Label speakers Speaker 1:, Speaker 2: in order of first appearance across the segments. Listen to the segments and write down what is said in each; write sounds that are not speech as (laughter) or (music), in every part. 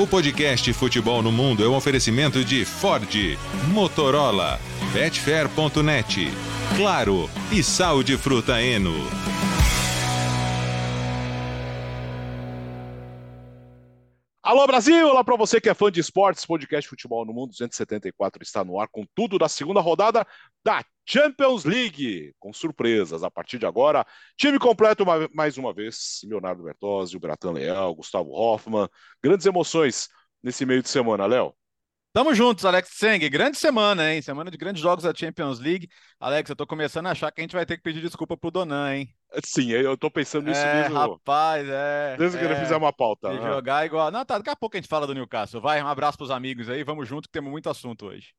Speaker 1: O podcast Futebol no Mundo é um oferecimento de Ford, Motorola, Betfair.net, Claro e Sal de Fruta Eno.
Speaker 2: Alô Brasil, olá para você que é fã de esportes, podcast Futebol no Mundo 274 está no ar com tudo da segunda rodada da Champions League, com surpresas a partir de agora. Time completo uma, mais uma vez, Leonardo Bertozzi, o Bratan Leal, Gustavo Hoffman, grandes emoções nesse meio de semana, Léo.
Speaker 3: Tamo juntos, Alex Seng. Grande semana, hein? Semana de grandes jogos da Champions League. Alex, eu tô começando a achar que a gente vai ter que pedir desculpa pro Donan, hein?
Speaker 2: Sim, eu tô pensando nisso
Speaker 3: é,
Speaker 2: mesmo.
Speaker 3: Rapaz, é.
Speaker 2: Desde
Speaker 3: é,
Speaker 2: que ele fizer uma pauta.
Speaker 3: De jogar igual. Não, tá, daqui a pouco a gente fala do Newcastle. Vai, um abraço pros amigos aí. Vamos junto que temos muito assunto hoje.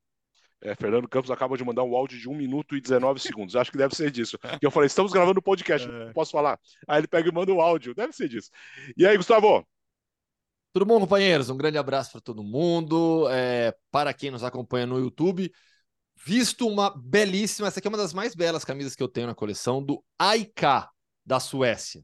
Speaker 2: É, Fernando Campos acaba de mandar um áudio de 1 minuto e 19 segundos. Acho que deve ser disso. E eu falei, estamos gravando o podcast, é. posso falar? Aí ele pega e manda o um áudio. Deve ser disso. E aí, Gustavo?
Speaker 4: Tudo bom, companheiros? Um grande abraço para todo mundo. É, para quem nos acompanha no YouTube, visto uma belíssima, essa aqui é uma das mais belas camisas que eu tenho na coleção, do AIK, da Suécia.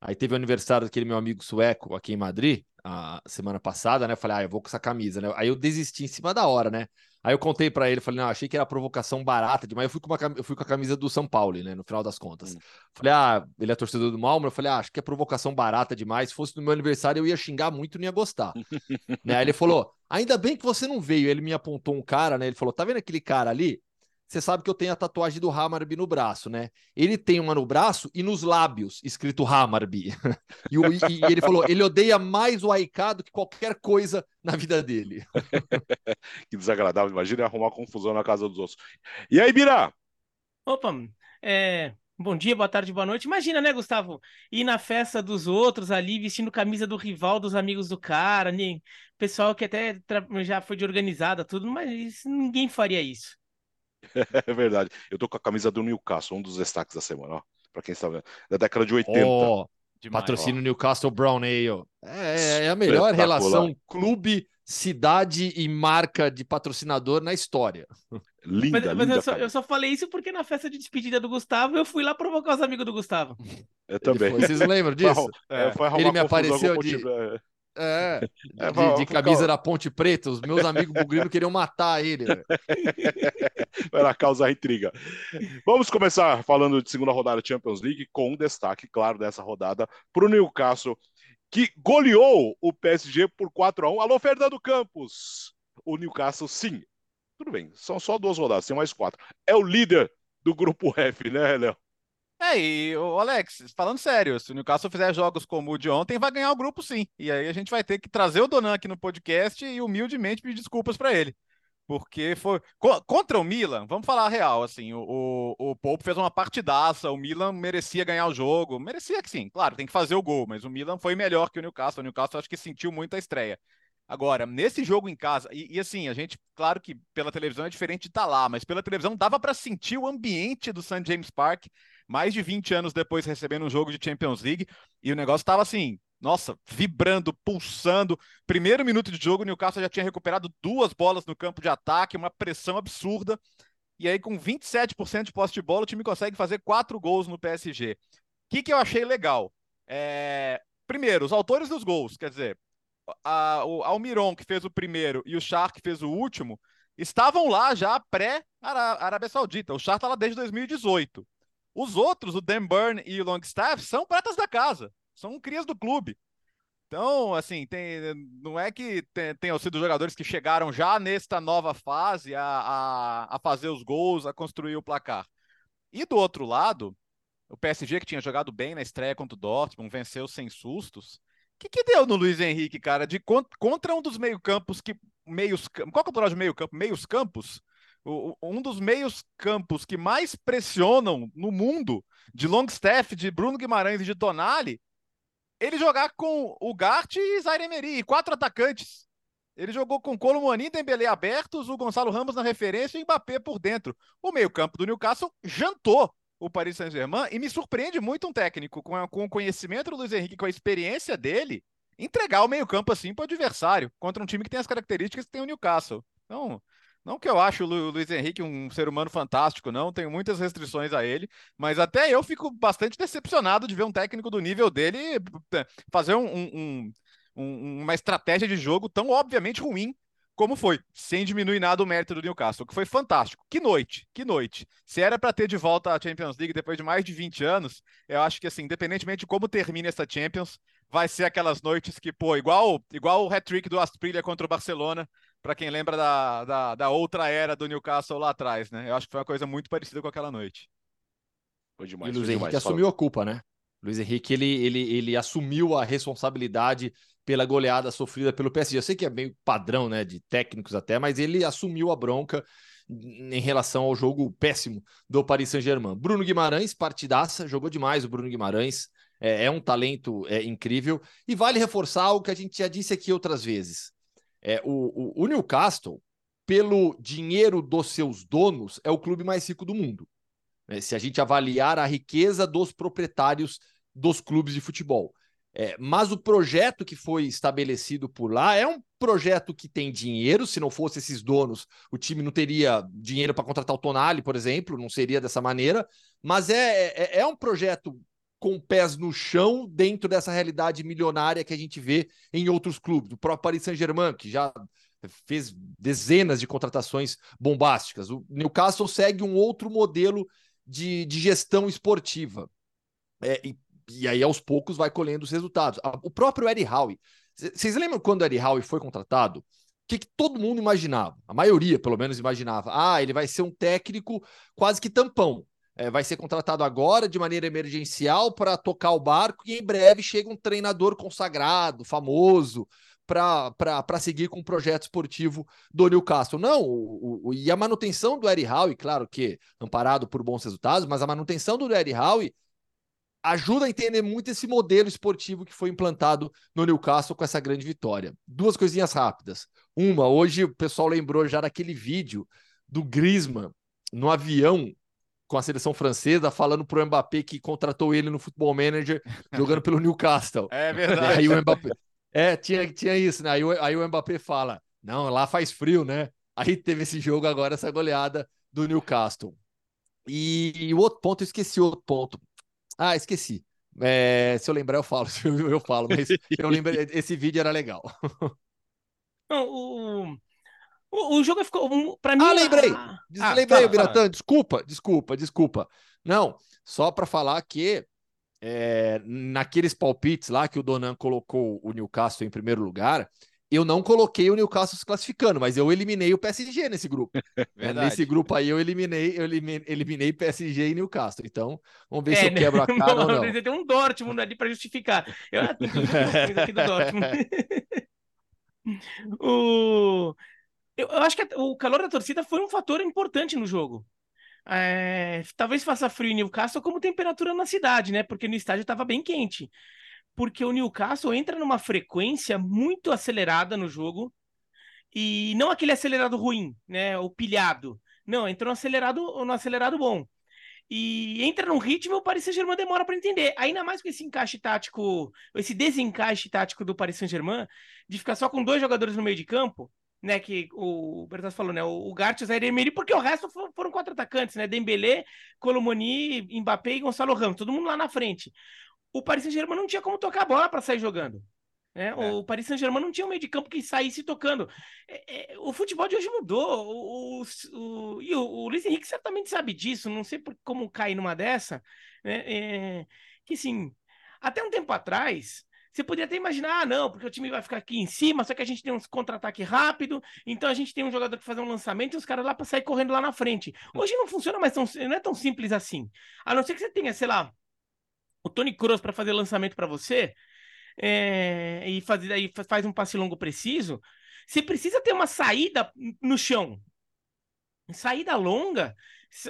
Speaker 4: Aí teve o aniversário daquele meu amigo sueco aqui em Madrid, a semana passada, né? Eu falei, ah, eu vou com essa camisa, né? Aí eu desisti em cima da hora, né? Aí eu contei para ele, falei, não, achei que era provocação barata demais. Eu fui com, uma, eu fui com a camisa do São Paulo, né? No final das contas. Hum. Falei, ah, ele é torcedor do Malmo. Eu falei, ah, acho que é provocação barata demais. Se fosse no meu aniversário, eu ia xingar muito não ia gostar. (laughs) né? Aí ele falou, ainda bem que você não veio. Ele me apontou um cara, né? Ele falou, tá vendo aquele cara ali? Você sabe que eu tenho a tatuagem do Hammarby no braço, né? Ele tem uma no braço e nos lábios, escrito Hammarby. (laughs) e, e, e, ele falou: ele odeia mais o Aika do que qualquer coisa na vida dele. (laughs)
Speaker 2: que desagradável. Imagina arrumar confusão na casa dos outros. E aí, Bira?
Speaker 5: Opa, é, Bom dia, boa tarde, boa noite. Imagina, né, Gustavo? Ir na festa dos outros ali, vestindo camisa do rival dos amigos do cara, nem pessoal que até já foi de organizada, tudo, mas ninguém faria isso. (laughs)
Speaker 2: É verdade. Eu tô com a camisa do Newcastle, um dos destaques da semana, ó. Pra quem está vendo. Da década de 80.
Speaker 4: Oh, patrocínio Newcastle Brown Ale. É, é a melhor relação clube, cidade e marca de patrocinador na história.
Speaker 2: Linda,
Speaker 5: mas,
Speaker 2: mas
Speaker 5: eu, só, eu, só, falei isso porque na festa de despedida do Gustavo eu fui lá provocar os amigos do Gustavo.
Speaker 2: Eu também.
Speaker 4: Foi, vocês lembram (laughs) disso?
Speaker 2: É,
Speaker 4: Ele me apareceu de. É, é de, de camisa da Ponte Preta, os meus amigos bugrinos queriam matar ele. (laughs)
Speaker 2: Era causa intriga. Vamos começar falando de segunda rodada da Champions League, com um destaque, claro, dessa rodada para o Newcastle, que goleou o PSG por 4 a 1 Alô, Fernando Campos! O Newcastle, sim. Tudo bem, são só duas rodadas, tem mais quatro. É o líder do grupo F, né, Léo?
Speaker 3: É, e o Alex, falando sério, se o Newcastle fizer jogos como o de ontem, vai ganhar o grupo sim. E aí a gente vai ter que trazer o Donan aqui no podcast e humildemente pedir desculpas para ele. Porque foi. Contra o Milan, vamos falar a real, assim, o, o, o Pope fez uma partidaça, o Milan merecia ganhar o jogo. Merecia que sim, claro, tem que fazer o gol, mas o Milan foi melhor que o Newcastle. O Newcastle acho que sentiu muito a estreia. Agora, nesse jogo em casa, e, e, assim, a gente, claro que pela televisão é diferente de estar tá lá, mas pela televisão dava para sentir o ambiente do St. James Park mais de 20 anos depois recebendo um jogo de Champions League, e o negócio estava assim, nossa, vibrando, pulsando. Primeiro minuto de jogo, o Newcastle já tinha recuperado duas bolas no campo de ataque, uma pressão absurda. E aí, com 27% de posse de bola, o time consegue fazer quatro gols no PSG. O que, que eu achei legal? É... Primeiro, os autores dos gols, quer dizer, a, o Almiron, que fez o primeiro, e o Char, que fez o último, estavam lá já pré-Arábia Saudita. O Char está lá desde 2018. Os outros, o Dan Burn e o Longstaff, são pratas da casa, são crias do clube. Então, assim, tem, não é que tenham sido jogadores que chegaram já nesta nova fase a, a, a fazer os gols, a construir o placar. E do outro lado, o PSG, que tinha jogado bem na estreia contra o Dortmund, venceu sem sustos. Que, que deu no Luiz Henrique, cara, de contra um dos meio-campos que. Meios, qual que é o plural de meio-campo? Meios campos? o, um dos meios campos que mais pressionam no mundo, de Longstaff, de Bruno Guimarães e de Tonali, ele jogar com o Gart e Zaire Emery, quatro atacantes. Ele jogou com Colomani, Dembélé abertos, o Gonçalo Ramos na referência e o Mbappé por dentro. O meio-campo do Newcastle jantou o Paris Saint-Germain e me surpreende muito um técnico com, com o conhecimento do Luiz Henrique, com a experiência dele, entregar o meio-campo assim para o adversário, contra um time que tem as características que tem o Newcastle. Então, não que eu acho o Luiz Henrique um ser humano fantástico, não, tenho muitas restrições a ele, mas até eu fico bastante decepcionado de ver um técnico do nível dele fazer um, um, um, uma estratégia de jogo tão obviamente ruim como foi, sem diminuir nada o mérito do Newcastle, que foi fantástico. Que noite, que noite. Se era para ter de volta a Champions League depois de mais de 20 anos, eu acho que assim, independentemente de como termine essa Champions, vai ser aquelas noites que, pô, igual, igual o hat-trick do Asprilha contra o Barcelona, para quem lembra da, da, da, outra era do Newcastle lá atrás, né? Eu acho que foi uma coisa muito parecida com aquela noite.
Speaker 4: Foi demais. E o Luiz Henrique demais. assumiu a culpa, né? Luiz Henrique, ele, ele, ele assumiu a responsabilidade pela goleada sofrida pelo PSG. Eu sei que é meio padrão, né, de técnicos até, mas ele assumiu a bronca em relação ao jogo péssimo do Paris Saint-Germain. Bruno Guimarães, partidaça, jogou demais o Bruno Guimarães, é, é, um talento é, incrível. E vale reforçar algo que a gente já disse aqui outras vezes. É, o, o, o Newcastle, pelo dinheiro dos seus donos, é o clube mais rico do mundo. Né? Se a gente avaliar a riqueza dos proprietários dos clubes de futebol. É, mas o projeto que foi estabelecido por lá é um projeto que tem dinheiro. Se não fosse esses donos, o time não teria dinheiro para contratar o Tonali, por exemplo, não seria dessa maneira. Mas é, é, é um projeto com pés no chão dentro dessa realidade milionária que a gente vê em outros clubes. O próprio Paris Saint-Germain, que já fez dezenas de contratações bombásticas. O Newcastle segue um outro modelo de, de gestão esportiva. É, e e aí aos poucos vai colhendo os resultados. O próprio Eddie Howe. Vocês lembram quando o Eddie Howe foi contratado? O que, que, todo mundo imaginava? A maioria, pelo menos, imaginava. Ah, ele vai ser um técnico quase que tampão. É, vai ser contratado agora de maneira emergencial para tocar o barco e em breve chega um treinador consagrado, famoso, para seguir com o projeto esportivo do Newcastle. Não, o, o, e a manutenção do Eddie Howe, claro que amparado por bons resultados, mas a manutenção do Eddie Howe ajuda a entender muito esse modelo esportivo que foi implantado no Newcastle com essa grande vitória. Duas coisinhas rápidas. Uma, hoje o pessoal lembrou já daquele vídeo do Griezmann no avião com a seleção francesa, falando pro Mbappé que contratou ele no Futebol Manager (laughs) jogando pelo Newcastle.
Speaker 3: É verdade.
Speaker 4: Aí o Mbappé... É, tinha, tinha isso, né? Aí o, aí o Mbappé fala: não, lá faz frio, né? Aí teve esse jogo agora, essa goleada do Newcastle. E, e o outro ponto, eu esqueci outro ponto. Ah, esqueci. É, se eu lembrar, eu falo. (laughs) Se eu, eu falo, mas eu lembro, esse vídeo era legal. (laughs)
Speaker 5: Não, o, o, o jogo ficou. Para mim.
Speaker 4: Ah, lembrei! Des, ah, lembrei, tá, Biratã. Desculpa, desculpa, desculpa. Não, só para falar que é, naqueles palpites lá que o Donan colocou o Newcastle em primeiro lugar, eu não coloquei o Newcastle se classificando, mas eu eliminei o PSG nesse grupo. (laughs) É, nesse grupo aí eu eliminei, eu eliminei, PSG e Newcastle. Então, vamos ver é, se eu quebro a (laughs) cara não, ou não.
Speaker 5: Tem um Dortmund ali para justificar. Eu (laughs) aqui do Dortmund. o... Eu, eu acho que o calor da torcida foi um fator importante no jogo. É, talvez faça frio em Newcastle como temperatura na cidade, né? Porque no estádio estava bem quente porque o Newcastle entra numa frequência muito acelerada no jogo e não aquele acelerado ruim, né, o pilhado. Não, entra no acelerado, no acelerado bom. E entra num ritmo o Paris Saint-Germain demora para entender. Ainda mais com esse encaixe tático, esse desencaixe tático do Paris Saint-Germain, de ficar só com dois jogadores no meio de campo, né, que o Bertas falou, né, o Gart o Zaire Emery, porque o resto foram quatro atacantes, né, Dembélé, Colomoni, Mbappé e Gonçalo Ramos, todo mundo lá na frente o Paris Saint-Germain não tinha como tocar a bola para sair jogando. Né? É. O Paris Saint-Germain não tinha um meio de campo que saísse tocando. É, é, o futebol de hoje mudou. O, o, o, e o, o Luiz Henrique certamente sabe disso. Não sei por, como cair numa dessa. Né? É, que sim, até um tempo atrás, você podia até imaginar, ah, não, porque o time vai ficar aqui em cima, só que a gente tem uns contra-ataque rápido, então a gente tem um jogador que faz um lançamento e os caras lá para sair correndo lá na frente. Hoje não funciona mais tão, não é tão simples assim. A não ser que você tenha, sei lá, o Tony Kroos para fazer lançamento para você é, e fazer aí faz um passe longo preciso, você precisa ter uma saída no chão. Saída longa,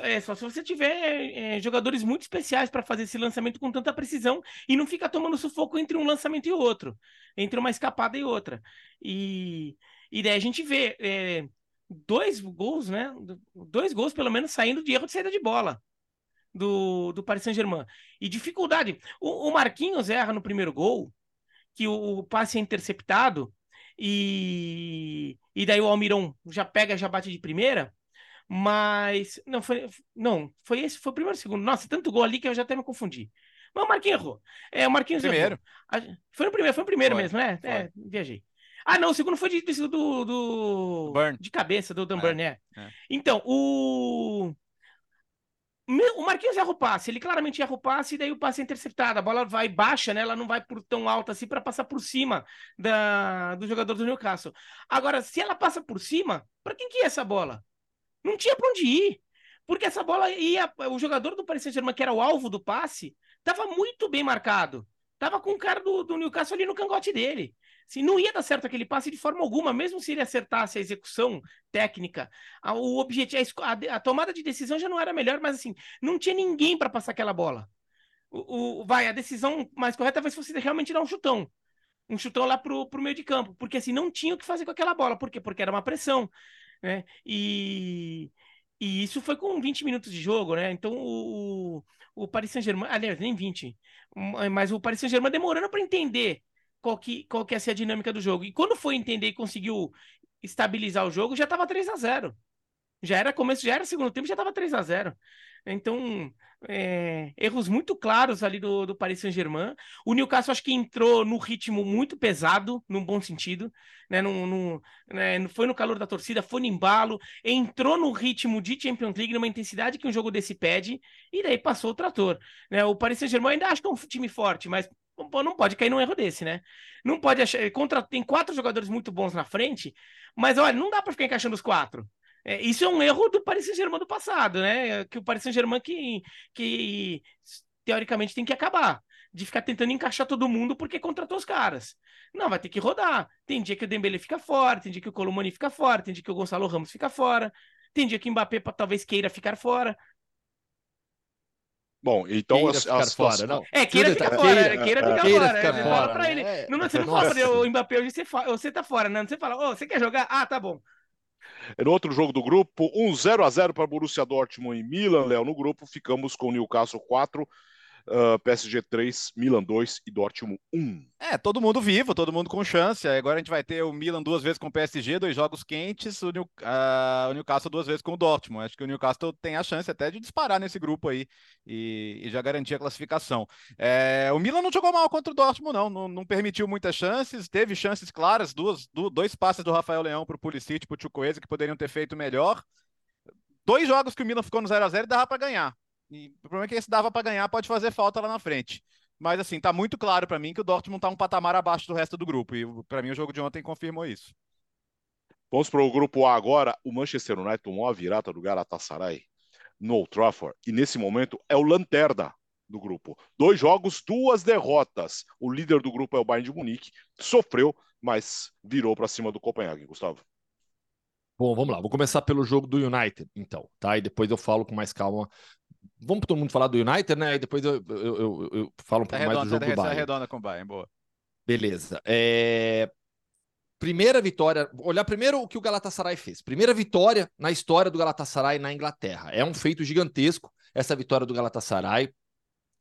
Speaker 5: é, só se você tiver é, jogadores muito especiais para fazer esse lançamento com tanta precisão e não ficar tomando sufoco entre um lançamento e outro, entre uma escapada e outra. E, e daí a gente vê é, dois gols, né? Dois gols, pelo menos, saindo de erro de saída de bola do, do Paris Saint-Germain. E dificuldade. O, o, Marquinhos erra no primeiro gol, que o, o passe é interceptado, e, e daí o Almiron já pega, já bate de primeira. Mas não foi, não, foi esse, foi o primeiro segundo. Nossa, tanto gol ali que eu já até me confundi. Mas o Marquinhos errou. É, o Marquinhos
Speaker 3: Primeiro.
Speaker 5: errou. Foi no primeiro, foi no primeiro
Speaker 3: Foi,
Speaker 5: mesmo, né?
Speaker 3: foi.
Speaker 5: É, viajei. Ah, não, o segundo foi de, do, do, de cabeça, do Dan
Speaker 3: É,
Speaker 5: Burn, é.
Speaker 3: é.
Speaker 5: Então, o. O Marquinhos erra o passe, ele claramente erra o passe e daí o passe é interceptado. A bola vai baixa, né? Ela não vai por tão alta assim para passar por cima da, do jogador do Newcastle. Agora, se ela passa por cima, para quem que é essa bola? Não tinha para onde ir. Porque essa bola ia. O jogador do Paris Saint-Germain, que era o alvo do passe, estava muito bem marcado. Tava com o cara do, do Newcastle ali no cangote dele. Se não ia dar certo aquele passe de forma alguma, mesmo se ele acertasse a execução técnica, a- o objetivo, a a, tomada de decisão já não era melhor, mas assim, não tinha ninguém para passar aquela bola. O, o- vai, a decisão mais correta vai se você realmente dar um chutão. Um chutão lá pro, pro meio de campo. Porque assim, não tinha o que fazer com aquela bola. Por quê? Porque era uma pressão. Né? E, e isso foi com 20 minutos de jogo, né? Então o, o, Paris Saint-Germain, aliás, nem 20, um, mas o Paris Saint-Germain demorando para entender qual que, qual que ia ser a dinâmica do jogo. E quando foi entender e conseguiu estabilizar o jogo, já estava 3 a 0 Já era começo, já era segundo tempo, já estava 3 a 0 Então, é, erros muito claros ali do, do Paris Saint-Germain. O Newcastle acho que entrou no ritmo muito pesado, num bom sentido, né? Num- né? Foi no calor da torcida, foi no embalo, entrou no ritmo de Champions League, numa intensidade que um jogo desse pede, e daí passou o trator. Né? O Paris Saint-Germain ainda acho que é um time forte, mas não pode cair num erro desse, né? Não pode achar. Contra, tem quatro jogadores muito bons na frente, mas olha, não dá para ficar encaixando os quatro. É, isso é um erro do Paris Saint-Germain do passado, né? Que o Paris Saint-Germain que, que teoricamente tem que acabar. De ficar tentando encaixar todo mundo porque contratou os caras. Não, vai ter que rodar. Tem dia que o Dembele fica fora, tem dia que o Colomani fica fora, tem dia que o Gonçalo Ramos fica fora, tem dia que o Mbappé talvez queira ficar fora.
Speaker 2: Bom, então
Speaker 4: Queira
Speaker 2: a,
Speaker 4: ficar
Speaker 2: a situação-
Speaker 4: fora, não.
Speaker 5: É, queira ficar fora,
Speaker 4: queira-
Speaker 5: é, queira ficar
Speaker 4: queira
Speaker 5: fora.
Speaker 4: ficar
Speaker 5: você
Speaker 4: fora,
Speaker 5: fala pra ele.
Speaker 4: né?
Speaker 5: Não, não, você não
Speaker 4: Nossa.
Speaker 5: fala pra ele, o Mbappé hoje você, fa... você tá fora, não. Você fala, ô, você quer jogar? Ah, tá bom.
Speaker 2: No outro jogo do grupo, um 0 a 0 para Borussia Dortmund e Milan, Léo. No grupo, ficamos com Newcastle 4, ah, PSG 3, Milan 2 e Dortmund 1.
Speaker 3: É, todo mundo vivo, todo mundo com chance. Agora a gente vai ter o Milan duas vezes com o PSG, dois jogos quentes, o, New- ah, o Newcastle duas vezes com o Dortmund. Acho que o Newcastle tem a chance até de disparar nesse grupo aí e, e já garantir a classificação. É, o Milan não jogou mal contra o Dortmund, não. Não, não permitiu muitas chances, teve chances claras, duas, du- dois passes do Rafael Leão para o Pulisic para o Chukwueze que poderiam ter feito melhor. Dois jogos que o Milan ficou no 0 a 0 e dava para ganhar. E o problema é que esse dava para ganhar pode fazer falta lá na frente. Mas assim, tá muito claro para mim que o Dortmund tá um patamar abaixo do resto do grupo. E para mim o jogo de ontem confirmou isso.
Speaker 2: Vamos para o grupo A agora. O Manchester United tomou a virada do Galatasaray no Old Trafford e nesse momento é o lanterna do grupo. Dois jogos, duas derrotas. O líder do grupo é o Bayern de Munique. Sofreu, mas virou para cima do Copenhague, Gustavo.
Speaker 4: Bom, vamos lá. Vou começar pelo jogo do United, então, tá? E depois eu falo com mais calma. Vamos todo mundo falar do United, né? E depois eu, eu, eu, eu falo um
Speaker 3: Tá
Speaker 4: pouco mais do
Speaker 3: redonda,
Speaker 4: jogo do
Speaker 3: tá
Speaker 4: Bayern.
Speaker 3: redonda com o Bayern, boa.
Speaker 4: Beleza. É, Primeira vitória. Olhar primeiro o que o Galatasaray fez. Primeira vitória na história do Galatasaray na Inglaterra. É um feito gigantesco essa vitória do Galatasaray.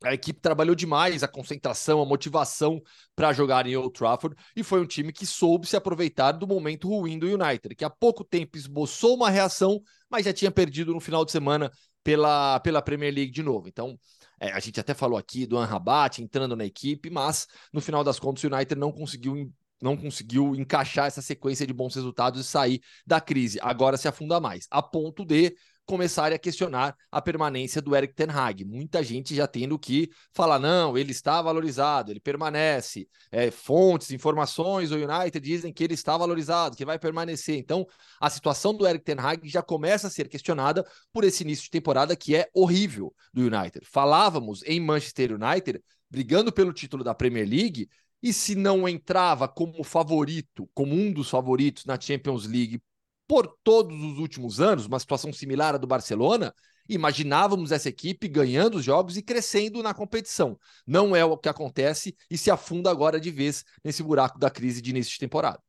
Speaker 4: A equipe trabalhou demais, a concentração, a motivação para jogar em Old Trafford e foi um time que soube se aproveitar do momento ruim do United, que há pouco tempo esboçou uma reação, mas já tinha perdido no final de semana pela, pela Premier League de novo. Então, é, a gente até falou aqui do Anrabat entrando na equipe, mas no final das contas o United não conseguiu não conseguiu encaixar essa sequência de bons resultados e sair da crise. Agora se afunda mais, a ponto de começarem a questionar a permanência do Eric Ten Hag. Muita gente já tendo que falar, não, ele está valorizado, ele permanece. É, fontes, informações, o United dizem que ele está valorizado, que vai permanecer. Então, a situação do Eric Ten Hag já começa a ser questionada por esse início de temporada que é horrível do United. Falávamos em Manchester United brigando pelo título da Premier League e se não entrava como favorito, como um dos favoritos na Champions League por todos os últimos anos, uma situação similar à do Barcelona, imaginávamos essa equipe ganhando os jogos e crescendo na competição. Não é o que acontece e se afunda agora de vez nesse buraco da crise de início de temporada.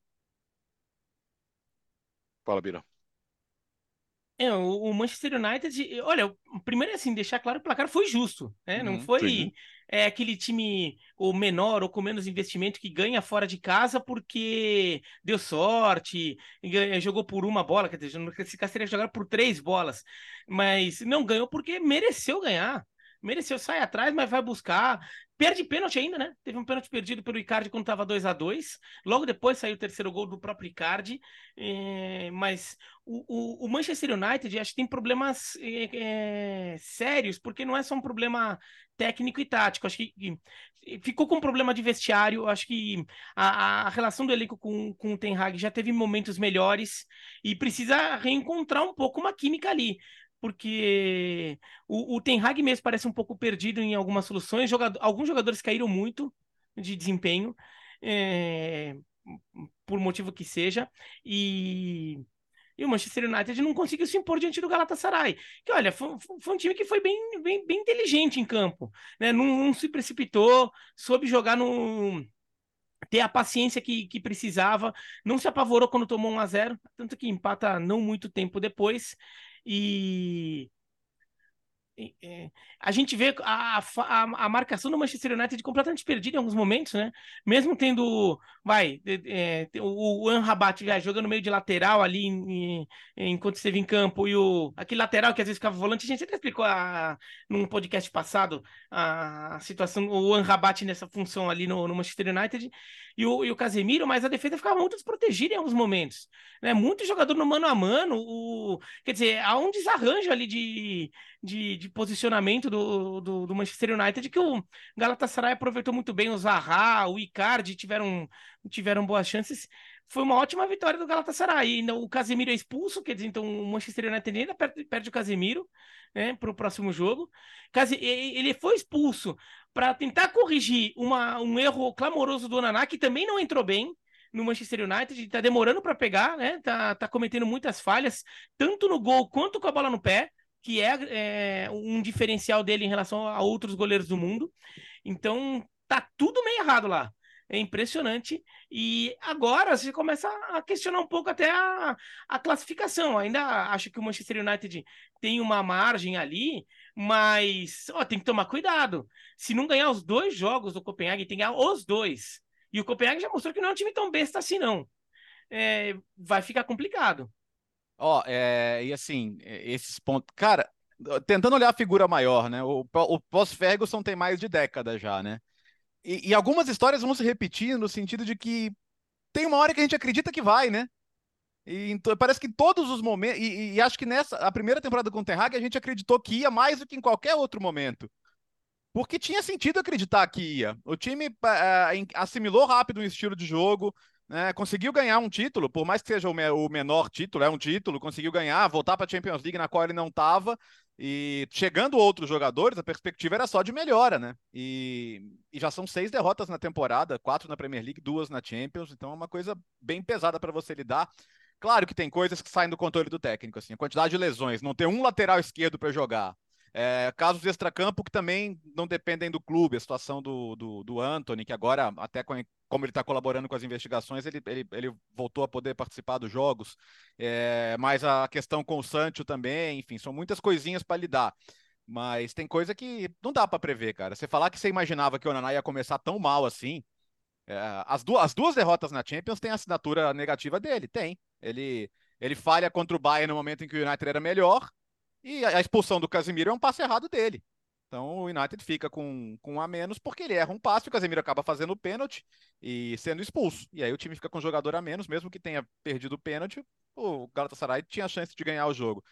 Speaker 2: Fala, Bira.
Speaker 5: É, o, Manchester United, olha, primeiro é assim, deixar claro que o placar foi justo, né? Não
Speaker 3: Uhum,
Speaker 5: foi
Speaker 2: sim.
Speaker 5: é, aquele time o menor ou com menos investimento que ganha fora de casa porque deu sorte, jogou por uma bola, quer dizer, esse caso teria jogado por três bolas, mas não ganhou porque mereceu ganhar. mereceu sair atrás, mas vai buscar. Perde pênalti ainda, né? Teve um pênalti perdido pelo Icardi quando estava 2 a 2 Logo depois saiu o terceiro gol do próprio Icardi. É, mas o, o, o, Manchester United acho que tem problemas é, é, sérios, porque não é só um problema técnico e tático. Acho que, ficou com um problema de vestiário. Acho que a, a, relação do elenco com, com o Ten Hag já teve momentos melhores e precisa reencontrar um pouco uma química ali porque o, o Ten Hag mesmo parece um pouco perdido em algumas soluções. Alguns jogadores caíram muito de desempenho, é, por motivo que seja, e, e, o Manchester United não conseguiu se impor diante do Galatasaray. Que olha, foi, foi um time que foi bem, bem, bem inteligente em campo, né? não, não se precipitou, soube jogar no ter a paciência que, que precisava, não se apavorou quando tomou 1 a 0 tanto que empata não muito tempo depois, e a gente vê a, a, a, marcação do Manchester United completamente perdida em alguns momentos, né? Mesmo tendo, vai, é, o, o Anrabat jogando meio de lateral ali em, em, enquanto esteve em campo e o aquele lateral que às vezes ficava volante, a gente até explicou a, num podcast passado a, situação, o Anrabat nessa função ali no, no Manchester United e o, e o Casemiro, mas a defesa ficava muito desprotegida em alguns momentos, né? Muito jogador no mano a mano, o, quer dizer, há um desarranjo ali de, de, de posicionamento do, do, do, Manchester United que o Galatasaray aproveitou muito bem, o Zaha, o Icardi tiveram, tiveram boas chances. Foi uma ótima vitória do Galatasaray. E o Casemiro é expulso, quer dizer, então o Manchester United ainda perde, perde o Casemiro né, para o próximo jogo. Ele foi expulso para tentar corrigir uma, um erro clamoroso do Onaná, que também não entrou bem no Manchester United, está demorando para pegar, né? Tá, tá cometendo muitas falhas, tanto no gol quanto com a bola no pé que é, é, um diferencial dele em relação a outros goleiros do mundo. Então, tá tudo meio errado lá. É impressionante. E agora você começa a questionar um pouco até a, a classificação. Ainda acho que o Manchester United tem uma margem ali, mas ó, tem que tomar cuidado. Se não ganhar os dois jogos do Copenhague, tem que ganhar os dois. E o Copenhague já mostrou que não é um time tão besta assim, não. É, vai ficar complicado.
Speaker 3: Ó, é, e assim, é, esses pontos. Cara, tentando olhar a figura maior, né? O, o pós-Ferguson tem mais de década já, né? E, e, algumas histórias vão se repetir no sentido de que tem uma hora que a gente acredita que vai, né? E então, parece que todos os momentos. E, e, acho que nessa a primeira temporada com o Ten Hag, a gente acreditou que ia mais do que em qualquer outro momento. Porque tinha sentido acreditar que ia. O time uh, assimilou rápido um estilo de jogo, né, conseguiu ganhar um título, por mais que seja o, me o menor título, é um título, conseguiu ganhar, voltar para a Champions League na qual ele não estava, e chegando outros jogadores, a perspectiva era só de melhora, né? E, e, já são seis derrotas na temporada, quatro na Premier League, duas na Champions, então é uma coisa bem pesada para você lidar. Claro que tem coisas que saem do controle do técnico, assim, a quantidade de lesões, não ter um lateral esquerdo para jogar, é, casos de extracampo que também não dependem do clube, a situação do, do, do Anthony, que agora, até com, como ele está colaborando com as investigações, ele, ele, ele voltou a poder participar dos jogos, é, mas a questão com o Sancho também, enfim, são muitas coisinhas para lidar. Mas tem coisa que não dá para prever, cara. Você falar que você imaginava que o Naná ia começar tão mal assim, é, as, duas, as duas derrotas na Champions têm a assinatura negativa dele, tem. Ele, ele falha contra o Bayern no momento em que o United era melhor, e a expulsão do Casemiro é um passe errado dele. Então o United fica com, com um a menos porque ele erra um passe, o Casemiro acaba fazendo o pênalti e sendo expulso. E aí o time fica com um jogador a menos, mesmo que tenha perdido o pênalti, o Galatasaray tinha a chance de ganhar o jogo.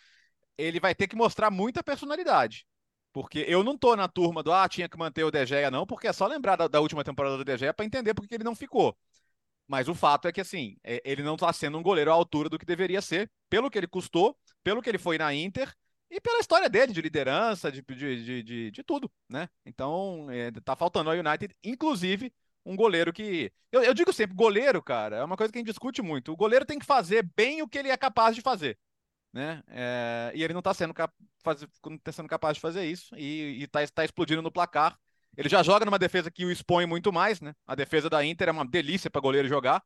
Speaker 3: Ele vai ter que mostrar muita personalidade. Porque eu não tô na turma do ah, tinha que manter o De Gea, não, porque é só lembrar da, da última temporada do De Gea para entender porque ele não ficou. Mas o fato é que, assim, é, ele não está sendo um goleiro à altura do que deveria ser, pelo que ele custou, pelo que ele foi na Inter e pela história dele, de liderança, de, de, de, de, tudo, né? Então, é, tá faltando ao United, inclusive, um goleiro que. Eu, eu, digo sempre, goleiro, cara, é uma coisa que a gente discute muito. O goleiro tem que fazer bem o que ele é capaz de fazer. Né? É, e ele não está sendo, cap faz, tá sendo capaz de fazer isso e, está tá explodindo no placar. Ele já joga numa defesa que o expõe muito mais, né? A defesa da Inter é uma delícia para goleiro jogar,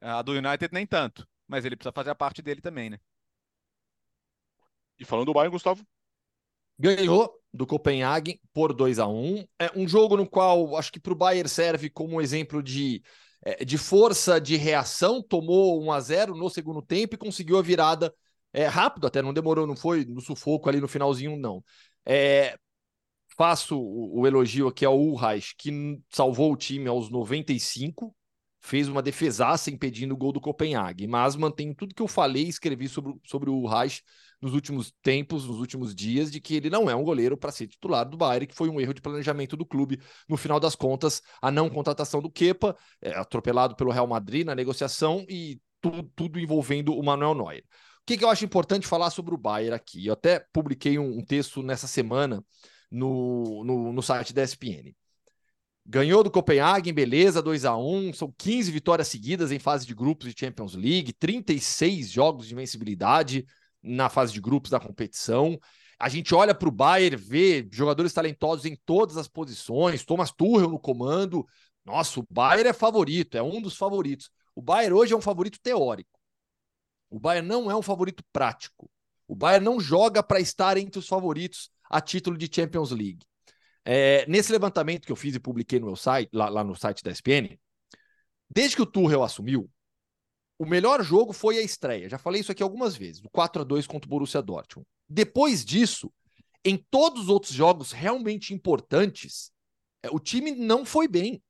Speaker 3: a do United nem tanto, mas ele precisa fazer a parte dele também, né?
Speaker 2: E falando do Bayern, Gustavo?
Speaker 4: Ganhou do Copenhague por 2 a 1 É um jogo no qual acho que para o Bayern serve como exemplo de, é, de força de reação. Tomou 1 a 0 no segundo tempo e conseguiu a virada é, rápido, até não demorou, não foi no sufoco ali no finalzinho, não. É, faço o, o elogio aqui ao Ulreich, que salvou o time aos 95, fez uma defesaça impedindo o gol do Copenhague, mas mantenho tudo que eu falei e escrevi sobre, sobre o Reich nos últimos tempos, nos últimos dias, de que ele não é um goleiro para ser titular do Bayern, que foi um erro de planejamento do clube. No final das contas, a não contratação do Kepa, é, atropelado pelo Real Madrid na negociação e tudo, tudo envolvendo o Manuel Neuer. O que, que, eu acho importante falar sobre o Bayern aqui? Eu até publiquei um, um texto nessa semana no, no, no site da ESPN. Ganhou do Copenhagen, beleza, 2 a 1 São 15 vitórias seguidas em fase de grupos de Champions League, 36 jogos de invencibilidade na fase de grupos da competição. A gente olha para o Bayern, vê jogadores talentosos em todas as posições, Thomas Tuchel no comando. Nossa, o Bayern é favorito, é um dos favoritos. O Bayern hoje é um favorito teórico. O Bayern não é um favorito prático. O Bayern não joga para estar entre os favoritos a título de Champions League. É, nesse levantamento que eu fiz e publiquei no meu site, lá, lá no site da SPN, desde que o Tuchel assumiu, o melhor jogo foi a estreia. Já falei isso aqui algumas vezes, o 4 a 2 contra o Borussia Dortmund. Depois disso, em todos os outros jogos realmente importantes, é, o time não foi bem.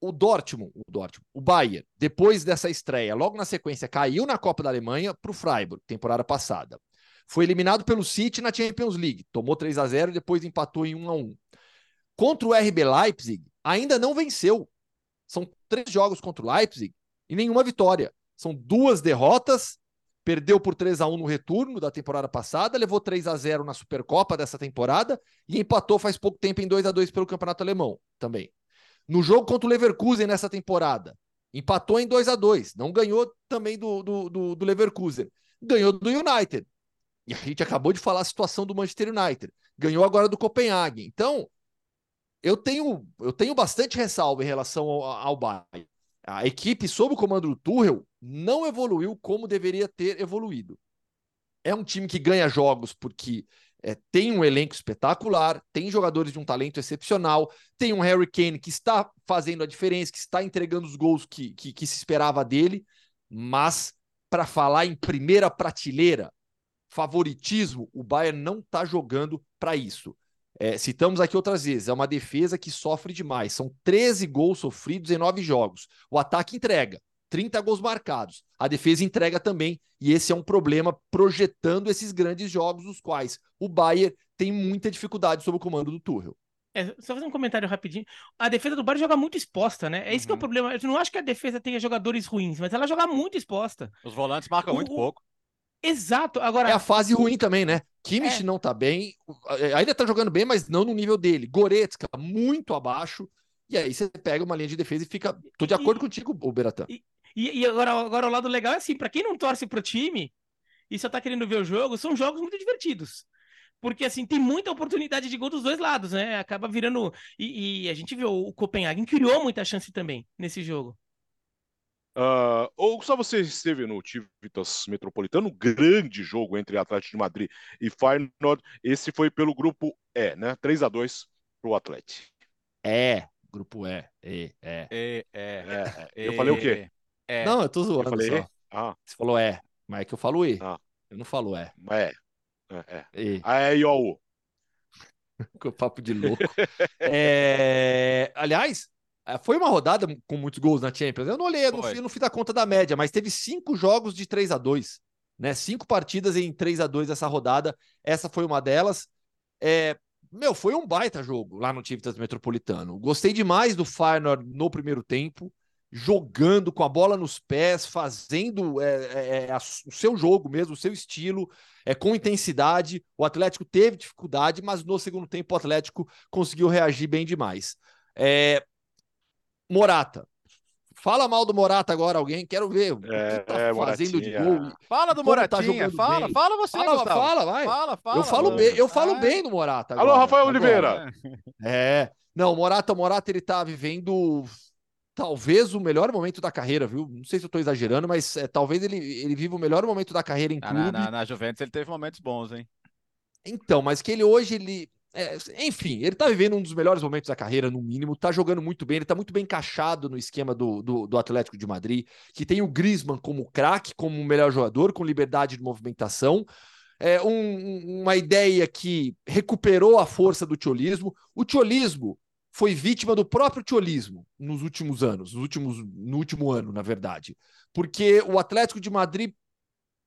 Speaker 4: O Dortmund, o Dortmund, o Bayern, depois dessa estreia, logo na sequência, caiu na Copa da Alemanha para o Freiburg, temporada passada. Foi eliminado pelo City na Champions League, tomou 3 a 0 e depois empatou em 1 a 1. Contra o RB Leipzig, ainda não venceu. São três jogos contra o Leipzig e nenhuma vitória. São duas derrotas. Perdeu por 3 a 1 no retorno da temporada passada, levou 3 a 0 na Supercopa dessa temporada e empatou faz pouco tempo em 2 a 2 pelo Campeonato Alemão também. No jogo contra o Leverkusen nessa temporada, empatou em 2 a 2 não ganhou também do, do, do, do Leverkusen, ganhou do United. E a gente acabou de falar a situação do Manchester United. Ganhou agora do Copenhague. Então, eu tenho, eu tenho bastante ressalva em relação ao, ao Bayern. A equipe, sob o comando do Tuchel, não evoluiu como deveria ter evoluído. É um time que ganha jogos porque é, tem um elenco espetacular, tem jogadores de um talento excepcional, tem um Harry Kane que está fazendo a diferença, que está entregando os gols que, que, que se esperava dele, mas para falar em primeira prateleira, favoritismo, o Bayern não está jogando para isso. É, citamos aqui outras vezes, é uma defesa que sofre demais. São 13 gols sofridos em 9 jogos. O ataque entrega, 30 gols marcados. A defesa entrega também, e esse é um problema projetando esses grandes jogos, nos quais o Bayern tem muita dificuldade sob o comando do Tuchel.
Speaker 5: É, só fazer um comentário rapidinho. A defesa do Bayern joga muito exposta, né? É isso uhum. que é o uhum. problema. Eu não acho que a defesa tenha jogadores ruins, mas ela joga muito exposta.
Speaker 3: Os volantes marcam o, muito pouco.
Speaker 5: Exato. Agora.
Speaker 4: É a fase ruim também, né? Kimmich é. não tá bem, ainda tá jogando bem, mas não no nível dele. Goretzka, muito abaixo. E aí você pega uma linha de defesa e fica. Tô de acordo e, contigo, o Beratan.
Speaker 5: E, e, agora, agora o lado legal é assim, para quem não torce pro time e só tá querendo ver o jogo, são jogos muito divertidos. Porque assim, tem muita oportunidade de gol dos dois lados, né? Acaba virando. E, e a gente viu o Copenhagen criou muita chance também nesse jogo.
Speaker 2: Uh, ou só você esteve no Tivitas Metropolitano, grande jogo entre Atlético de Madrid e Feyenoord. Esse foi pelo grupo E, né? 3 a 2 para o Atlético.
Speaker 4: É, grupo E. E,
Speaker 3: é. E, é.
Speaker 2: é. Eu falei o quê?
Speaker 4: É. Não, eu tô zoando.
Speaker 2: Eu falei só. Ah.
Speaker 4: Você falou E, mas é que eu falo E. Ah. Eu não falo E.
Speaker 2: É. É. é. E. É, e ó, o. (laughs)
Speaker 4: papo de louco. (laughs) é... Aliás, é, foi uma rodada com muitos gols na Champions. Eu não olhei, eu não, fui, não fui dar conta da média, mas teve cinco jogos de 3 a 2 né? Cinco partidas em 3 a 2 essa rodada. Essa foi uma delas. É, meu, foi um baita jogo lá no Tivitas Metropolitano. Gostei demais do Feyenoord no primeiro tempo, jogando com a bola nos pés, fazendo é, é, é o seu jogo mesmo, o seu estilo, é, com intensidade. O Atlético teve dificuldade, mas no segundo tempo o Atlético conseguiu reagir bem demais. É, Morata. Fala mal do Morata agora, alguém. Quero ver o
Speaker 2: é, que tá é,
Speaker 4: fazendo de gol.
Speaker 3: Fala do tá Moratinha, tá fala, bem. fala você,
Speaker 4: fala, Gustavo. Fala, vai.
Speaker 3: Fala, fala.
Speaker 4: Eu falo bem, eu falo é. bem do Morata.
Speaker 2: Agora, Alô, Rafael agora. Oliveira.
Speaker 4: É. Não, o Morata, o Morata, ele tá vivendo talvez o melhor momento da carreira, viu? Não sei se eu tô exagerando, mas é, talvez ele, ele viva o melhor momento da carreira em clube.
Speaker 3: Na, na, na Juventus ele teve momentos bons, hein?
Speaker 4: Então, mas que ele hoje, ele, é, enfim, ele tá vivendo um dos melhores momentos da carreira, no mínimo, tá jogando muito bem, ele tá muito bem encaixado no esquema do, do, do Atlético de Madrid, que tem o Griezmann como craque, como o melhor jogador, com liberdade de movimentação. é, um, uma ideia que recuperou a força do tiolismo. O tiolismo foi vítima do próprio tiolismo nos últimos anos, nos últimos, no último ano, na verdade. Porque o Atlético de Madrid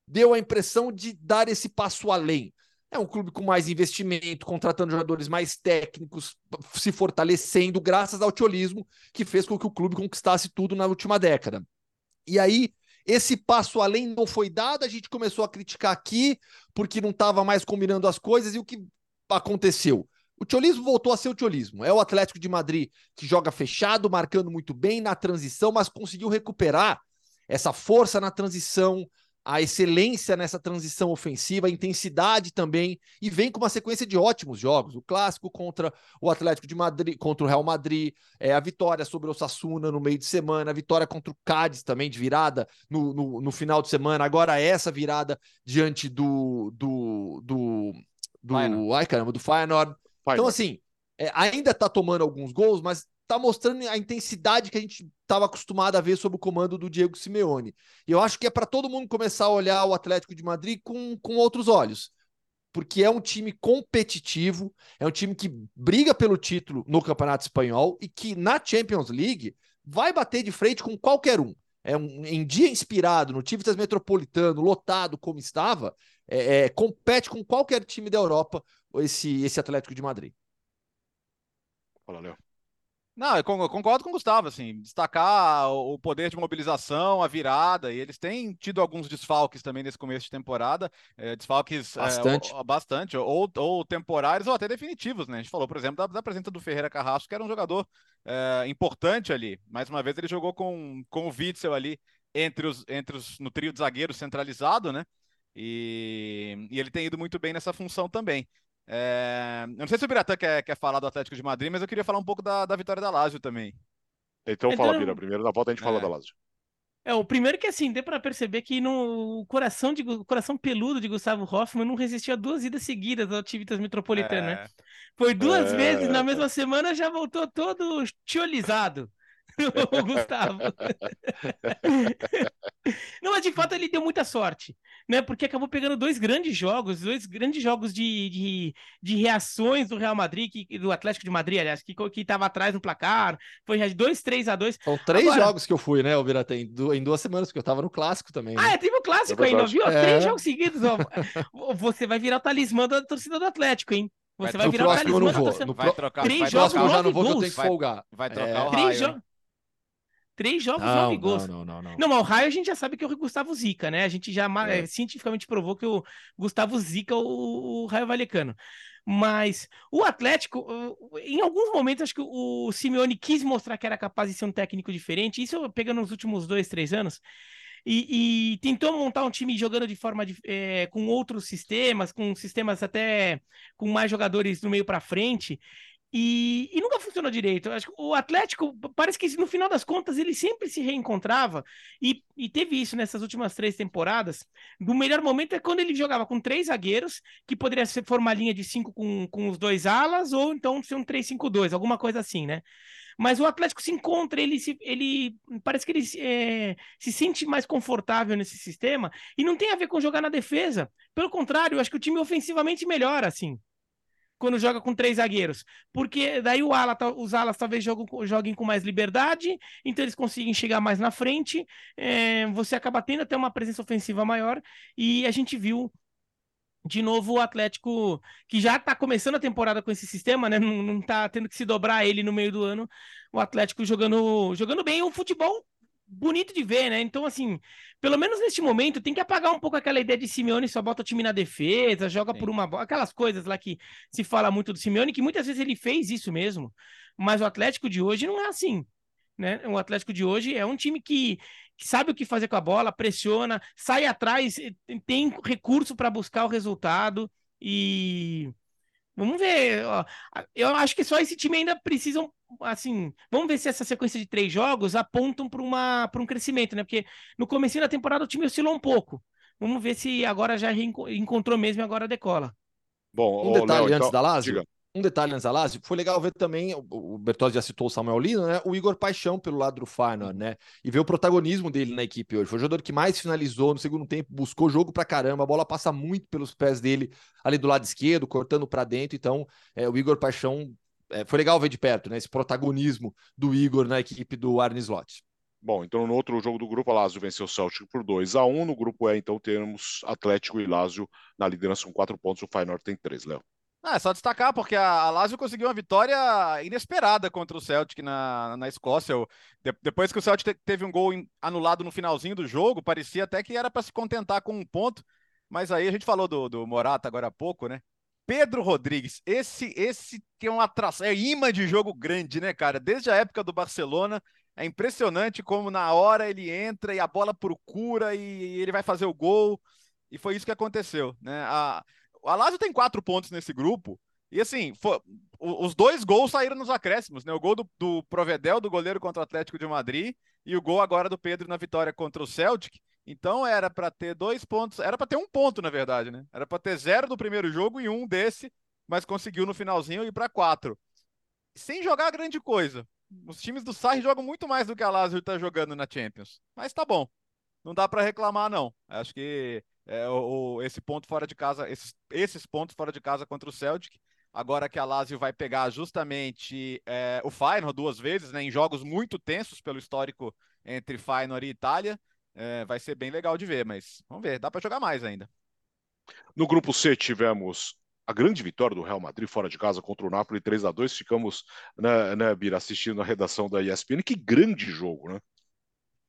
Speaker 4: deu a impressão de dar esse passo além. É um clube com mais investimento, contratando jogadores mais técnicos, se fortalecendo, graças ao tiolismo, que fez com que o clube conquistasse tudo na última década. E aí, esse passo além não foi dado, a gente começou a criticar aqui, porque não estava mais combinando as coisas, e o que aconteceu? O tiolismo voltou a ser o tiolismo. É o Atlético de Madrid que joga fechado, marcando muito bem na transição, mas conseguiu recuperar essa força na transição, a excelência nessa transição ofensiva, a intensidade também, e vem com uma sequência de ótimos jogos. O clássico contra o Atlético de Madrid, contra o Real Madrid, é, a vitória sobre o Sassuna no meio de semana, a vitória contra o Cádiz também de virada no, no, no final de semana, agora essa virada diante do. do, do, do ai caramba, do Feyenoord. Feyenoord. Então, assim, é, ainda tá tomando alguns gols, mas tá mostrando a intensidade que a gente estava acostumado a ver sob o comando do Diego Simeone. E eu acho que é para todo mundo começar a olhar o Atlético de Madrid com, com outros olhos. Porque é um time competitivo, é um time que briga pelo título no Campeonato Espanhol e que na Champions League vai bater de frente com qualquer um. É um, em dia inspirado, no Tivtas Metropolitano, lotado como estava, é, é, compete com qualquer time da Europa esse, esse Atlético de Madrid.
Speaker 2: Fala, Léo.
Speaker 3: Não, eu concordo com o Gustavo, assim, destacar o poder de mobilização, a virada, e eles têm tido alguns desfalques também nesse começo de temporada, é, desfalques
Speaker 4: bastante,
Speaker 3: é, bastante ou, ou, temporários ou até definitivos, né? A gente falou, por exemplo, da, da presença do Ferreira Carrasco, que era um jogador é, importante ali. Mais uma vez ele jogou com, com o Witzel ali entre os, entre os, no trio de zagueiro centralizado, né? E, e ele tem ido muito bem nessa função também. É... Eu não sei se o Biratã quer, quer falar do Atlético de Madrid, mas eu queria falar um pougo da, da vitória da Lazio também.
Speaker 2: Então, fala, Bira. Primeiro, na volta a gente é. fala da Lazio.
Speaker 5: É, o primeiro que assim, deu para perceber que no coração de o coração peludo de Gustavo Hoffmann não resistiu a duas idas seguidas ao Tivitas Metropolitano, né? é. né? Foi duas é... vezes na mesma semana, já voltou todo tiolizado. (laughs) o Gustavo. (laughs) Não, mas de fato ele deu muita sorte, né? Porque acabou pegando dois grandes jogos, dois grandes jogos de, de, de reações do Real Madrid, que, do Atlético de Madrid, aliás, que estava atrás no placar. Foi já de 2, 3 a 2
Speaker 4: São três Agora... jogos que eu fui, né, Alvira? em duas semanas, porque eu estava no clássico também.
Speaker 5: Né? Ah, é, teve o um clássico ainda, viu? É... Três jogos seguidos. Ó. (laughs) Você vai virar o talismã da torcida do Atlético, hein? Você vai, vai virar o talismã da torcida.
Speaker 4: No vai trocar, três vai jogos, eu já não vou, que eu tenho que folgar.
Speaker 3: Vai, vai trocar é... o raio. Três,
Speaker 5: Três jogos, não, gols. Não, não, não, não. Não, mas o Raio a gente já sabe que é o Gustavo Zica, né? A gente já é. cientificamente provou que o Gustavo Zica o, o Raio Valecano. Mas o Atlético, em alguns momentos, acho que o Simeone quis mostrar que era capaz de ser um técnico diferente. Isso pegando nos últimos dois, três anos. E, e, tentou montar um time jogando de forma de, é, com outros sistemas, com sistemas até com mais jogadores no meio para frente. E, e, nunca funcionou direito. Acho que o Atlético, parece que no final das contas ele sempre se reencontrava, e, e teve isso nessas últimas três temporadas. O melhor momento é quando ele jogava com três zagueiros, que poderia ser formar linha de cinco com, com os dois alas, ou então ser um 3-5-2, alguma coisa assim, né? Mas o Atlético se encontra, ele, se, ele parece que ele é, se sente mais confortável nesse sistema, e não tem a ver com jogar na defesa. Pelo contrário, acho que o time ofensivamente melhora, assim quando joga com três zagueiros. Porque daí ala, os alas talvez joguem com mais liberdade, então eles conseguem chegar mais na frente. É, você acaba tendo até uma presença ofensiva maior. E a gente viu de novo o Atlético, que já está começando a temporada com esse sistema, né? Não, não tá tendo que se dobrar ele no meio do ano. O Atlético jogando, jogando bem o futebol bonito de ver, né? Então, assim, pelo menos neste momento, tem que apagar um pouco aquela ideia de Simeone só bota o time na defesa, joga Sim. por uma bola, aquelas coisas lá que se fala muito do Simeone, que muitas vezes ele fez isso mesmo, mas o Atlético de hoje não é assim, né? O Atlético de hoje é um time que, que sabe o que fazer com a bola, pressiona, sai atrás, tem recurso para buscar o resultado e Vamos ver. Eu acho que só esse time ainda precisam, assim, vamos ver se essa sequência de três jogos apontam para um crescimento, né? Porque no começo da temporada o time oscilou um pouco. Vamos ver se agora já encontrou mesmo e agora decola.
Speaker 4: Bom, um detalhe Léo, antes então, da Lazio. Diga. Um detalhe Lazio, foi legal ver também, o Bertozzi já citou o Samuel Lino, né? O Igor Paixão pelo lado do Feyenoord, né? E ver o protagonismo dele na equipe hoje. Foi o jogador que mais finalizou no segundo tempo, buscou jogo pra caramba, a bola passa muito pelos pés dele ali do lado esquerdo, cortando para dentro. Então, é, o Igor Paixão é, foi legal ver de perto, né? Esse protagonismo do Igor na equipe do Arne Slot.
Speaker 2: Bom, então no outro jogo do grupo, a Lazio venceu o Celtic por 2 a 1 No grupo E, então, temos Atlético e Lazio na liderança com 4 pontos. O Feyenoord tem 3, Léo.
Speaker 3: Ah, é só destacar, porque a, a Lazio conseguiu uma vitória inesperada contra o Celtic na, na Escócia. de, depois que o Celtic te, teve um gol anulado no finalzinho do jogo, parecia até que era para se contentar com um ponto. Mas aí a gente falou do, do Morata agora há pouco, né? Pedro Rodrigues, esse esse que é uma atração, é imã de jogo grande, né, cara? Desde a época do Barcelona, é impressionante como na hora ele entra e a bola procura e ele vai fazer o gol. E foi isso que aconteceu, né? A, a Lazio tem quatro pontos nesse grupo. E assim, foi, os dois gols saíram nos acréscimos, né? O gol do, do Provedel, do goleiro contra o Atlético de Madrid, e o gol agora do Pedro na vitória contra o Celtic. Então era para ter dois pontos, era para ter um ponto, na verdade, né? Era para ter zero do primeiro jogo e um desse, mas conseguiu no finalzinho ir para quatro. Sem jogar grande coisa. Os times do Sarri jogam muito mais do que a Lazio está jogando na Champions. Mas tá bom. Não dá para reclamar, não. Acho que é, o, o, esse ponto fora de casa, esses, esses pontos fora de casa contra o Celtic, agora que a Lazio vai pegar justamente é, o Feyenoord duas vezes, né, em jogos muito tensos pelo histórico entre Feyenoord e Itália, é, vai ser bem legal de ver, mas vamos ver, dá para jogar mais ainda.
Speaker 2: No grupo C tivemos a grande vitória do Real Madrid fora de casa contra o Napoli 3 a 2 ficamos, né, né, Bira, assistindo a redação da ESPN, que grande jogo, né?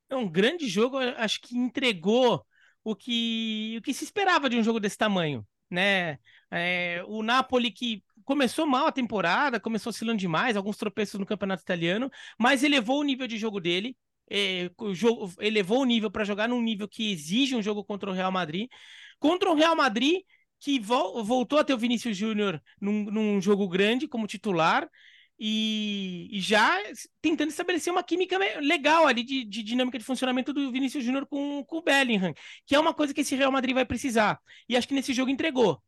Speaker 5: É um grande jogo, acho que entregou o que, o que se esperava de um jogo desse tamanho, né? É, o Napoli que começou mal a temporada, começou oscilando demais, alguns tropeços no campeonato italiano, mas elevou o nível de jogo dele, é, elevou o nível para jogar num nível que exige um jogo contra o Real Madrid. Contra o Real Madrid, que vo voltou a ter o Vinícius Júnior num, num, jogo grande como titular e, já tentando estabelecer uma química legal ali de, de dinâmica de funcionamento do Vinícius Júnior com, com o Bellingham, que é uma coisa que esse Real Madrid vai precisar. E acho que nesse jogo entregou.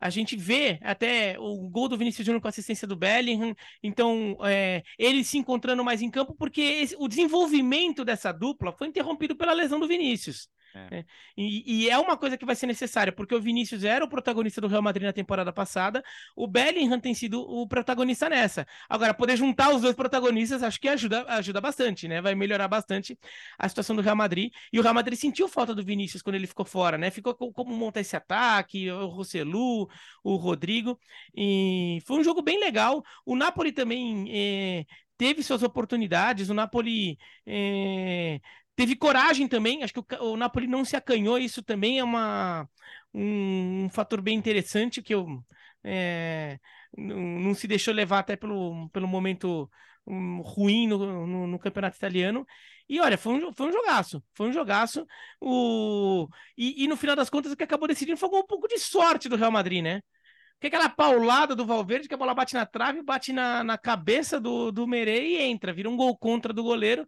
Speaker 5: A gente vê até o gol do Vinícius Júnior com assistência do Bellingham, então é, ele se encontrando mais em campo, porque esse, o desenvolvimento dessa dupla foi interrompido pela lesão do Vinícius. É. Né? E, e, é uma coisa que vai ser necessária, porque o Vinícius era o protagonista do Real Madrid na temporada passada, o Bellingham tem sido o protagonista nessa. Agora, poder juntar os dois protagonistas, acho que ajuda, ajuda bastante, né? Vai melhorar bastante a situação do Real Madrid. E o Real Madrid sentiu falta do Vinícius quando ele ficou fora, né? Ficou como montar esse ataque, o Rossellu, o Rodrigo. E foi um jogo bem legal. O Napoli também. É teve suas oportunidades. O Napoli é, Teve coragem também, acho que o, o Napoli não se acanhou, isso também é uma, um, um fator bem interessante que eu é, não, não, se deixou levar até pelo, pelo momento um, ruim no, no, no, campeonato italiano. E olha, foi um, foi um jogaço, foi um jogaço. O... E, e no final das contas, o que acabou decidindo foi um pouco de sorte do Real Madrid, né? Porque aquela paulada do Valverde, que a bola bate na trave, bate na, na cabeça do, do Merei e entra, vira um gol contra do goleiro.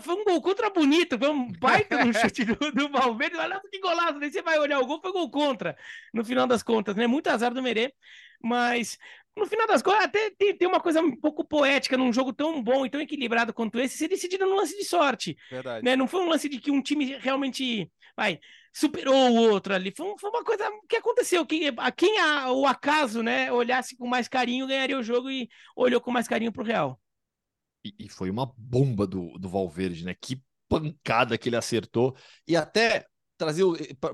Speaker 5: Foi um gol contra bonito, foi um baita no (laughs) chute do, do Valverde. Olha que golaço, daí você vai olhar o gol, foi gol contra, no final das contas, né? Muito azar do Merê, mas no final das contas, até tem, tem uma coisa um pouco poética num jogo tão bom e tão equilibrado quanto esse, ser decidido num lance de sorte. Verdade. Né? Não foi um lance de que um time realmente vai, superou o outro ali. Foi, foi uma coisa que aconteceu. Que, a quem a, o acaso né, olhasse com mais carinho ganharia o jogo e olhou com mais carinho para o Real.
Speaker 4: E, e foi uma bomba do, do Valverde, né? Que pancada que ele acertou. E até trazer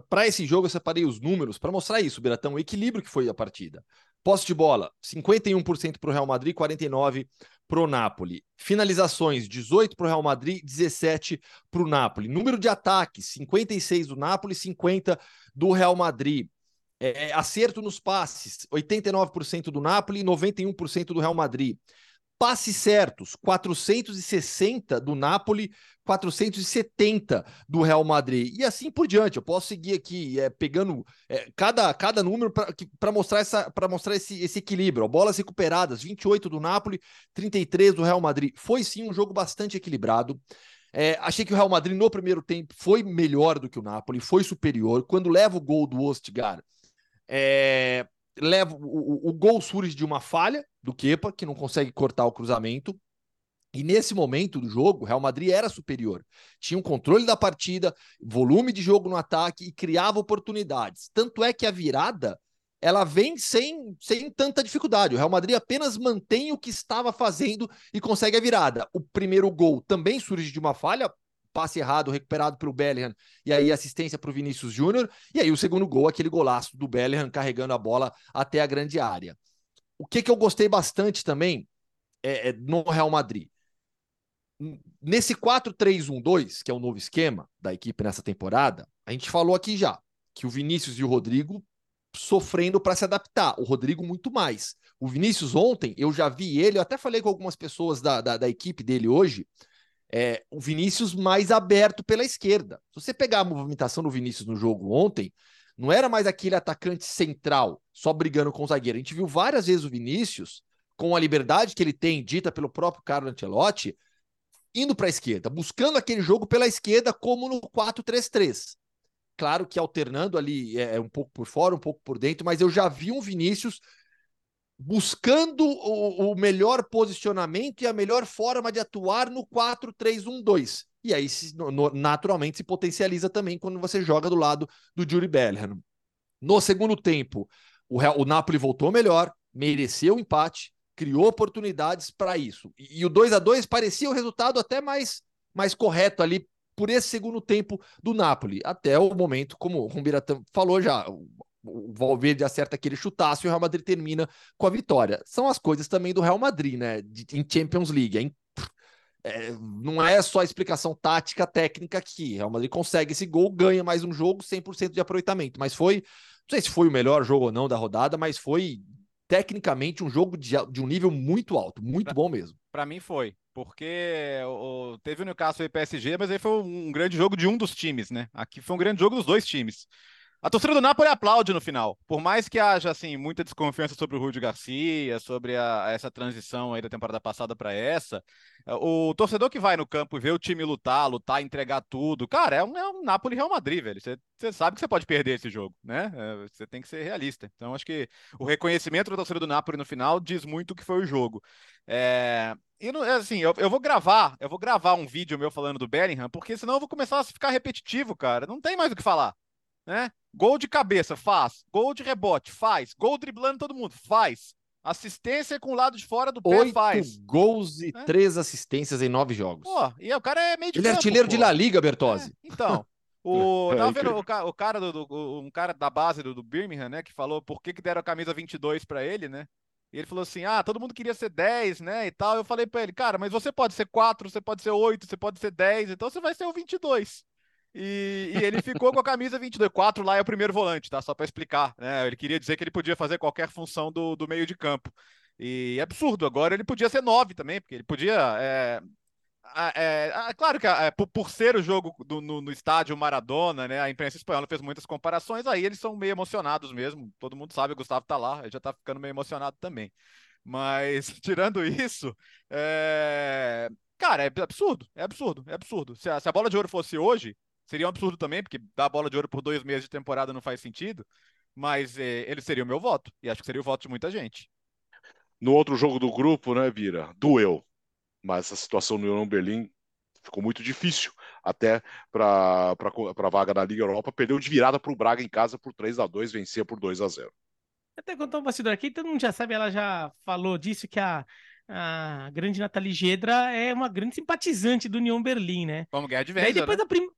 Speaker 4: para esse jogo eu separei os números para mostrar isso, Beratão, o equilíbrio que foi a partida. Posse de bola, 51% para o Real Madrid, 49% para o Napoli. Finalizações, 18% para o Real Madrid, 17% para o Napoli. Número de ataques, 56% do Napoli, 50% do Real Madrid. É, acerto nos passes, 89% do Napoli, 91% do Real Madrid passes certos, 460 do Napoli, 470 do Real Madrid. E assim por diante. Eu posso seguir aqui é, pegando é, cada, cada número para mostrar, essa, mostrar esse, esse equilíbrio. Bolas recuperadas, 28 do Napoli, 33 do Real Madrid. Foi sim um jogo bastante equilibrado. É, achei que o Real Madrid no primeiro tempo foi melhor do que o Napoli, foi superior. Quando leva o gol do Ostgar, é, leva o, o, gol surge de uma falha do Kepa, que não consegue cortar o cruzamento. E nesse momento do jogo, o Real Madrid era superior. Tinha um controle da partida, volume de jogo no ataque e criava oportunidades. Tanto é que a virada ela vem sem, sem tanta dificuldade. O Real Madrid apenas mantém o que estava fazendo e consegue a virada. O primeiro gol também surge de uma falha, passe errado recuperado pelo Bellingham e aí assistência para o Vinícius Júnior. E aí o segundo gol, aquele golaço do Bellingham carregando a bola até a grande área. O que, que eu gostei bastante também é, é no Real Madrid. Nesse 4-3-1-2, que é o novo esquema da equipe nessa temporada, a gente falou aqui já que o Vinícius e o Rodrigo sofrendo para se adaptar. O Rodrigo, muito mais. O Vinícius, ontem, eu já vi ele, eu até falei com algumas pessoas da, da, da equipe dele hoje. É, o Vinícius mais aberto pela esquerda. Se você pegar a movimentação do Vinícius no jogo ontem, não era mais aquele atacante central, só brigando com o zagueiro. A gente viu várias vezes o Vinícius, com a liberdade que ele tem, dita pelo próprio Carlo Ancelotti, indo para a esquerda, buscando aquele jogo pela esquerda, como no 4-3-3 claro que alternando ali é, é, um pouco por fora, um pouco por dentro, mas eu já vi um Vinícius buscando o, o melhor posicionamento e a melhor forma de atuar no 4-3-1-2. E aí, se, no, naturalmente, se potencializa também quando você joga do lado do Jury Bellingham. No segundo tempo, o, o Napoli voltou melhor, mereceu o empate, criou oportunidades para isso. E, e o 2 a 2 parecia o resultado até mais, mais correto ali por esse segundo tempo do Napoli, até o momento, como o Rumbiratã falou já, o Valverde acerta aquele chutaço e o Real Madrid termina com a vitória. São as coisas também do Real Madrid, né? De, em Champions League. É, é, não é só a explicação tática, técnica aqui. O Real Madrid consegue esse gol, ganha mais um jogo, 100% de aproveitamento. Mas foi, não sei se foi o melhor jogo ou não da rodada, mas foi tecnicamente um jogo de, de um nível muito alto, muito pra, bom mesmo.
Speaker 3: Para mim foi, porque o, teve o Newcastle e PSG, mas aí foi um grande jogo de um dos times, né? Aqui foi um grande jogo dos dois times. A torcida do Napoli aplaude no final. Por mais que haja assim muita desconfiança sobre o Rui Garcia, sobre a, essa transição aí da temporada passada para essa, o torcedor que vai no campo e vê o time lutar, lutar, entregar tudo, cara, é um, é um Napoli Real Madrid, velho. Você sabe que você pode perder esse jogo, né? Você é, tem que ser realista. Então acho que o reconhecimento da torcida do Napoli no final diz muito o que foi o jogo. É, e assim, eu, eu, vou gravar, eu vou gravar um vídeo meu falando do Bellingham, porque senão eu vou começar a ficar repetitivo, cara. Não tem mais o que falar né? Gol de cabeça, faz. Gol de rebote, faz. Gol driblando todo mundo, faz. Assistência com o lado de fora do pé, Oito faz.
Speaker 4: gols e é. três assistências em nove jogos.
Speaker 3: Pô, e o cara é meio de
Speaker 4: Ele é campo, é artilheiro pô. de La Liga, Bertozzi.
Speaker 3: É, então, o, (laughs) tava vendo o, o cara do, do, um cara da base do, do, Birmingham, né, que falou por que, que deram a camisa 22 para ele, né? E ele falou assim: "Ah, todo mundo queria ser 10, né, e tal". Eu falei para ele: "Cara, mas você pode ser 4, você pode ser 8, você pode ser 10, então você vai ser o 22". E, e, ele ficou com a camisa 22. 4 lá é o primeiro volante, tá? Só para explicar. Né? Ele queria dizer que ele podia fazer qualquer função do, do meio de campo. E é absurdo. Agora ele podia ser 9 também, porque ele podia. É, é, é, claro que é, por, por, ser o jogo do, no, no, estádio Maradona, né? A imprensa espanhola fez muitas comparações, aí eles são meio emocionados mesmo. Todo mundo sabe, o Gustavo tá lá, ele já tá ficando meio emocionado também. Mas, (laughs) tirando isso, é... cara, é absurdo, é absurdo, é absurdo. Se a, se a bola de ouro fosse hoje, Seria um absurdo também, porque dar a bola de ouro por dois meses de temporada não faz sentido. Mas é, ele seria o meu voto. E acho que seria o voto de muita gente.
Speaker 2: No outro jogo do grupo, né, Vira? Doeu. Mas a situação no União Berlim ficou muito difícil até para a vaga da Liga Europa. Perdeu de virada para o Braga em casa por 3 a 2 vencia por 2 a 0
Speaker 5: Até contar um bastidor aqui, todo mundo já sabe, ela já falou disso, que a, a grande Nathalie Gedra é uma grande simpatizante do União Berlim, né?
Speaker 3: Como Guerra de Daí
Speaker 5: depois
Speaker 3: né?
Speaker 5: da prim...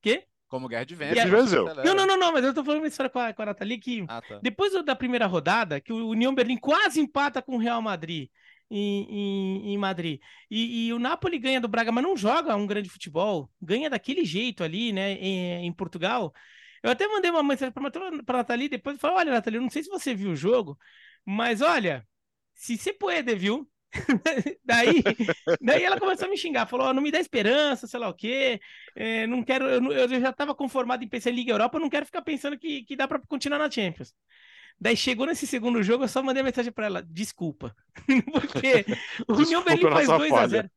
Speaker 5: Quê?
Speaker 3: Como Guerra de
Speaker 2: Venceu.
Speaker 5: Não, não, não, não, mas eu tô falando uma história com a, com a Nathalie que ah, tá. depois da primeira rodada, que o União Berlim quase empata com o Real Madrid em, em, em Madrid. E, e, o Napoli ganha do Braga, mas não joga um grande futebol. Ganha daquele jeito ali, né, em, em Portugal. Eu até mandei uma mensagem para a Nathalie depois e falei: olha, Nathalie, eu não sei se você viu o jogo, mas olha, se você puder, viu? (laughs) daí, daí ela começou a me xingar, falou: oh, não me dá esperança, sei lá o quê, é, não quero, eu, eu já estava conformado em pensar em Liga Europa, eu não quero ficar pensando que, que dá para continuar na Champions. Daí chegou nesse segundo jogo, eu só mandei mensagem para ela: desculpa, (laughs) porque o União Berlim faz 2 a 0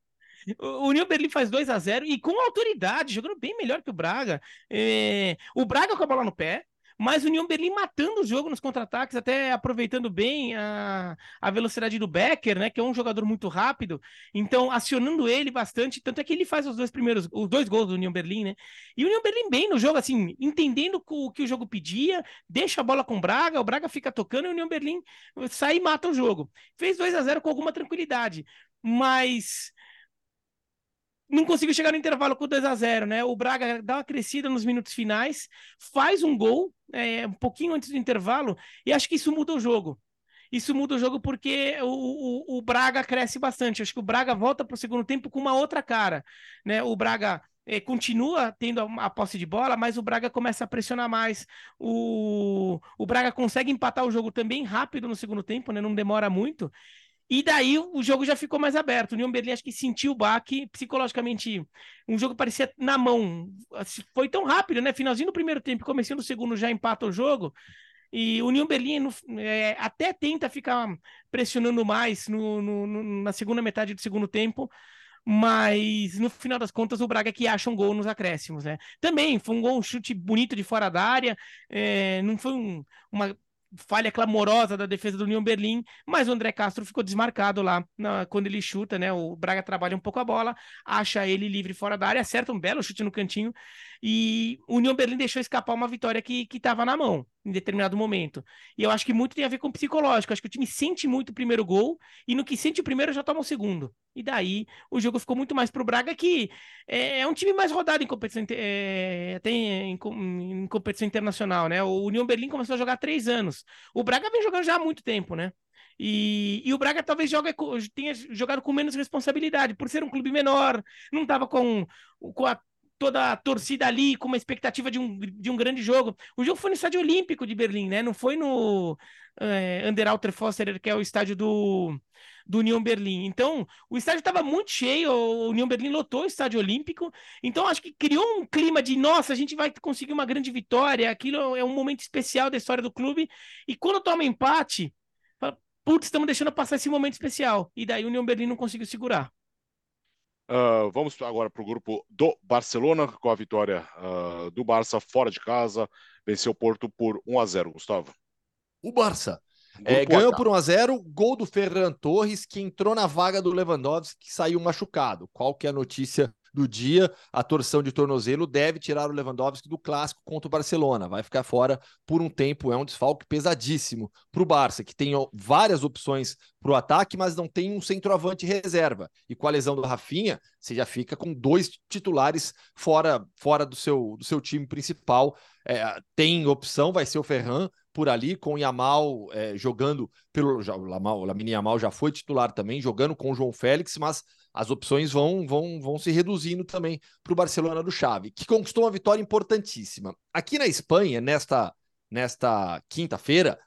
Speaker 5: o União Berlim faz 2 a 0 e com autoridade, jogando bem melhor que o Braga. É... O Braga com a bola no pé, mas o União Berlim matando o jogo nos contra-ataques, até aproveitando bem a, a velocidade do Becker, né, que é um jogador muito rápido, então acionando ele bastante, tanto é que ele faz os dois primeiros, os dois gols do União Berlim, né? E o União Berlim bem no jogo, assim, entendendo o que o jogo pedia, deixa a bola com o Braga, o Braga fica tocando e o União Berlim sai e mata o jogo. Fez 2 a 0 com alguma tranquilidade, mas não conseguiu chegar no intervalo com 2 a 0 né? O Braga dá uma crescida nos minutos finais, faz um gol é, um pouquinho antes do intervalo, e acho que isso muda o jogo. Isso muda o jogo porque o, o, o Braga cresce bastante. Acho que o Braga volta para o segundo tempo com uma outra cara. Né? O Braga é, continua tendo a, a, posse de bola, mas o Braga começa a pressionar mais. O, o Braga consegue empatar o jogo também rápido no segundo tempo, né? não demora muito. E daí o jogo já ficou mais aberto. O União Berlim acho que sentiu o baque psicologicamente. Um jogo parecia na mão. Assim, foi tão rápido, né? Finalzinho do primeiro tempo, começando do segundo já empata o jogo. E o União Berlim é, até tenta ficar pressionando mais no, no, no, na segunda metade do segundo tempo, mas no final das contas o Braga que acha um gol nos acréscimos, né? Também foi um gol, um chute bonito de fora da área, é, não foi um, uma falha clamorosa da defesa do União Berlim, mas o André Castro ficou desmarcado lá na, quando ele chuta, né? O Braga trabalha um pouco a bola, acha ele livre fora da área, acerta um belo chute no cantinho e o União Berlim deixou escapar uma vitória que estava na mão em determinado momento. E eu acho que muito tem a ver com o psicológico. Acho que o time sente muito o primeiro gol e no que sente o primeiro já toma o segundo. E daí o jogo ficou muito mais para o Braga, que é, é, um time mais rodado em competição, é, tem em, em, competição internacional, né? O União Berlim começou a jogar há três anos. O Braga vem jogando já há muito tempo, né? E, e, o Braga talvez joga, tenha jogado com menos responsabilidade, por ser um clube menor, não estava com, com a toda a torcida ali com uma expectativa de um, de um grande jogo. O jogo foi no estádio Olímpico de Berlim, né? Não foi no é, Underalter Foster, que é o estádio do, do União Berlim. Então, o estádio estava muito cheio, o União Berlim lotou o estádio Olímpico. Então, acho que criou um clima de, nossa, a gente vai conseguir uma grande vitória, aquilo é um momento especial da história do clube. E quando toma empate, putz, estamos deixando passar esse momento especial. E daí o União Berlim não conseguiu segurar.
Speaker 2: Uh, vamos agora para o grupo do Barcelona, com a vitória uh, do Barça fora de casa, venceu o Porto por 1 a 0 Gustavo.
Speaker 4: O Barça é, ganhou por 1 a 0 gol do Ferran Torres, que entrou na vaga do Lewandowski, que saiu machucado. Qual que é a notícia do dia, a torção de tornozelo deve tirar o Lewandowski do clássico contra o Barcelona. Vai ficar fora por um tempo. É um desfalque pesadíssimo para o Barça, que tem várias opções para o ataque, mas não tem um centroavante reserva. E com a lesão do Rafinha, você já fica com dois titulares fora, fora do, seu, do seu time principal. É, tem opção, vai ser o Ferran por ali, com o Yamal é, jogando pelo. Já, o, Lamal, o Lamine Yamal já foi titular também, jogando com o João Félix, mas as opções vão, vão, vão se reduzindo também para o Barcelona do Xavi, que conquistou uma vitória importantíssima. Aqui na Espanha, nesta, nesta quinta-feira,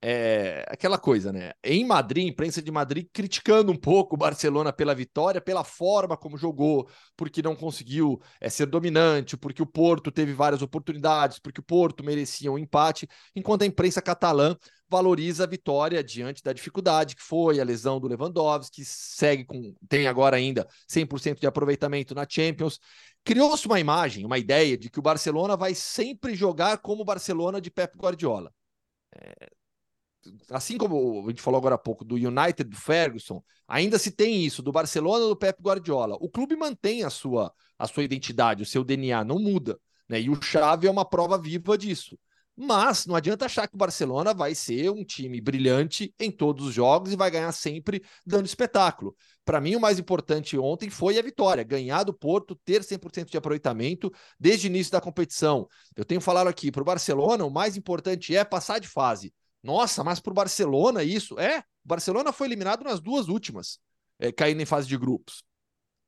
Speaker 4: é aquela coisa, né? Em Madrid, imprensa de Madrid criticando um pouco o Barcelona pela vitória, pela forma como jogou, porque não conseguiu é, ser dominante, porque o Porto teve várias oportunidades, porque o Porto merecia um empate, enquanto a imprensa catalã valoriza a vitória diante da dificuldade que foi a lesão do Lewandowski, segue com tem agora ainda 100% de aproveitamento na Champions. Criou-se uma imagem, uma ideia de que o Barcelona vai sempre jogar como o Barcelona de Pep Guardiola. É, assim como a gente falou agora há pouco do United do Ferguson, ainda se tem isso do Barcelona do Pep Guardiola. O clube mantém a sua a sua identidade, o seu DNA não muda, né? E o Xavi é uma prova viva disso. Mas não adianta achar que o Barcelona vai ser um time brilhante em todos os jogos e vai ganhar sempre dando espetáculo. Para mim, o mais importante ontem foi a vitória, ganhar do Porto, ter 100% de aproveitamento desde o início da competição. Eu tenho falado aqui, para o Barcelona, o mais importante é passar de fase. Nossa, mas para o Barcelona isso? É, o Barcelona foi eliminado nas duas últimas, é, caindo em fase de grupos.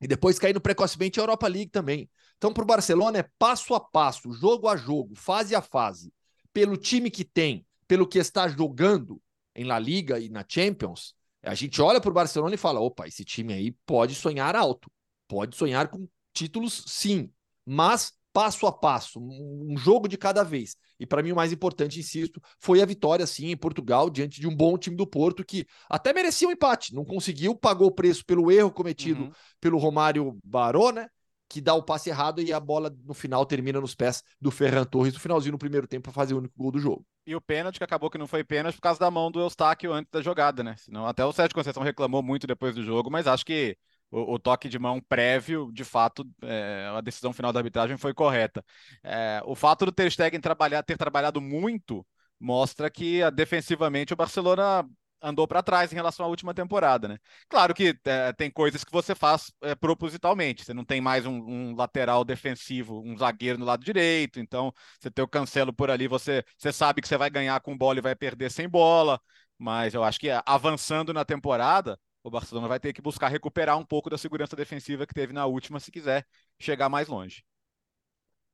Speaker 4: E depois caindo precocemente a Europa League também. Então, para o Barcelona é passo a passo, jogo a jogo, fase a fase pelo time que tem, pelo que está jogando em La Liga e na Champions, a gente olha para o Barcelona e fala: opa, esse time aí pode sonhar alto, pode sonhar com títulos, sim, mas passo a passo, um jogo de cada vez. E para mim o mais importante, insisto, foi a vitória sim em Portugal diante de um bom time do Porto que até merecia um empate, não conseguiu, pagou o preço pelo erro cometido uhum. pelo Romário Baró, né? Que dá o passe errado e a bola no final termina nos pés do Ferran Torres no finalzinho no primeiro tempo para fazer o único gol do jogo.
Speaker 3: E o pênalti que acabou que não foi pênalti por causa da mão do Eustáquio antes da jogada, né? Senão, até o Sérgio Conceição reclamou muito depois do jogo, mas acho que o, o toque de mão prévio, de fato, é, a decisão final da arbitragem foi correta. É, o fato do Ter Stegen trabalhar, ter trabalhado muito mostra que defensivamente o Barcelona andou para trás em relação à última temporada, né? Claro que é, tem coisas que você faz é, propositalmente. Você não tem mais um, um, lateral defensivo, um zagueiro no lado direito, então você tem o Cancelo por ali, você, você sabe que você vai ganhar com bola e vai perder sem bola. Mas eu acho que avançando na temporada, o Barcelona vai ter que buscar recuperar um pouco da segurança defensiva que teve na última, se quiser chegar mais longe.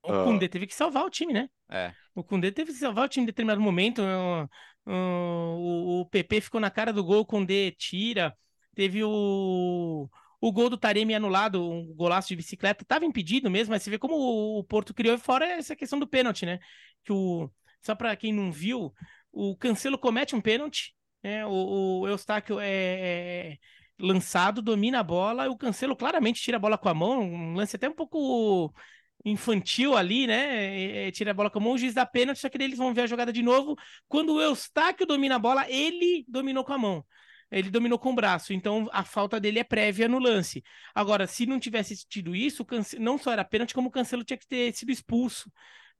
Speaker 5: O Koundé teve que salvar o time, né?
Speaker 3: É.
Speaker 5: O Koundé teve que salvar o time em determinado momento. o, o PP ficou na cara do gol, o Koundé tira. Teve o, o gol do Taremi anulado, um golaço de bicicleta. Tava impedido mesmo, mas você vê como o, o Porto criou fora essa questão do pênalti, né? Que o, só para quem não viu, o Cancelo comete um pênalti, né? O, o Eustáquio é, é lançado, domina a bola, o Cancelo claramente tira a bola com a mão, um lance até um pouco infantil ali, né? tira a bola com a mão, o juiz dá pênalti, só que eles vão ver a jogada de novo. Quando o Eustáquio domina a bola, ele dominou com a mão. Ele dominou com o braço, então a falta dele é prévia no lance. Agora, se não tivesse tido isso, não só era pênalti, como o Cancelo tinha que ter sido expulso,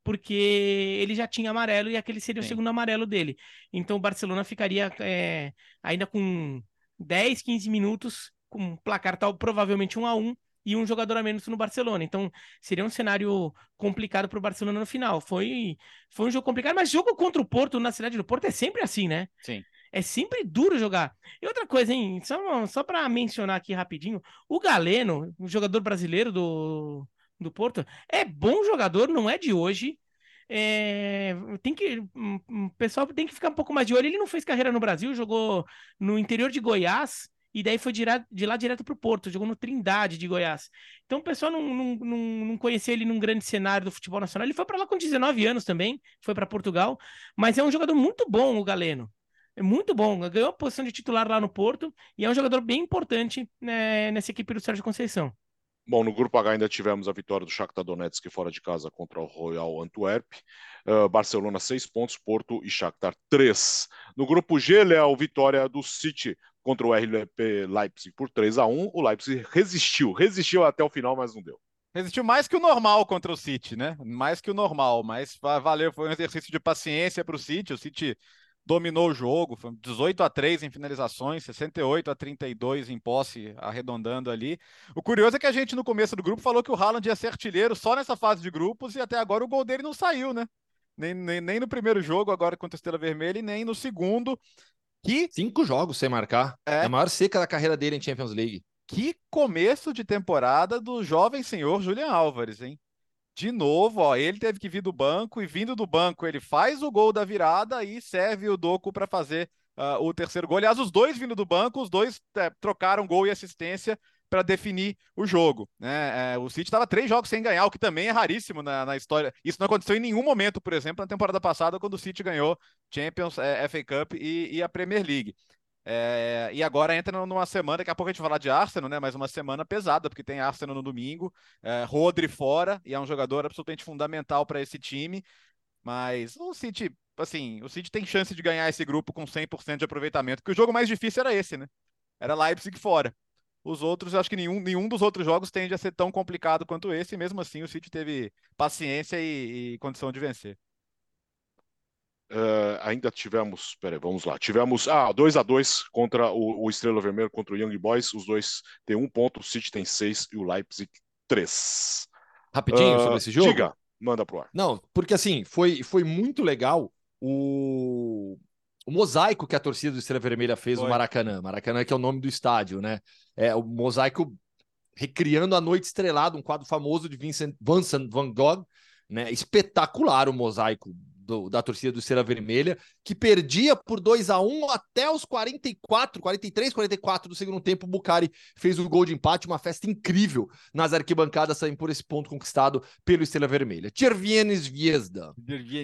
Speaker 5: porque ele já tinha amarelo e aquele seria Sim. o segundo amarelo dele. Então o Barcelona ficaria é, ainda com 10, 15 minutos, com um placar tal, provavelmente um a um, e um jogador a menos no Barcelona. Então, seria um cenário complicado para o Barcelona no final. Foi, foi um jogo complicado, mas jogo contra o Porto na cidade do Porto é sempre assim, né?
Speaker 3: Sim.
Speaker 5: É sempre duro jogar. E outra coisa, hein? Só, só para mencionar aqui rapidinho: o Galeno, o jogador brasileiro do, do Porto, é bom jogador, não é de hoje. É, tem que o pessoal tem que ficar um pouco mais de olho. Ele não fez carreira no Brasil, jogou no interior de Goiás e daí foi de, lá direto para o Porto, jogou no Trindade de Goiás. Então o pessoal não, não, não, não conhecia ele num grande cenário do futebol nacional. Ele foi para lá com 19 anos também, foi para Portugal, mas é um jogador muito bom, o Galeno. É muito bom, ganhou a posição de titular lá no Porto e é um jogador bem importante né, nessa equipe do Sérgio Conceição.
Speaker 2: Bom, no grupo H ainda tivemos a vitória do Shakhtar Donetsk fora de casa contra o Royal Antwerp. Uh, Barcelona 6 pontos, Porto e Shakhtar 3. No grupo G, Léo, vitória do City contra o RLP Leipzig por 3 a 1 O Leipzig resistiu, resistiu até o final, mas não deu.
Speaker 3: Resistiu mais que o normal contra o City, né? Mais que o normal, mas valeu, foi um exercício de paciência para o City. O City dominou o jogo, foi 18 a 3 em finalizações, 68 a 32 em posse, arredondando ali. O curioso é que a gente no começo do grupo falou que o Haaland ia ser artilheiro só nessa fase de grupos e até agora o gol dele não saiu, né? Nem, nem, nem no primeiro jogo, agora contra a Estrela Vermelha, e nem no segundo.
Speaker 4: Que... Cinco jogos sem marcar. É... é a maior seca da carreira dele em Champions League.
Speaker 3: Que começo de temporada do jovem senhor Julian Álvares, hein? De novo, ó, ele teve que vir do banco e vindo do banco ele faz o gol da virada e serve o Doku para fazer uh, o terceiro gol. Aliás, os dois vindo do banco, os dois é, trocaram gol e assistência para definir o jogo. Né? É, o City estava três jogos sem ganhar, o que também é raríssimo na, na, história. Isso não aconteceu em nenhum momento, por exemplo, na temporada passada, quando o City ganhou Champions, é, FA Cup e, e, a Premier League. É, e agora entra numa semana, daqui a pouco a gente vai falar de Arsenal, né? Mas uma semana pesada, porque tem Arsenal no domingo, é, Rodri fora, e é um jogador absolutamente fundamental para esse time. Mas o City, assim, o City tem chance de ganhar esse grupo com 100% de aproveitamento, porque o jogo mais difícil era esse, né? Era Leipzig fora. Os outros, acho que nenhum, nenhum dos outros jogos tende a ser tão complicado quanto esse, e mesmo assim o City teve paciência e, e condição de vencer.
Speaker 2: Uh, ainda tivemos, peraí, vamos lá. Tivemos ah, 2 a 2 contra o, o, Estrela Vermelha contra o Young Boys. Os dois têm um ponto, o City tem seis e o Leipzig três.
Speaker 4: Rapidinho uh, sobre esse jogo.
Speaker 2: Diga, manda pro ar.
Speaker 4: Não, porque assim, foi, foi muito legal o, o mosaico que a torcida do Estrela Vermelha fez Foi. no Maracanã. Maracanã, que é o nome do estádio, né? É o mosaico recriando a Noite Estrelada, um quadro famoso de Vincent, Vincent van Gogh, né? Espetacular o mosaico, do, da torcida do Estrela Vermelha, que perdia por 2 a 1 até os 44, 43, 44 do segundo tempo. O Bucari fez o gol de empate, uma festa incrível nas arquibancadas, saindo por esse ponto conquistado pelo Estrela Vermelha. Tchervienes Viesda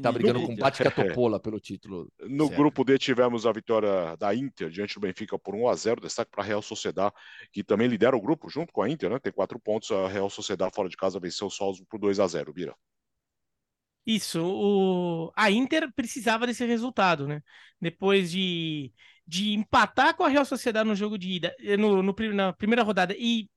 Speaker 4: tá brigando com Batica (laughs) Topola pelo título.
Speaker 2: No certo. grupo D tivemos a vitória da Inter diante do Benfica por 1 a 0 destaque para a Real Sociedad, que também lidera o grupo junto com a Inter, né? Tem quatro pontos. A Real Sociedad fora de casa venceu o Salzburg por 2 a 0 Bira.
Speaker 5: Isso, o... a Inter precisava desse resultado, né? Depois de, de empatar com a Real Sociedade no jogo de ida, eh, no, no, na primeira rodada, e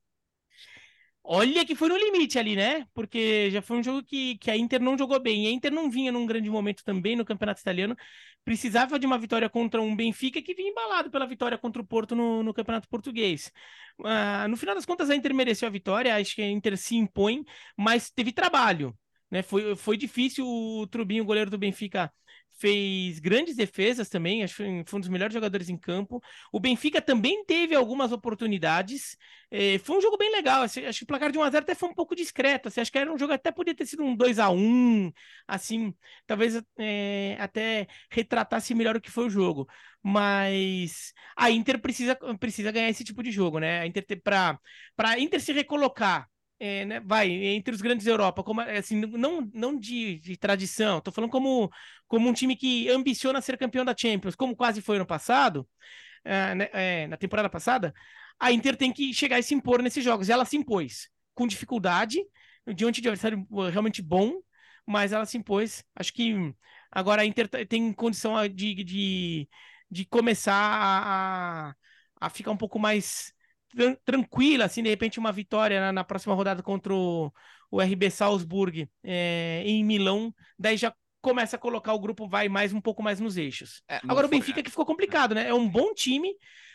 Speaker 5: olha que foi no limite ali, né? Porque já foi um jogo que, que a Inter não jogou bem, e a Inter não vinha num grande momento também no Campeonato Italiano, precisava de uma vitória contra um Benfica que vinha embalado pela vitória contra o Porto no, no Campeonato Português. Uh, no final das contas, a Inter mereceu a vitória, acho que a Inter se impõe, mas teve trabalho. Né? Foi, foi difícil, o Trubinho, o goleiro do Benfica, fez grandes defesas também, acho que foi um dos melhores jogadores em campo. O Benfica também teve algumas oportunidades. É, foi um jogo bem legal. Acho, acho que o placar de 1x0 até foi um pouco discreto. Assim, acho que era um jogo até podia ter sido um 2x1, assim, talvez é, até retratasse melhor o que foi o jogo. Mas a Inter precisa, precisa ganhar esse tipo de jogo, né? A Inter para a Inter se recolocar é, né, vai, entre os grandes da Europa, como, assim, não, não de, de tradição, tô falando como, como um time que ambiciona ser campeão da Champions, como quase foi no passado, é, né, é, na temporada passada, a Inter tem que chegar e se impor nesses jogos. E ela se impôs com dificuldade, diante de adversário realmente bom, mas ela se impôs. Acho que agora a Inter tem condição de, de, de começar a, a ficar um pouco mais tranquila, assim, de repente uma vitória na, na próxima rodada contra o, o RB Salzburg é, em Milão, daí já começa a colocar o grupo, vai mais um pouco mais nos eixos. É, Agora o Benfica é. que ficou complicado, né? É um bom time,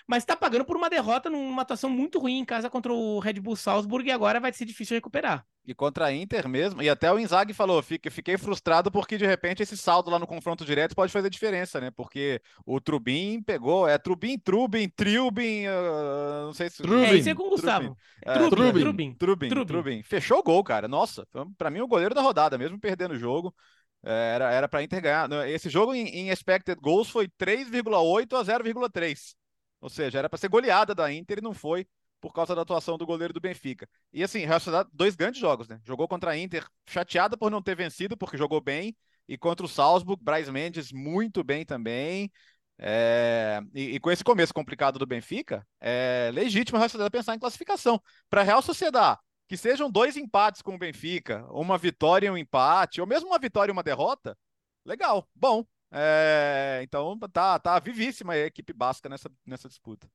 Speaker 5: mas tá pagando por uma derrota numa atuação muito ruim em casa contra o Red Bull Salzburg e agora vai ser difícil recuperar.
Speaker 3: E contra a Inter mesmo, e até o Inzaghi falou, fiquei frustrado porque de repente esse saldo lá no confronto direto pode fazer diferença, né? Porque o Trubin pegou, é Trubin, Trubin, Trubin, uh, não sei se...
Speaker 5: Trubin. É, isso é com o Gustavo.
Speaker 3: É, Trubin, Trubin, Trubin, Trubin, Trubin, Trubin. Fechou o gol, cara, nossa, para mim o goleiro da rodada, mesmo perdendo o jogo, é, era era para Inter ganhar. Esse jogo em, em expected goals foi 3,8 a 0,3. Ou seja, era para ser goleada da Inter e não foi por causa da atuação do goleiro do Benfica. E assim, Real Sociedade, dois grandes jogos, né? Jogou contra a Inter, chateada por não ter vencido, porque jogou bem, e contra o Salzburg, Braz Mendes muito bem também. É... E, e, com esse começo complicado do Benfica, é legítimo a Real Sociedade pensar em classificação. Para a Real Sociedade, que sejam dois empates com o Benfica, uma vitória e um empate, ou mesmo uma vitória e uma derrota, legal, bom. É... Então tá, tá vivíssima a equipe basca nessa, nessa disputa.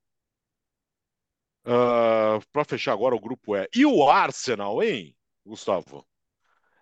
Speaker 2: Uh, ah, para fechar agora o grupo é. E o Arsenal, hein, Gustavo?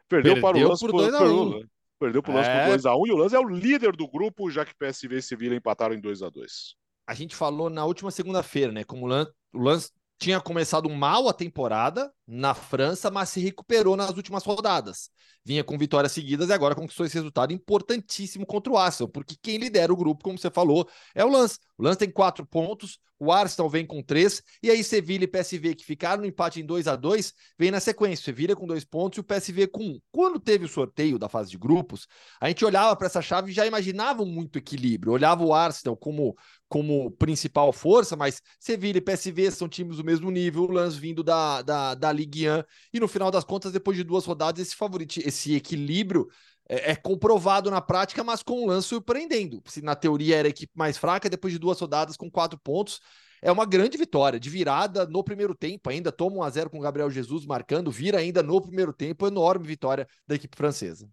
Speaker 2: Perdeu, Perdeu para o Lance por 2x1. Perdeu para o Lance é... por 2x1 um, e o Lance é o líder do grupo, já que PSV e Sevilha empataram em 2x2.
Speaker 4: A gente falou na última segunda-feira, né? Como o Lance, o Lance tinha começado mal a temporada na França, mas se recuperou nas últimas rodadas. Vinha com vitórias seguidas e agora conquistou esse resultado importantíssimo contra o Arsenal, porque quem lidera o grupo, como você falou, é o Lance. O Lance tem quatro pontos, o Arsenal vem com três, e aí Sevilha e PSV, que ficaram no empate em 2 a 2 vem na sequência. Sevilha com dois pontos e o PSV com um. Quando teve o sorteio da fase de grupos, a gente olhava para essa chave e já imaginava muito equilíbrio. Olhava o Arsenal como, como principal força, mas Sevilha e PSV são times do mesmo nível, o Lance vindo da, da, da Ligue 1, e no final das contas, depois de duas rodadas, esse, favorito, esse equilíbrio é, é, comprovado na prática, mas com um lance surpreendendo. Se na teoria era a equipe mais fraca, depois de duas rodadas com quatro pontos, é uma grande vitória, de virada no primeiro tempo, ainda toma 1 a 0 com o Gabriel Jesus marcando, vira ainda no primeiro tempo, enorme vitória da equipe francesa.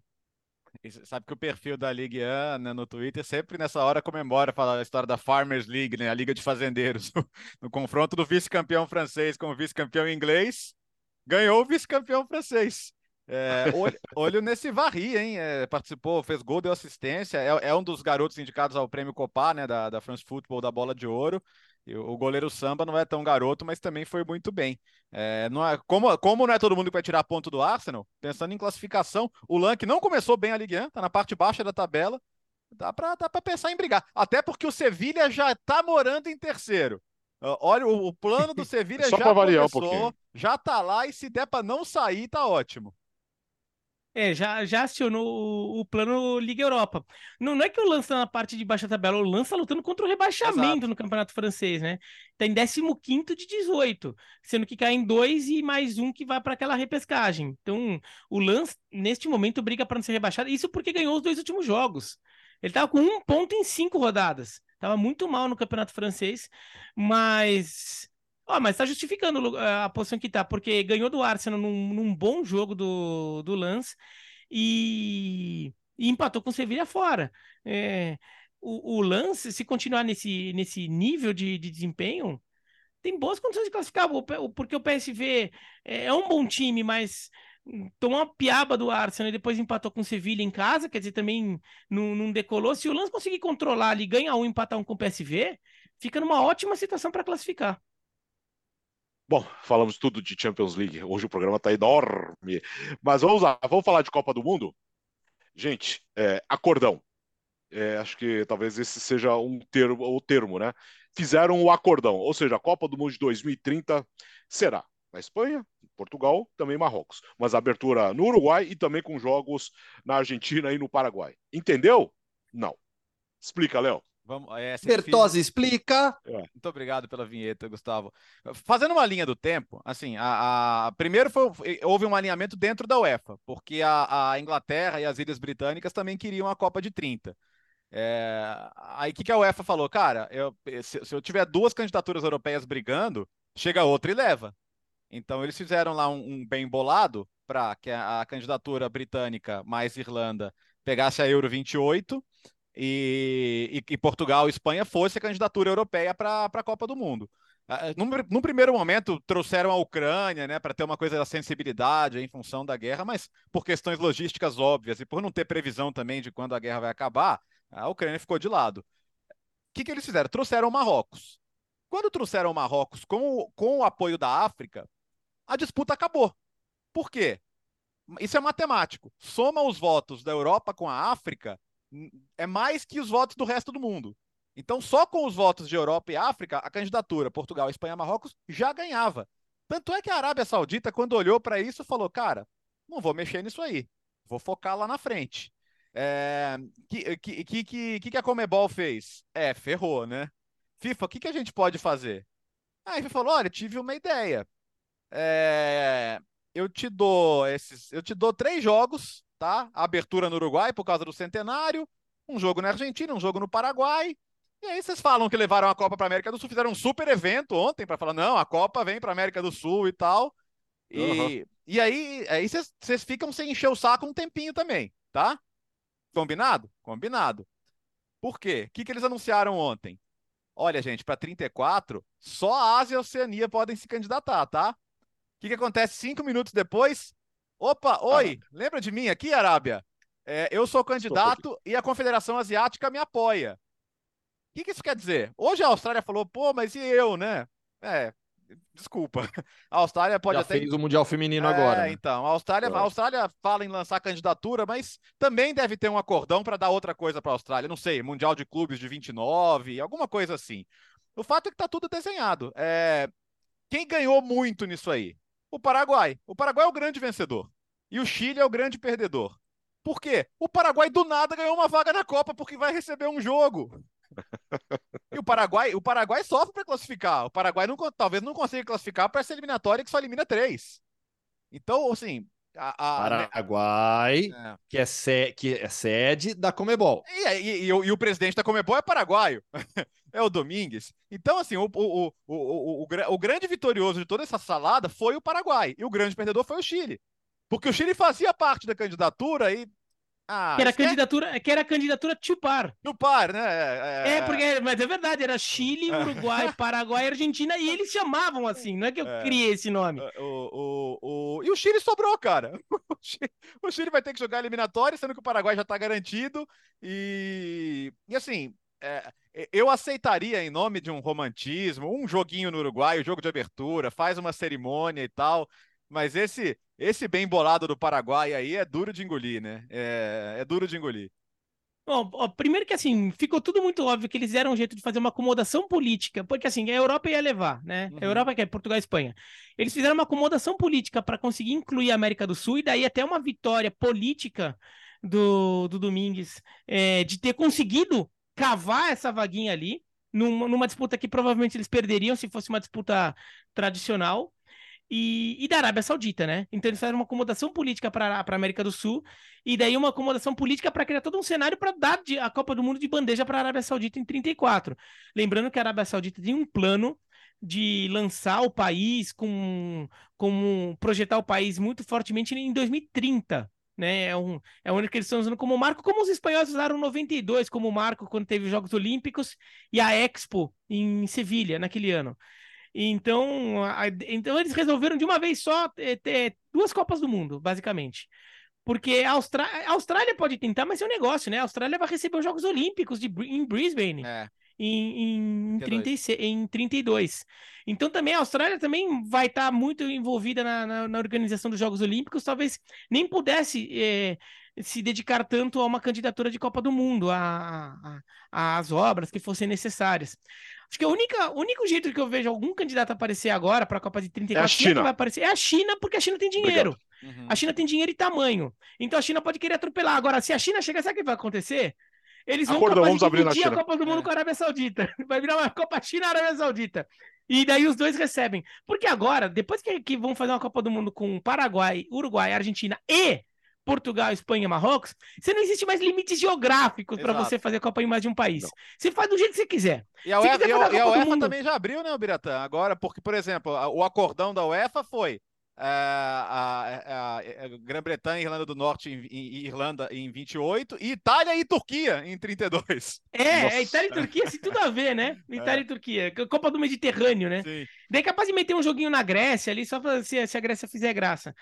Speaker 3: sabe que o perfil da Ligue 1 né, no Twitter sempre nessa hora comemora, fala a história da Farmers League, né, a Liga de Fazendeiros, (laughs) no confronto do vice-campeão francês com o vice-campeão inglês, ganhou o vice-campeão francês. É, (laughs) olho, olho, nesse Varri, hein? É, participou, fez gol, deu assistência. É, é, um dos garotos indicados ao prêmio Copa, né? Da, da France Football, da bola de ouro. E o goleiro Samba não é tão garoto, mas também foi muito bem. É, não é, como, como não é todo mundo que vai tirar ponto do Arsenal, pensando em classificação, o Lank não começou bem a Ligue 1, tá na parte baixa da tabela. Dá para dá pra pensar em brigar. Até porque o Sevilha já tá morando em terceiro. Olha, o, plano do Sevilha (laughs) já começou, um já tá lá e se der para não sair, tá ótimo.
Speaker 5: É, já, já acionou o, o plano Liga Europa. Não, não é que o Lance tá na parte de baixa tabela, o Lance tá lutando contra o rebaixamento
Speaker 3: Exato.
Speaker 5: no Campeonato Francês, né? Tá em 15 de 18, sendo que cai em dois e mais um que vai para aquela repescagem. Então, o Lance, neste momento, briga para não ser rebaixado. Isso porque ganhou os dois últimos jogos. Ele tava com um ponto em cinco rodadas. Tava muito mal no Campeonato Francês, mas. Ó, mas tá justificando lu- a posição que tá, porque ganhou do Arsenal num, num bom jogo do, do Lance e, e empatou com o Sevilha fora. É, o, o Lance, se continuar nesse, nesse nível de, de desempenho, tem boas condições de classificar, porque o PSV é é um bom time, mas tomou uma piaba do Arsenal e depois empatou com o Sevilha em casa, quer dizer, também não, não decolou. Se o Lance conseguir controlar ali, ganhar um, empatar um com o PSV, fica numa ótima situação para classificar.
Speaker 2: Bom, falamos tudo de Champions League. Hoje o programa tá enorme. Mas vamos lá, vamos falar de Copa do Mundo? Gente, é, acordão. É, acho que talvez esse seja um termo, o termo, né? Fizeram o acordão, ou seja, a Copa do Mundo de 2030 será na Espanha, em Portugal, também em Marrocos. Mas abertura no Uruguai e também com jogos na Argentina e no Paraguai. Entendeu? Não. Explica, Léo.
Speaker 3: Vamos, é,
Speaker 4: explica.
Speaker 3: Muito obrigado pela vinheta, Gustavo. Fazendo uma linha do tempo, assim, a, a- primeiro foi- houve um alinhamento dentro da UEFA, porque a, a Inglaterra e as Ilhas Britânicas também queriam a Copa de 30. É, aí o que, que a UEFA falou? Cara, eu- se, se eu tiver duas candidaturas europeias brigando, chega outra e leva. Então eles fizeram lá um, um bem bolado para que a, a candidatura britânica mais Irlanda pegasse a Euro 28 e, e, e Portugal e Espanha fosse a candidatura europeia para a Copa do Mundo. Ah, Num, num primeiro momento, trouxeram a Ucrânia, né, para ter uma coisa da sensibilidade em função da guerra, mas por questões logísticas óbvias e por não ter previsão também de quando a guerra vai acabar, a Ucrânia ficou de lado. O que, que eles fizeram? Trouxeram o Marrocos. Quando trouxeram o Marrocos com, com o apoio da África, a disputa acabou. Por quê? Isso é matemático. Soma os votos da Europa com a África, é mais que os votos do resto do mundo. Então, só com os votos de Europa e África, a candidatura Portugal, Espanha, Marrocos já ganhava. Tanto é que a Arábia Saudita, quando olhou para isso, falou: cara, não vou mexer nisso aí, vou focar lá na frente. É, que, que, que, que, que a Comebol fez? É, ferrou, né? FIFA, o que, que a gente pode fazer? Aí ele falou: olha, tive uma ideia. É, eu te dou esses, eu te dou três jogos, tá? A abertura no Uruguai por causa do centenário, um jogo na Argentina, um jogo no Paraguai. E aí vocês falam que levaram a Copa para América do Sul, fizeram um super evento ontem para falar, não, a Copa vem para América do Sul e tal. E,
Speaker 2: Uhum.
Speaker 3: e aí, aí vocês, vocês ficam sem encher o saco um tempinho também, tá? Combinado? Combinado. Por quê? O que, que eles anunciaram ontem? Olha, gente, para 34, só a Ásia e a Oceania podem se candidatar, tá? O que, que acontece cinco minutos depois? Opa, oi, lembra de mim aqui, Arábia? É, eu sou candidato e a Confederação Asiática me apoia. O que, que isso quer dizer? Hoje a Austrália falou, pô, mas e eu, né? É, desculpa. A Austrália pode
Speaker 4: Já
Speaker 3: até.
Speaker 4: fez o Mundial Feminino
Speaker 3: É,
Speaker 4: agora. né?
Speaker 3: então, a Austrália, a Austrália fala em lançar candidatura, mas também deve ter um acordão para dar outra coisa para a Austrália. Não sei, Mundial de Clubes de 29, alguma coisa assim. O fato é que tá tudo desenhado. É, Quem ganhou muito nisso aí? O Paraguai. O Paraguai é o grande vencedor. E o Chile é o grande perdedor. Por quê? O Paraguai do nada ganhou uma vaga na Copa porque vai receber um jogo. E o Paraguai, o Paraguai sofre para classificar. O Paraguai não, talvez não consiga classificar para essa eliminatória que só elimina três. Então, assim, a, a-
Speaker 4: Paraguai,
Speaker 3: é.
Speaker 4: que, é se- que é sede da Comebol.
Speaker 3: E, e- e o, e o presidente da Comebol é paraguaio, (laughs) é o Domingues. Então, assim, o, o, o, o, o, o gra- o grande vitorioso de toda essa salada foi o Paraguai, e o grande perdedor foi o Chile. Porque o Chile fazia parte da candidatura e. Ah,
Speaker 5: Que era, candidatura, que era a candidatura to par.
Speaker 3: do par, né? É,
Speaker 5: É, porque, mas é verdade, era Chile,
Speaker 3: É.
Speaker 5: Uruguai, Paraguai, Argentina, e eles chamavam assim, não é que eu
Speaker 3: É.
Speaker 5: criei esse nome.
Speaker 3: O, o, o... E o Chile sobrou, cara. (laughs) O Chile, o Chile vai ter que jogar eliminatória, sendo que o Paraguai já está garantido. E, e assim, é, eu aceitaria, em nome de um romantismo, um joguinho no Uruguai, o jogo de abertura, faz uma cerimônia e tal. Mas esse, esse bem bolado do Paraguai aí é duro de engolir, né? É, é duro de engolir.
Speaker 5: Ó, ó, primeiro que assim, ficou tudo muito óbvio que eles deram um jeito de fazer uma acomodação política, porque assim, a Europa ia levar, né?
Speaker 3: Uhum.
Speaker 5: A Europa que é Portugal e Espanha. Eles fizeram uma acomodação política para conseguir incluir a América do Sul, e daí até uma vitória política do, do Domingues é, de ter conseguido cavar essa vaguinha ali, numa, numa disputa que provavelmente eles perderiam se fosse uma disputa tradicional. E, e da Arábia Saudita, né? Então eles fizeram uma acomodação política para a América do Sul e daí uma acomodação política para criar todo um cenário para dar de- a Copa do Mundo de bandeja para a Arábia Saudita em 34. Lembrando que a Arábia Saudita tem um plano de lançar o país com, com projetar o país muito fortemente em 2030. Né? É, um, é onde que eles estão usando como marco, como os espanhóis usaram 92 como marco quando teve os Jogos Olímpicos e a Expo em Sevilha naquele ano. Então, a- então eles resolveram de uma vez só ter, ter duas Copas do Mundo, basicamente. Porque a, Austra- a Austrália pode tentar, mas é um negócio, né? A Austrália vai receber os Jogos Olímpicos de, em Brisbane
Speaker 3: É.
Speaker 5: em, em,
Speaker 3: 32.
Speaker 5: 36 em 32. Então também a Austrália também vai estar muito envolvida na, na, na organização dos Jogos Olímpicos, talvez nem pudesse eh, se dedicar tanto a uma candidatura de Copa do Mundo, a, a- às obras que fossem necessárias. Acho que a o único jeito que eu vejo algum candidato aparecer agora para a Copa de 34 quem é que
Speaker 2: China.
Speaker 5: vai aparecer é a China, porque a China tem dinheiro.
Speaker 3: Uhum.
Speaker 5: A China tem dinheiro e tamanho. Então a China pode querer atropelar. Agora, se a China chegar, sabe o que vai acontecer? Eles vão
Speaker 2: Acordão,
Speaker 5: capaz
Speaker 2: vamos abrir na
Speaker 5: dividir a
Speaker 2: China.
Speaker 5: Copa do Mundo
Speaker 3: É.
Speaker 5: com a Arábia Saudita. (laughs) Vai virar uma Copa China-Arábia Saudita. E daí os dois recebem. Porque agora, depois que, que vão fazer uma Copa do Mundo com Paraguai, Uruguai, Argentina e Portugal, Espanha e Marrocos, você não existe mais limites geográficos para você fazer Copa em mais de um país.
Speaker 2: Não.
Speaker 5: Você faz do jeito que você quiser.
Speaker 3: E a
Speaker 5: Se
Speaker 3: UEFA, e a- e a UEFA
Speaker 5: Mundo-
Speaker 3: também já abriu, né, o Biratã? Agora, porque, por exemplo, a- o acordão da UEFA foi a, a- a Grã-Bretanha e Irlanda do Norte em- Irlanda em 28 e Itália e Turquia em 32.
Speaker 5: É,
Speaker 2: Nossa. (laughs)
Speaker 5: é Itália e Turquia, se tudo a ver, né? Itália e Turquia. Copa do Mediterrâneo, né?
Speaker 3: Sim.
Speaker 5: Daí é capaz de meter um joguinho na Grécia ali, só pra, se, se a Grécia fizer graça.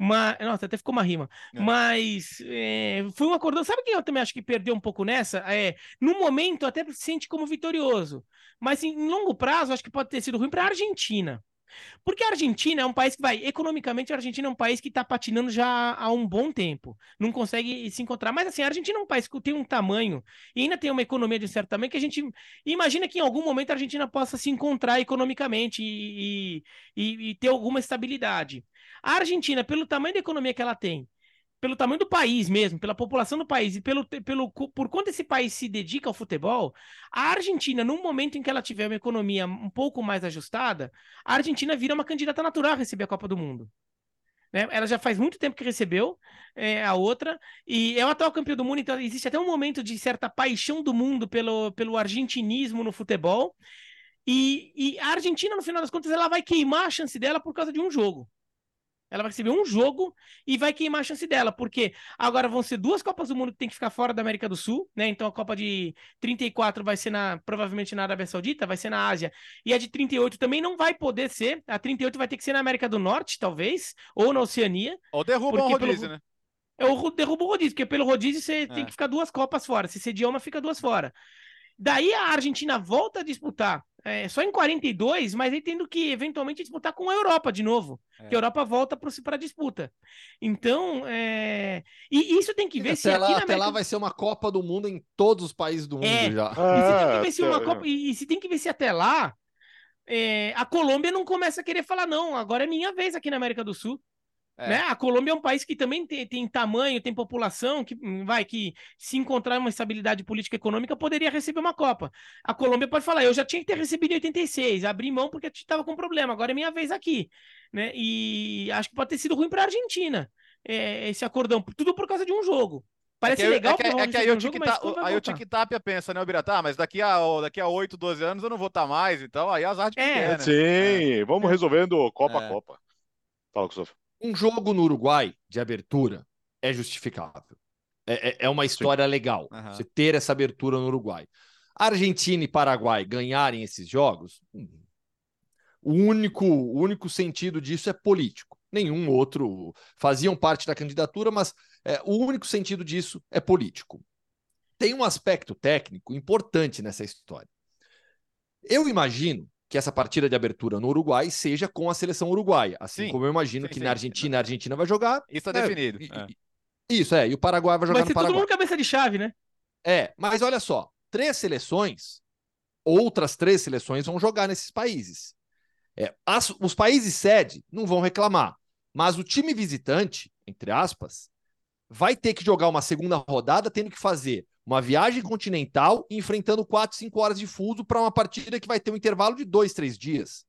Speaker 5: Mas, nossa, até ficou uma rima.
Speaker 3: É.
Speaker 5: Mas é, foi um acordão. Sabe quem eu também acho que perdeu um pouco nessa? É, no momento até se sente como vitorioso. Mas em, em longo prazo, acho que pode ter sido ruim para a Argentina. Porque a Argentina é um país que vai, economicamente, a Argentina é um país que está patinando já há um bom tempo. Não consegue se encontrar. Mas assim, a Argentina é um país que tem um tamanho e ainda tem uma economia de um certo tamanho que a gente imagina que em algum momento a Argentina possa se encontrar economicamente e, e- e ter alguma estabilidade. A Argentina, pelo tamanho da economia que ela tem, pelo tamanho do país mesmo, pela população do país e pelo, pelo, por quanto esse país se dedica ao futebol, a Argentina, num momento em que ela tiver uma economia um pouco mais ajustada, a Argentina vira uma candidata natural a receber a Copa do Mundo. né? Ela já faz muito tempo que recebeu é, a outra, e é o atual campeão do mundo, então existe até um momento de certa paixão do mundo pelo, pelo argentinismo no futebol. E, e a Argentina, no final das contas, ela vai queimar a chance dela por causa de um jogo. Ela vai receber um jogo e vai queimar a chance dela, porque agora vão ser duas Copas do Mundo que tem que ficar fora da América do Sul, né? Então a Copa de 34 vai ser na, provavelmente na Arábia Saudita, vai ser na Ásia, e a de 38 também não vai poder ser. A 38 vai ter que ser na América do Norte, talvez, ou na Oceania.
Speaker 3: Ou derruba um
Speaker 5: Porque pelo-
Speaker 3: rodízio, né?
Speaker 5: É o ro- derruba o rodízio, porque pelo rodízio você tem
Speaker 3: É.
Speaker 5: que ficar duas Copas fora. Se sediar uma, fica duas fora. Daí a Argentina volta a disputar é, só em 42, mas aí tendo que eventualmente disputar com a Europa de novo.
Speaker 3: É.
Speaker 5: Que a Europa volta para a disputa. Então, é... e isso tem que ver se
Speaker 4: até
Speaker 5: aqui
Speaker 4: lá,
Speaker 5: na
Speaker 4: até
Speaker 5: América
Speaker 4: lá vai ser uma Copa do Mundo em todos os países do mundo
Speaker 5: É.
Speaker 4: já.
Speaker 5: E se tem que ver se
Speaker 2: Ah,
Speaker 5: uma Copa. E, e se tem que ver se até lá é, a Colômbia não começa a querer falar, não, agora é minha vez aqui na América do Sul.
Speaker 3: É.
Speaker 5: Né? A Colômbia é um país que também tem, tem tamanho, tem população, que hum, vai, que se encontrar uma estabilidade política e econômica, poderia receber uma Copa. A Colômbia pode falar, eu já tinha que ter recebido em 86, abri mão porque estava com problema, agora é minha vez aqui. Né? E acho que pode ter sido ruim para a Argentina é, esse acordão, tudo por causa de um jogo. Parece
Speaker 3: é que,
Speaker 5: legal
Speaker 3: é que, é que aí o
Speaker 5: jogo, mas
Speaker 3: aí? Tic-Tapia pensa, né, Biratã? Ah, mas daqui a, daqui a 8, 12 anos eu não vou estar mais, então aí azar de quem
Speaker 5: É,
Speaker 3: quer, né?
Speaker 2: Sim, vamos resolvendo Copa a
Speaker 3: É.
Speaker 2: Copa. Fala, Gustavo.
Speaker 4: Um jogo no Uruguai de abertura é justificável. É, é- é uma história legal
Speaker 3: Aham.
Speaker 4: você ter essa abertura no Uruguai. Argentina e Paraguai ganharem esses jogos, hum, o único, o único sentido disso é político. Nenhum outro faziam parte da candidatura, mas é, o único sentido disso é político. Tem um aspecto técnico importante nessa história. Eu imagino que essa partida de abertura no Uruguai seja com a seleção uruguaia, assim
Speaker 3: Sim,
Speaker 4: como eu imagino
Speaker 3: sim,
Speaker 4: que
Speaker 3: sim.
Speaker 4: na Argentina a Argentina vai jogar.
Speaker 3: Isso tá
Speaker 4: É,
Speaker 3: definido.
Speaker 4: e-
Speaker 3: é.
Speaker 4: Isso, é, e o Paraguai vai jogar
Speaker 5: ser
Speaker 4: no
Speaker 5: todo
Speaker 4: Paraguai.
Speaker 5: mundo cabeça de chave, né?
Speaker 4: É, mas olha só, três seleções, outras três seleções vão jogar nesses países. É, as, os países sede não vão reclamar, mas o time visitante, entre aspas, vai ter que jogar uma segunda rodada, tendo que fazer uma viagem continental, enfrentando 4, 5 horas de fuso para uma partida que vai ter um intervalo de dois, três dias.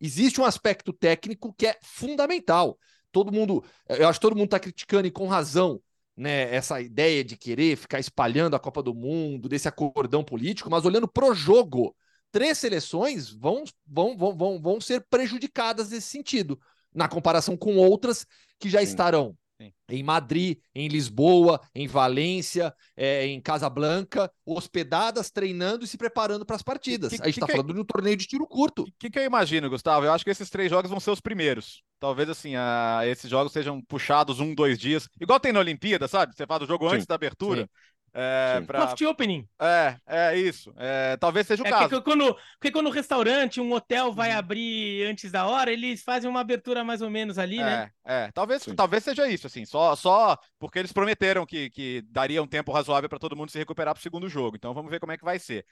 Speaker 4: Existe um aspecto técnico que é fundamental. Todo mundo, eu acho que todo mundo está criticando e com razão né, essa ideia de querer ficar espalhando a Copa do Mundo, desse acordão político, mas olhando pro jogo, três seleções vão, vão, vão, vão, vão ser prejudicadas nesse sentido, na comparação com outras que já Sim. estarão Sim. em Madrid, em Lisboa, em Valência, é, em Casablanca, hospedadas, treinando e se preparando para as partidas. Que, que, a gente está falando de um torneio de tiro curto.
Speaker 3: O que, que, eu imagino, Gustavo? Eu acho que esses três jogos vão ser os primeiros. Talvez assim, a, esses jogos sejam puxados um, dois dias. Igual tem na Olimpíada, sabe? Você faz o jogo Sim. antes da abertura. Sim.
Speaker 5: É, pra... Soft opening.
Speaker 3: É, é isso. É, talvez seja o é caso.
Speaker 5: Porque quando, porque quando o restaurante, um hotel vai uhum. abrir antes da hora, eles fazem uma abertura mais ou menos ali,
Speaker 3: é,
Speaker 5: né?
Speaker 3: É, talvez, talvez seja isso, assim. Só, só porque eles prometeram que, que daria um tempo razoável para todo mundo se recuperar para o segundo jogo. Então vamos ver como é que vai ser.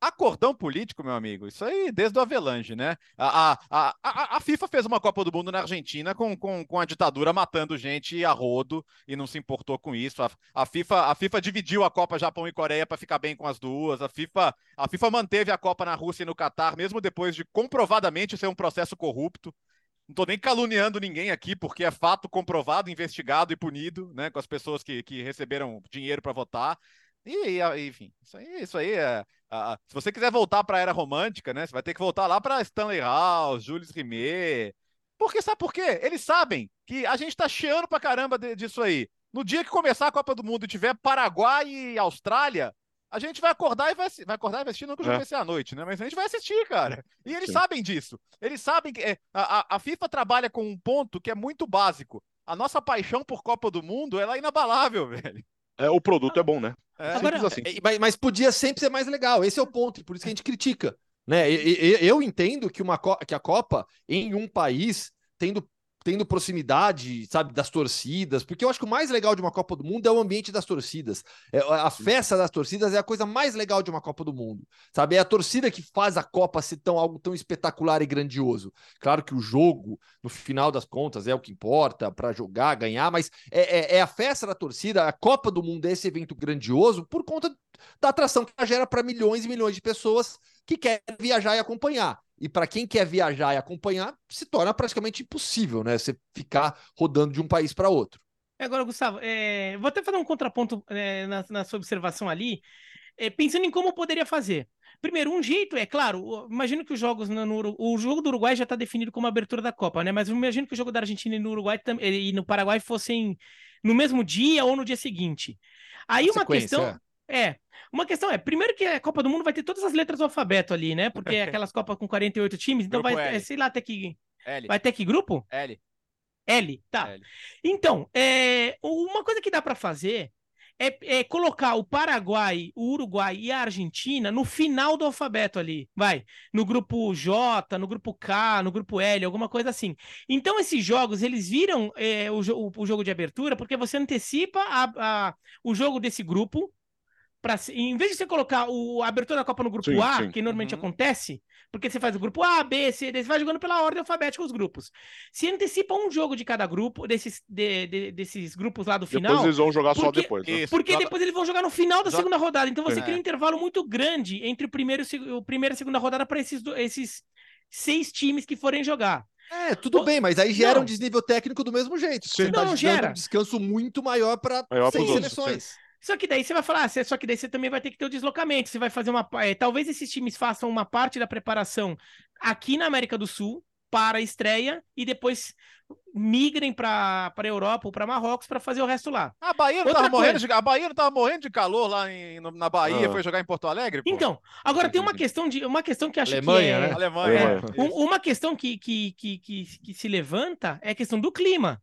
Speaker 3: Acordão político, meu amigo, isso aí desde o Avelange, né? A, a, a, a FIFA fez uma Copa do Mundo na Argentina com, com, com a ditadura matando gente a rodo e não se importou com isso. A, a, FIFA, a FIFA dividiu a Copa Japão e Coreia para ficar bem com as duas. A FIFA, a FIFA manteve a Copa na Rússia e no Catar, mesmo depois de comprovadamente ser um processo corrupto. Não estou nem caluniando ninguém aqui, porque é fato comprovado, investigado e punido, né? Com as pessoas que, que receberam dinheiro para votar. E, enfim, isso aí, isso aí é. Se você quiser voltar para a era romântica, né? Você vai ter que voltar lá para Stanley House, Jules Rimet. Porque sabe por quê? Eles sabem que a gente tá cheando pra caramba de, disso aí. No dia que começar a Copa do Mundo e tiver Paraguai e Austrália, a gente vai acordar e vai, vai acordar e vai assistir, não que o jogo vai ser à noite, né? Mas a gente vai assistir, cara. E eles Sim. sabem disso. Eles sabem que é, a, a FIFA trabalha com um ponto que é muito básico. A nossa paixão por Copa do Mundo ela é inabalável, (laughs) velho.
Speaker 2: É, o produto é bom, né?
Speaker 4: É, Agora, assim. É, mas, mas, podia sempre ser mais legal. Esse é o ponto, por isso que a gente critica. Né? Eu, eu entendo que, uma, que a Copa, em um país, tendo tendo proximidade, sabe, das torcidas, porque eu acho que o mais legal de uma Copa do Mundo é o ambiente das torcidas. É, a festa das torcidas é a coisa mais legal de uma Copa do Mundo, sabe? É a torcida que faz a Copa ser tão, algo tão espetacular e grandioso. Claro que o jogo, no final das contas, é o que importa para jogar, ganhar, mas é, é, é a festa da torcida, a Copa do Mundo é esse evento grandioso por conta da atração que ela gera para milhões e milhões de pessoas que querem viajar e acompanhar. E para quem quer viajar e acompanhar, se torna praticamente impossível, né? Você ficar rodando de um país para outro.
Speaker 5: Agora, Gustavo, é... vou até fazer um contraponto é, na, na, sua observação ali, é, pensando em como poderia fazer. Primeiro, um jeito, é claro, imagino que os jogos no, no o jogo do Uruguai já está definido como abertura da Copa, né? Mas eu imagino que o jogo da Argentina e no Uruguai e no Paraguai fossem no mesmo dia ou no dia seguinte. Aí uma questão é. É. Uma questão é, primeiro que a Copa do Mundo vai ter todas as letras do alfabeto ali, né? Porque é (laughs) aquelas Copas com 48 times, então grupo vai, L. sei lá, ter que. L. Vai ter que grupo?
Speaker 3: L.
Speaker 5: L, tá. L. Então, é, uma coisa que dá para fazer é, é, colocar o Paraguai, o Uruguai e a Argentina no final do alfabeto ali, vai, no grupo J, no grupo K, no grupo L, alguma coisa assim. Então esses jogos eles viram é, o, o, o, jogo de abertura porque você antecipa a, a, o jogo desse grupo Pra, em vez de você colocar o, a abertura da Copa no grupo sim, A, sim. que normalmente uhum. acontece, porque você faz o grupo A, B, C, D, você vai jogando pela ordem alfabética os grupos. Se antecipa um jogo de cada grupo, desses, de, de, desses grupos lá do final.
Speaker 2: Depois eles vão jogar porque, só depois.
Speaker 5: Né? Porque depois eles vão jogar no final da segunda rodada. Então você é. cria um intervalo muito grande entre o primeiro, o primeiro e a segunda rodada para esses, esses seis times que forem jogar.
Speaker 4: É, tudo o... bem, mas aí gera não. um desnível técnico do mesmo jeito.
Speaker 5: Sim. Você tá não, gera. um
Speaker 4: descanso muito maior para seis seleções.
Speaker 5: Só que daí você vai falar, ah, só que daí você também vai ter que ter o deslocamento. Você vai fazer uma. É, talvez esses times façam uma parte da preparação aqui na América do Sul para a estreia e depois migrem para a Europa ou para Marrocos para fazer o resto lá.
Speaker 3: A Bahia não estava morrendo de, a Bahia não morrendo de calor lá em, na Bahia, ah. foi jogar em Porto Alegre?
Speaker 5: Pô. Então, agora tem uma questão de uma questão que acho
Speaker 4: Alemanha,
Speaker 5: que
Speaker 4: é,
Speaker 5: né?
Speaker 3: Alemanha,
Speaker 5: é, uma questão que, que, que, que, que se levanta é a questão do clima.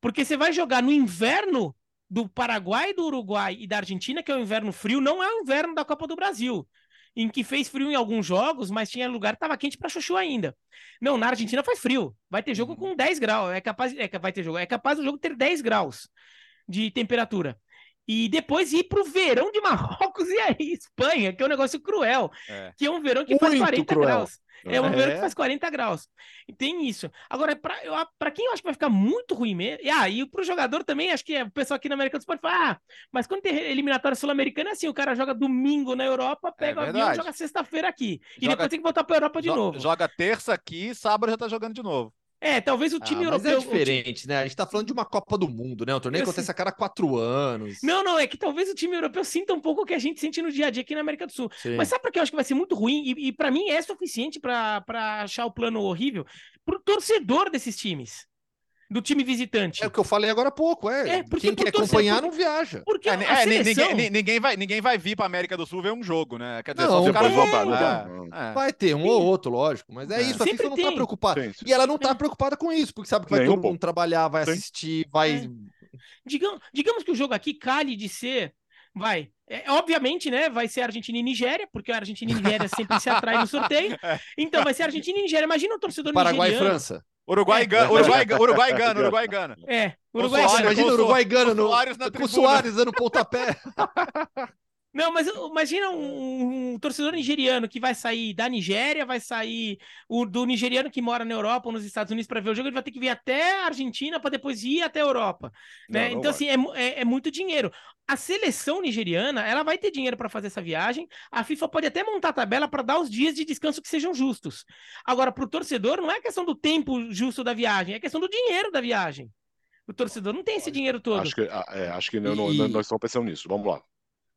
Speaker 5: Porque você vai jogar no inverno do Paraguai, do Uruguai e da Argentina, que é o inverno frio, não é o inverno da Copa do Brasil. Em que fez frio em alguns jogos, mas tinha lugar que estava quente para chuchu ainda. Não, na Argentina faz frio. Vai ter jogo uhum. com 10 graus. É capaz, é, vai ter jogo. É capaz do jogo ter 10 graus de temperatura. e depois ir para o verão de Marrocos (laughs) e aí Espanha, que é um negócio cruel, é. que é um verão que
Speaker 4: Muito
Speaker 5: faz 40
Speaker 4: cruel.
Speaker 5: graus. É um
Speaker 4: É.
Speaker 5: verão que faz 40 graus. E tem isso. Agora, para quem eu acho que vai ficar muito ruim mesmo, e aí ah, para o jogador também, acho que é, o pessoal aqui na América do Esporte fala, ah, mas quando tem eliminatória sul-americana é assim, o cara joga domingo na Europa, pega o avião e joga sexta-feira aqui. E
Speaker 3: Joga-
Speaker 5: depois tem que voltar para Europa de novo.
Speaker 3: Joga terça aqui, sábado já tá jogando de novo.
Speaker 5: É, talvez o time
Speaker 4: Ah,
Speaker 5: europeu...
Speaker 4: é
Speaker 5: o time-
Speaker 4: diferente, né? A gente tá falando de uma Copa do Mundo, né? O torneio
Speaker 5: Eu
Speaker 4: acontece a cada quatro anos.
Speaker 5: Não, não, é que talvez o time europeu sinta um pouco o que a gente sente no dia a dia aqui na América do Sul.
Speaker 4: Sim.
Speaker 5: Mas sabe por que eu acho que vai ser muito ruim? E, e para mim é suficiente pra pra achar o plano horrível pro torcedor desses times. Do time visitante.
Speaker 4: É o que eu falei agora há pouco, é.
Speaker 5: É, porque
Speaker 4: Quem quer acompanhar não viaja.
Speaker 5: Porque
Speaker 3: É,
Speaker 5: a
Speaker 3: é,
Speaker 5: seleção...
Speaker 3: ninguém, ni- ninguém vai, ninguém vai vir pra América do Sul ver um jogo, né? Quer dizer,
Speaker 4: Não,
Speaker 3: só se o cara É,
Speaker 2: né?
Speaker 3: é.
Speaker 4: Vai ter um
Speaker 5: Sim.
Speaker 4: ou outro, lógico. Mas é,
Speaker 3: É.
Speaker 4: isso, a FIFA não tá
Speaker 5: tem.
Speaker 4: preocupada.
Speaker 2: Sim.
Speaker 4: E ela não tá
Speaker 5: É.
Speaker 4: preocupada com isso, porque sabe que vai
Speaker 2: Nenhum
Speaker 4: todo
Speaker 2: pouco.
Speaker 4: mundo trabalhar, vai
Speaker 2: Sim.
Speaker 4: assistir, vai.
Speaker 5: É. Digamos, digamos que o jogo aqui calhe de ser. Vai. É, obviamente, né? Vai ser Argentina e Nigéria, porque a Argentina e Nigéria sempre se atraem no sorteio. (laughs) Então vai ser Argentina e Nigéria. Imagina o torcedor
Speaker 4: Paraguai e
Speaker 5: nigeriano.
Speaker 4: França.
Speaker 3: Uruguai,
Speaker 5: É.
Speaker 3: e Gana, Uruguai, Gana, Uruguai, e Gana, Uruguai, Gana.
Speaker 5: É,
Speaker 3: Com
Speaker 5: Uruguai.
Speaker 3: Soares,
Speaker 5: Gana.
Speaker 4: Imagina Uruguai
Speaker 3: com
Speaker 4: no, com o. Soares dando pontapé. (laughs)
Speaker 5: Não, mas imagina um, um torcedor nigeriano que vai sair da Nigéria, vai sair o do nigeriano que mora na Europa ou nos Estados Unidos para ver o jogo, ele vai ter que vir até a Argentina para depois ir até a Europa. Né?
Speaker 2: Não, não
Speaker 5: então,
Speaker 2: vai.
Speaker 5: assim, é, é- é muito dinheiro. A seleção nigeriana, ela vai ter dinheiro para fazer essa viagem. A FIFA pode até montar a tabela para dar os dias de descanso que sejam justos. Agora, para o torcedor, não é questão do tempo justo da viagem, é questão do dinheiro da viagem. O torcedor não tem esse dinheiro todo.
Speaker 2: Acho que, ah, é, acho que não- não- nós estamos pensando nisso. Vamos lá.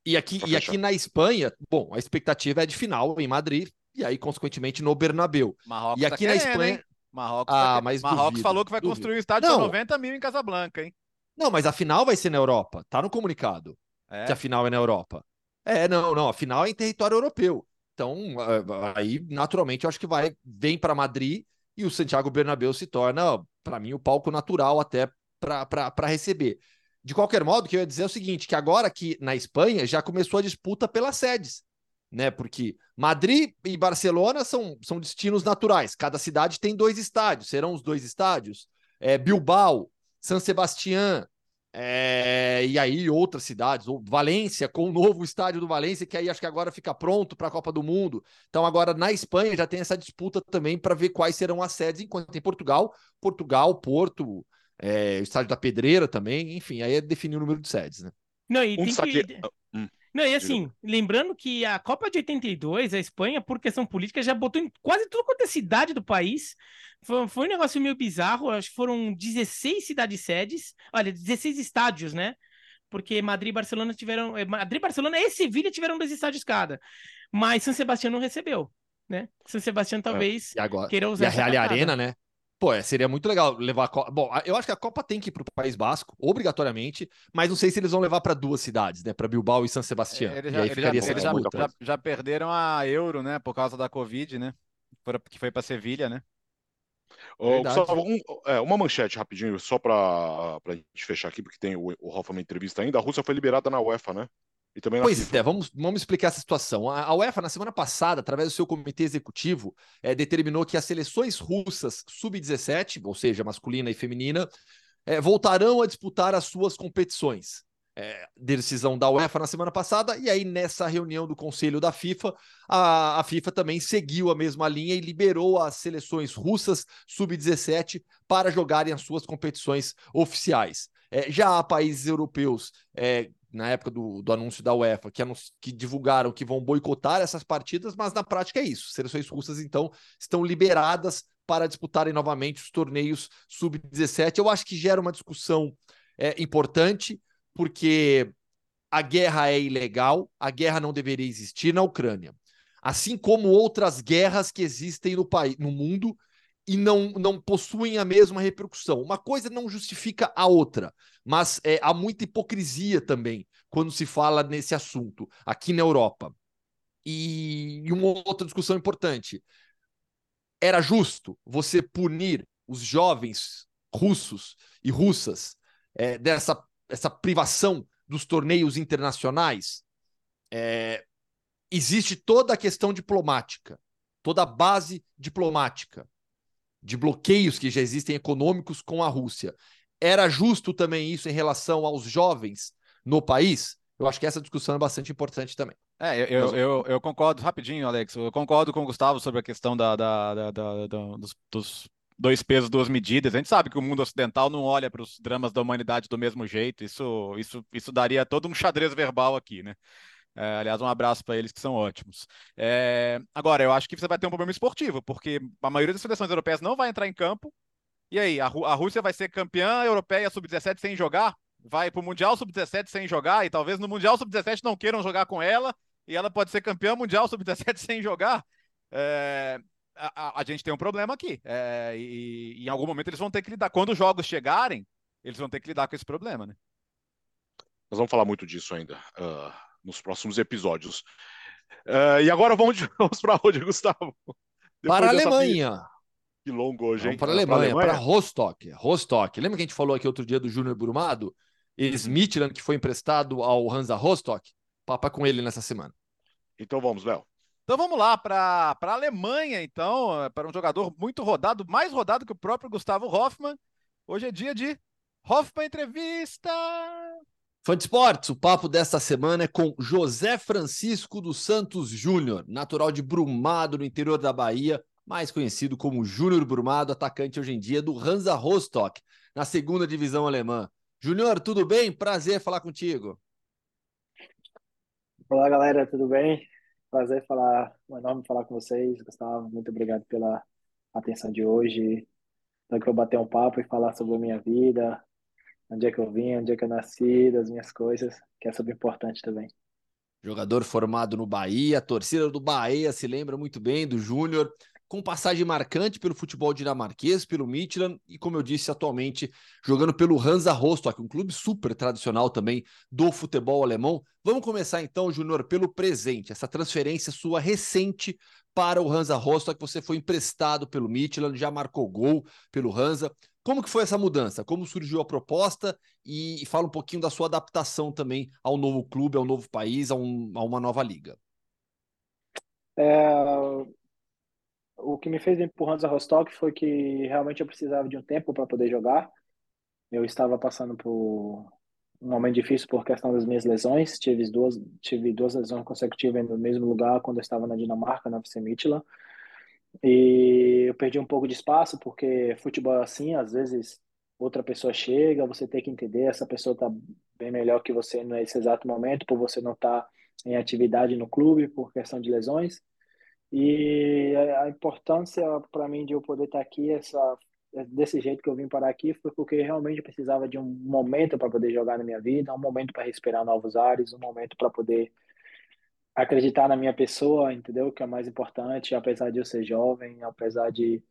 Speaker 4: E aqui, e aqui na Espanha, bom, a expectativa é de final em Madrid e aí, consequentemente, no Bernabéu.
Speaker 3: Marrocos
Speaker 4: E
Speaker 3: tá
Speaker 4: aqui na
Speaker 3: querendo,
Speaker 4: Espanha.
Speaker 3: hein? Marrocos,
Speaker 4: Ah,
Speaker 3: tá
Speaker 4: mas
Speaker 3: Marrocos
Speaker 4: duvido,
Speaker 3: falou que vai
Speaker 4: duvido.
Speaker 3: construir um estádio
Speaker 4: Não.
Speaker 3: 90 mil em Casablanca, hein?
Speaker 4: Não, mas a final vai ser na Europa. Tá no comunicado
Speaker 3: É.
Speaker 4: que a final é na Europa. É, não, não. A final é em território europeu. Então, aí, naturalmente, eu acho que vai, vem para Madrid e o Santiago Bernabéu se torna, para mim, o palco natural até para receber. De qualquer modo, o que eu ia dizer é o seguinte: que agora aqui na Espanha já começou a disputa pelas sedes, né? Porque Madrid e Barcelona são, são destinos naturais. Cada cidade tem dois estádios. Serão os dois estádios? É, Bilbao, San Sebastián, é, e aí outras cidades, ou Valência, com o novo estádio do Valência, que aí acho que agora fica pronto para a Copa do Mundo. Então, agora na Espanha já tem essa disputa também para ver quais serão as sedes, enquanto tem Portugal, Portugal, Porto, é, o estádio da Pedreira também, enfim, aí é definir o número de sedes, né?
Speaker 5: Não, e
Speaker 2: Um
Speaker 5: tem
Speaker 2: destaque.
Speaker 5: que...
Speaker 2: Hum.
Speaker 5: Não, e assim, lembrando que a Copa de 82, a Espanha, por questão política, já botou em quase tudo quanto é cidade do país. Foi, foi um negócio meio bizarro, acho que foram 16 cidades sedes, olha, 16 estádios, né? Porque Madrid e Barcelona tiveram. eh, Madrid, Barcelona e Sevilha tiveram dois estádios cada. Mas San Sebastião não recebeu, né? San Sebastião talvez
Speaker 4: E agora
Speaker 5: queira
Speaker 4: e
Speaker 5: usar
Speaker 4: a
Speaker 5: essa
Speaker 4: Real. Arena, né? Pô, é, seria muito legal levar a Copa. Bom, eu acho que a Copa tem que ir para o País Basco, obrigatoriamente, mas não sei se eles vão levar para duas cidades, né? Para Bilbao e San Sebastián.
Speaker 3: Eles
Speaker 4: e
Speaker 3: já,
Speaker 4: aí
Speaker 3: eles já, eles já- já- já perderam a Euro, né? Por causa da Covid, né? Que foi para Sevilha, né?
Speaker 2: Ô,
Speaker 4: Verdade.
Speaker 2: Gustavo, um- é, uma manchete rapidinho, só para a gente fechar aqui, porque tem o, o Rafa uma entrevista ainda. A Rússia foi liberada na UEFA, né?
Speaker 4: Pois
Speaker 2: FIFA.
Speaker 4: é, vamos, vamos explicar essa situação. A, a UEFA, na semana passada, através do seu comitê executivo, eh, determinou que as seleções russas sub-17, ou seja, masculina e feminina, eh, voltarão a disputar as suas competições. Eh, decisão da UEFA na semana passada, e aí nessa reunião do Conselho da FIFA, a, a FIFA também seguiu a mesma linha e liberou as seleções russas sub-17 para jogarem as suas competições oficiais. Eh, já há países europeus eh, na época do, do anúncio da UEFA, que, anunci- que divulgaram que vão boicotar essas partidas, mas na prática é isso. Seleções russas, então, estão liberadas para disputarem novamente os torneios sub-17. Eu acho que gera uma discussão é, importante, porque a guerra é ilegal, a guerra não deveria existir na Ucrânia. Assim como outras guerras que existem no, país, no mundo e não, não possuem a mesma repercussão. Uma coisa não justifica a outra, mas é, há muita hipocrisia também quando se fala nesse assunto aqui na Europa. E, e uma outra discussão importante: era justo você punir os jovens russos e russas é, dessa essa privação dos torneios internacionais? É, existe toda a questão diplomática, toda a base diplomática de bloqueios que já existem econômicos com a Rússia. Era justo também isso em relação aos jovens no país? Eu acho que essa discussão é bastante importante também.
Speaker 3: É, eu, eu, eu, concordo rapidinho, Alex. Eu concordo com o Gustavo sobre a questão da, da, da, da dos, dos, dois pesos, duas medidas. A gente sabe que o mundo ocidental não olha para os dramas da humanidade do mesmo jeito. Isso, isso, isso daria todo um xadrez verbal aqui, né? É, aliás, um abraço para eles que são ótimos. É, agora, eu acho que você vai ter um problema esportivo, porque a maioria das seleções europeias não vai entrar em campo. E aí, a, a Rússia vai ser campeã europeia sub-17 sem jogar? Vai para o Mundial sub-17 sem jogar? E talvez no Mundial sub-17 não queiram jogar com ela e ela pode ser campeã mundial sub-17 (laughs) sem jogar. É, a, a, gente tem um problema aqui. É, e, e, em algum momento eles vão ter que lidar. Quando os jogos chegarem, eles vão ter que lidar com esse problema, né?
Speaker 2: Nós vamos falar muito disso ainda uh, nos próximos episódios. Uh, e agora vamos, (laughs) vamos para onde, Gustavo?
Speaker 4: Depois para a Alemanha.
Speaker 2: Que longo hoje, hein?
Speaker 4: Para a Alemanha, para Rostock. Rostock. Lembra que a gente falou aqui outro dia do Júnior Brumado? Ex-Midland, que foi emprestado ao Hansa Rostock? Papa com ele nessa semana.
Speaker 2: Então vamos, Léo.
Speaker 3: Então vamos lá para a Alemanha, então, para um jogador muito rodado, mais rodado que o próprio Gustavo Hoffmann. Hoje é dia de Hoffmann Entrevista.
Speaker 4: Fã de esportes, o papo desta semana é com José Francisco dos Santos Júnior, natural de Brumado, no interior da Bahia, mais conhecido como Júnior Brumado, atacante hoje em dia do Hansa Rostock, na segunda divisão alemã. Júnior, tudo bem? Prazer falar contigo.
Speaker 6: Olá, galera, tudo bem? Prazer falar, um enorme falar com vocês. Gustavo, muito obrigado pela atenção de hoje. Então, que eu bater um papo e falar sobre a minha vida, onde é que eu vim, onde é que eu nasci, das minhas coisas, que é super importante também.
Speaker 4: Jogador formado no Bahia, a torcida do Bahia se lembra muito bem do Júnior com passagem marcante pelo futebol dinamarquês, pelo Midtjylland e, como eu disse, atualmente jogando pelo Hansa Rostock, um clube super tradicional também do futebol alemão. Vamos começar então, Júnior, pelo presente, essa transferência sua recente para o Hansa Rostock, você foi emprestado pelo Midtjylland, já marcou gol pelo Hansa. Como que foi essa mudança? Como surgiu a proposta? E, fala um pouquinho da sua adaptação também ao novo clube, ao novo país, a, um, a uma nova liga.
Speaker 6: É, o que me fez vir para o Hansa Rostock foi que realmente eu precisava de um tempo para poder jogar. Eu estava passando por um momento difícil por questão das minhas lesões. Tive duas, tive duas lesões consecutivas no mesmo lugar quando eu estava na Dinamarca, na FC Midtjylland. E eu perdi um pouco de espaço porque futebol é assim, às vezes outra pessoa chega, você tem que entender, essa pessoa está bem melhor que você nesse exato momento, por você não estar tá em atividade no clube por questão de lesões. E a importância para mim de eu poder estar aqui, essa, desse jeito que eu vim parar aqui, foi porque realmente precisava de um momento para poder jogar na minha vida, um momento para respirar novos ares, um momento para poder acreditar na minha pessoa, entendeu? Que é o mais importante, apesar de eu ser jovem, apesar de,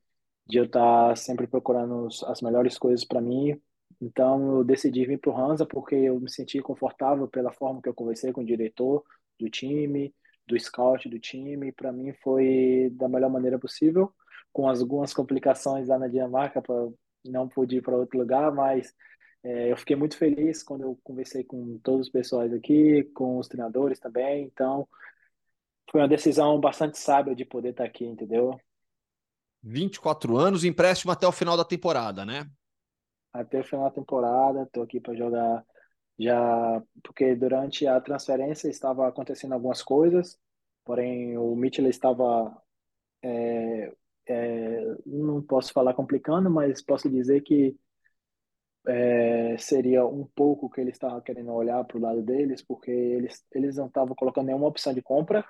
Speaker 6: de eu estar sempre procurando as melhores coisas para mim. Então eu decidi vir para o Hansa porque eu me senti confortável pela forma que eu conversei com o diretor do time, do scout do time, para mim foi da melhor maneira possível, com algumas complicações lá na Dinamarca, pra, não pude ir para outro lugar, mas é, eu fiquei muito feliz quando eu conversei com todos os pessoais aqui, com os treinadores também, então foi uma decisão bastante sábia de poder estar aqui, entendeu?
Speaker 4: 24 anos, empréstimo até o final da temporada, né?
Speaker 6: Até o final da temporada, estou aqui para jogar já porque durante a transferência estava acontecendo algumas coisas, porém o Mitchell estava é, é, não posso falar complicando, mas posso dizer que é, seria um pouco que ele estava querendo olhar para o lado deles, porque eles, eles não estavam colocando nenhuma opção de compra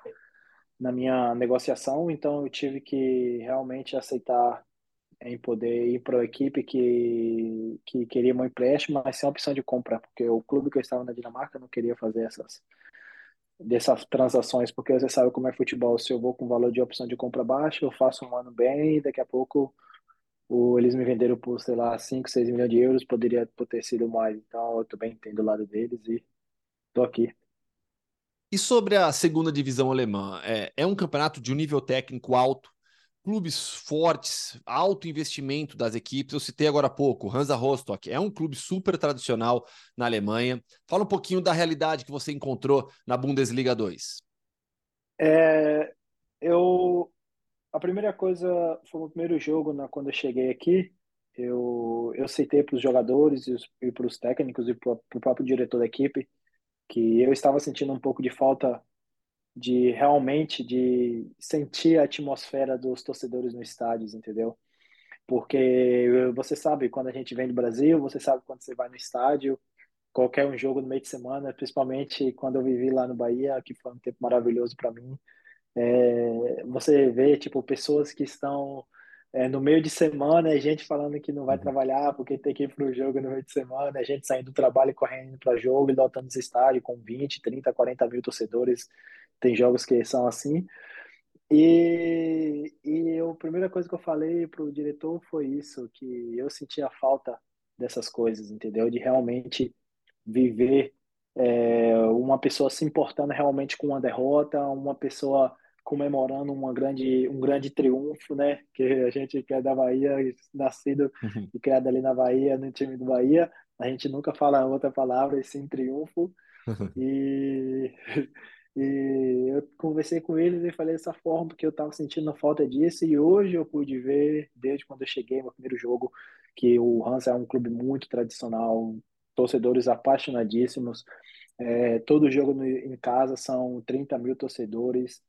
Speaker 6: na minha negociação, então eu tive que realmente aceitar em poder ir para a equipe que, que queria um empréstimo, mas sem opção de compra, porque o clube que eu estava na Dinamarca não queria fazer essas dessas transações, porque você sabe como é futebol, se eu vou com valor de opção de compra baixo, eu faço um ano bem e daqui a pouco o, eles me venderam por, sei lá, 5, 6 milhões de euros, poderia ter sido mais, então eu também entendo o lado deles e tô aqui.
Speaker 4: E sobre a segunda divisão alemã, é, é um campeonato de um nível técnico alto, clubes fortes, alto investimento das equipes. Eu citei agora há pouco, Hansa Rostock é um clube super tradicional na Alemanha. Fala um pouquinho da realidade que você encontrou na Bundesliga 2.
Speaker 6: É, eu a primeira coisa foi o primeiro jogo na, quando eu cheguei aqui. Eu, eu citei para os jogadores e, para os técnicos e para o próprio diretor da equipe que eu estava sentindo um pouco de falta de realmente de sentir a atmosfera dos torcedores no estádio, entendeu? Porque você sabe quando a gente vem do Brasil, você sabe quando você vai no estádio, qualquer um jogo no meio de semana, principalmente quando eu vivi lá no Bahia, que foi um tempo maravilhoso para mim. É, você vê tipo pessoas que estão é, no meio de semana, a gente falando que não vai uhum. trabalhar porque tem que ir para o jogo no meio de semana, a gente saindo do trabalho e correndo para jogo e lotando esse estádio com 20, 30, 40 mil torcedores. Tem jogos que são assim. E, e a primeira coisa que eu falei para o diretor foi isso, que eu sentia falta dessas coisas, entendeu? De realmente viver é, uma pessoa se importando realmente com uma derrota, uma pessoa comemorando uma grande, um grande triunfo, né? Que a gente que é da Bahia, nascido uhum. e criado ali na Bahia, no time do Bahia, a gente nunca fala outra palavra e sim triunfo. Uhum. (laughs) E, (laughs) e eu conversei com eles e falei dessa forma porque eu estava sentindo falta disso e hoje eu pude ver, desde quando eu cheguei no primeiro jogo, que o Hans é um clube muito tradicional, torcedores apaixonadíssimos. É, todo jogo no, em casa são 30 mil torcedores.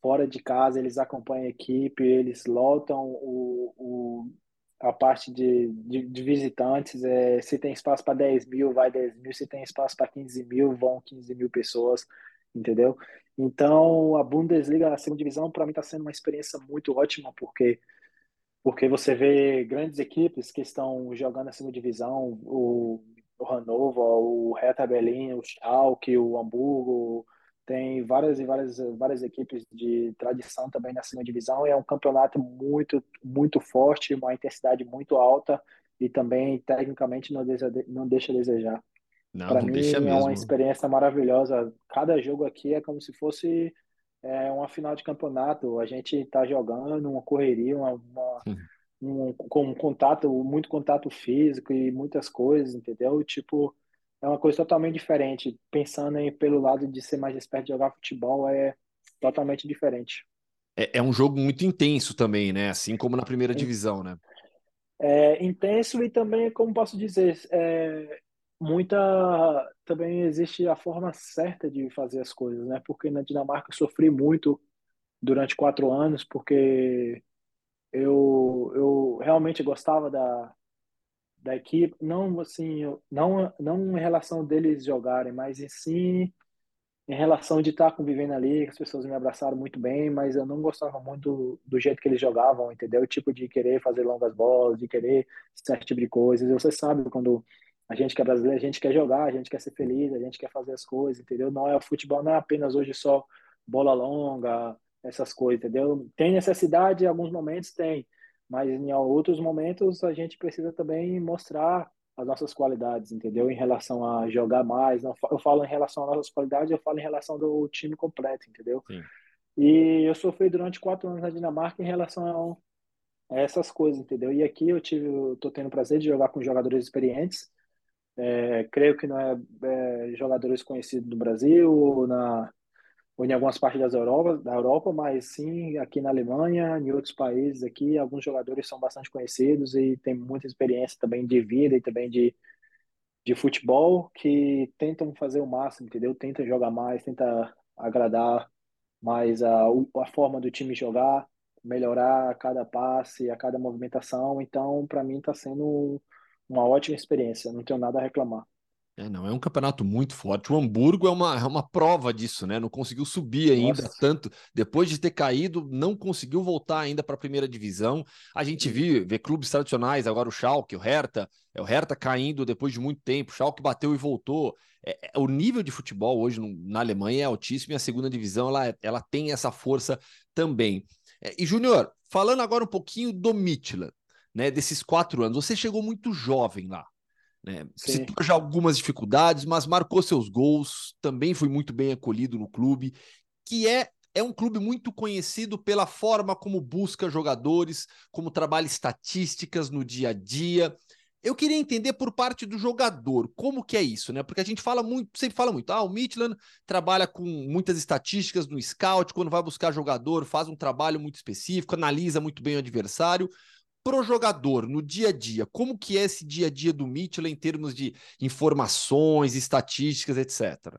Speaker 6: Fora de casa, eles acompanham a equipe, eles lotam o, o a parte de, de, de visitantes. É, se tem espaço para 10 mil, vai 10 mil. Se tem espaço para 15 mil, vão 15 mil pessoas, entendeu? Então, a Bundesliga, a segunda divisão, para mim está sendo uma experiência muito ótima, porque porque você vê grandes equipes que estão jogando a segunda divisão, o o Hannover, o Hertha Berlim, o Schalke, o Hamburgo, tem várias e várias várias equipes de tradição também na segunda divisão. É um campeonato muito muito forte, uma intensidade muito alta e também tecnicamente não deixa não deixa a desejar. Para mim é mesmo. uma experiência maravilhosa. Cada jogo aqui é como se fosse é, uma final de campeonato. A gente está jogando uma correria, uma, uma um, com contato, muito contato físico e muitas coisas, entendeu? Tipo, é uma coisa totalmente diferente. Pensando em, pelo lado de ser mais esperto de jogar futebol, é totalmente diferente.
Speaker 4: É, é um jogo muito intenso também, né? Assim como na primeira é, divisão, né?
Speaker 6: É intenso e também, como posso dizer, é, muita também existe a forma certa de fazer as coisas, né? Porque na Dinamarca eu sofri muito durante quatro anos, porque eu, eu realmente gostava da, da equipe, não assim, não, não em relação deles jogarem, mas em sim em relação de estar convivendo ali, as pessoas me abraçaram muito bem, mas eu não gostava muito do, do jeito que eles jogavam, entendeu? O tipo de querer fazer longas bolas, de querer certo tipo de coisas. Você sabe quando a gente que é brasileiro, a gente quer jogar, a gente quer ser feliz, a gente quer fazer as coisas, entendeu? Não é o futebol não é apenas hoje só bola longa, essas coisas, entendeu? Tem necessidade em alguns momentos, tem, mas em outros momentos a gente precisa também mostrar as nossas qualidades, entendeu? Em relação a jogar mais, não, eu falo em relação às nossas qualidades, eu falo em relação do time completo, entendeu? Sim. E eu sofri durante quatro anos na Dinamarca em relação a essas coisas, entendeu? E aqui eu tive, eu tô tendo o prazer de jogar com jogadores experientes. É, creio que não é, é jogadores conhecidos no Brasil, na ou em algumas partes das Europa, da Europa, mas sim aqui na Alemanha, em outros países aqui, alguns jogadores são bastante conhecidos e tem muita experiência também de vida e também de, de futebol que tentam fazer o máximo, entendeu? Tentam jogar mais, tentam agradar mais a, a forma do time jogar, melhorar a cada passe, a cada movimentação. Então, para mim, está sendo uma ótima experiência, não tenho nada a reclamar.
Speaker 4: É, não, é um campeonato muito forte. O Hamburgo é uma, é uma prova disso, né? Não conseguiu subir ainda Nossa. tanto. Depois de ter caído, não conseguiu voltar ainda para a primeira divisão. A gente viu, vê clubes tradicionais, agora o Schalke, o Hertha, é o Hertha caindo depois de muito tempo. O Schalke bateu e voltou. É, é, o nível de futebol hoje no, na Alemanha é altíssimo e a segunda divisão ela, ela tem essa força também. É, e, Júnior, falando agora um pouquinho do Midtjylland, né? Desses quatro anos, você chegou muito jovem lá. Né? Citou já algumas dificuldades, mas marcou seus gols, também foi muito bem acolhido no clube, que é é um clube muito conhecido pela forma como busca jogadores, como trabalha estatísticas no dia a dia. Eu queria entender por parte do jogador, como que é isso, né? Porque a gente fala muito, sempre fala muito, ah, o Midland trabalha com muitas estatísticas no scout, quando vai buscar jogador, faz um trabalho muito específico, analisa muito bem o adversário pro jogador no dia a dia, como que é esse dia a dia do Mitchell em termos de informações, estatísticas, etc.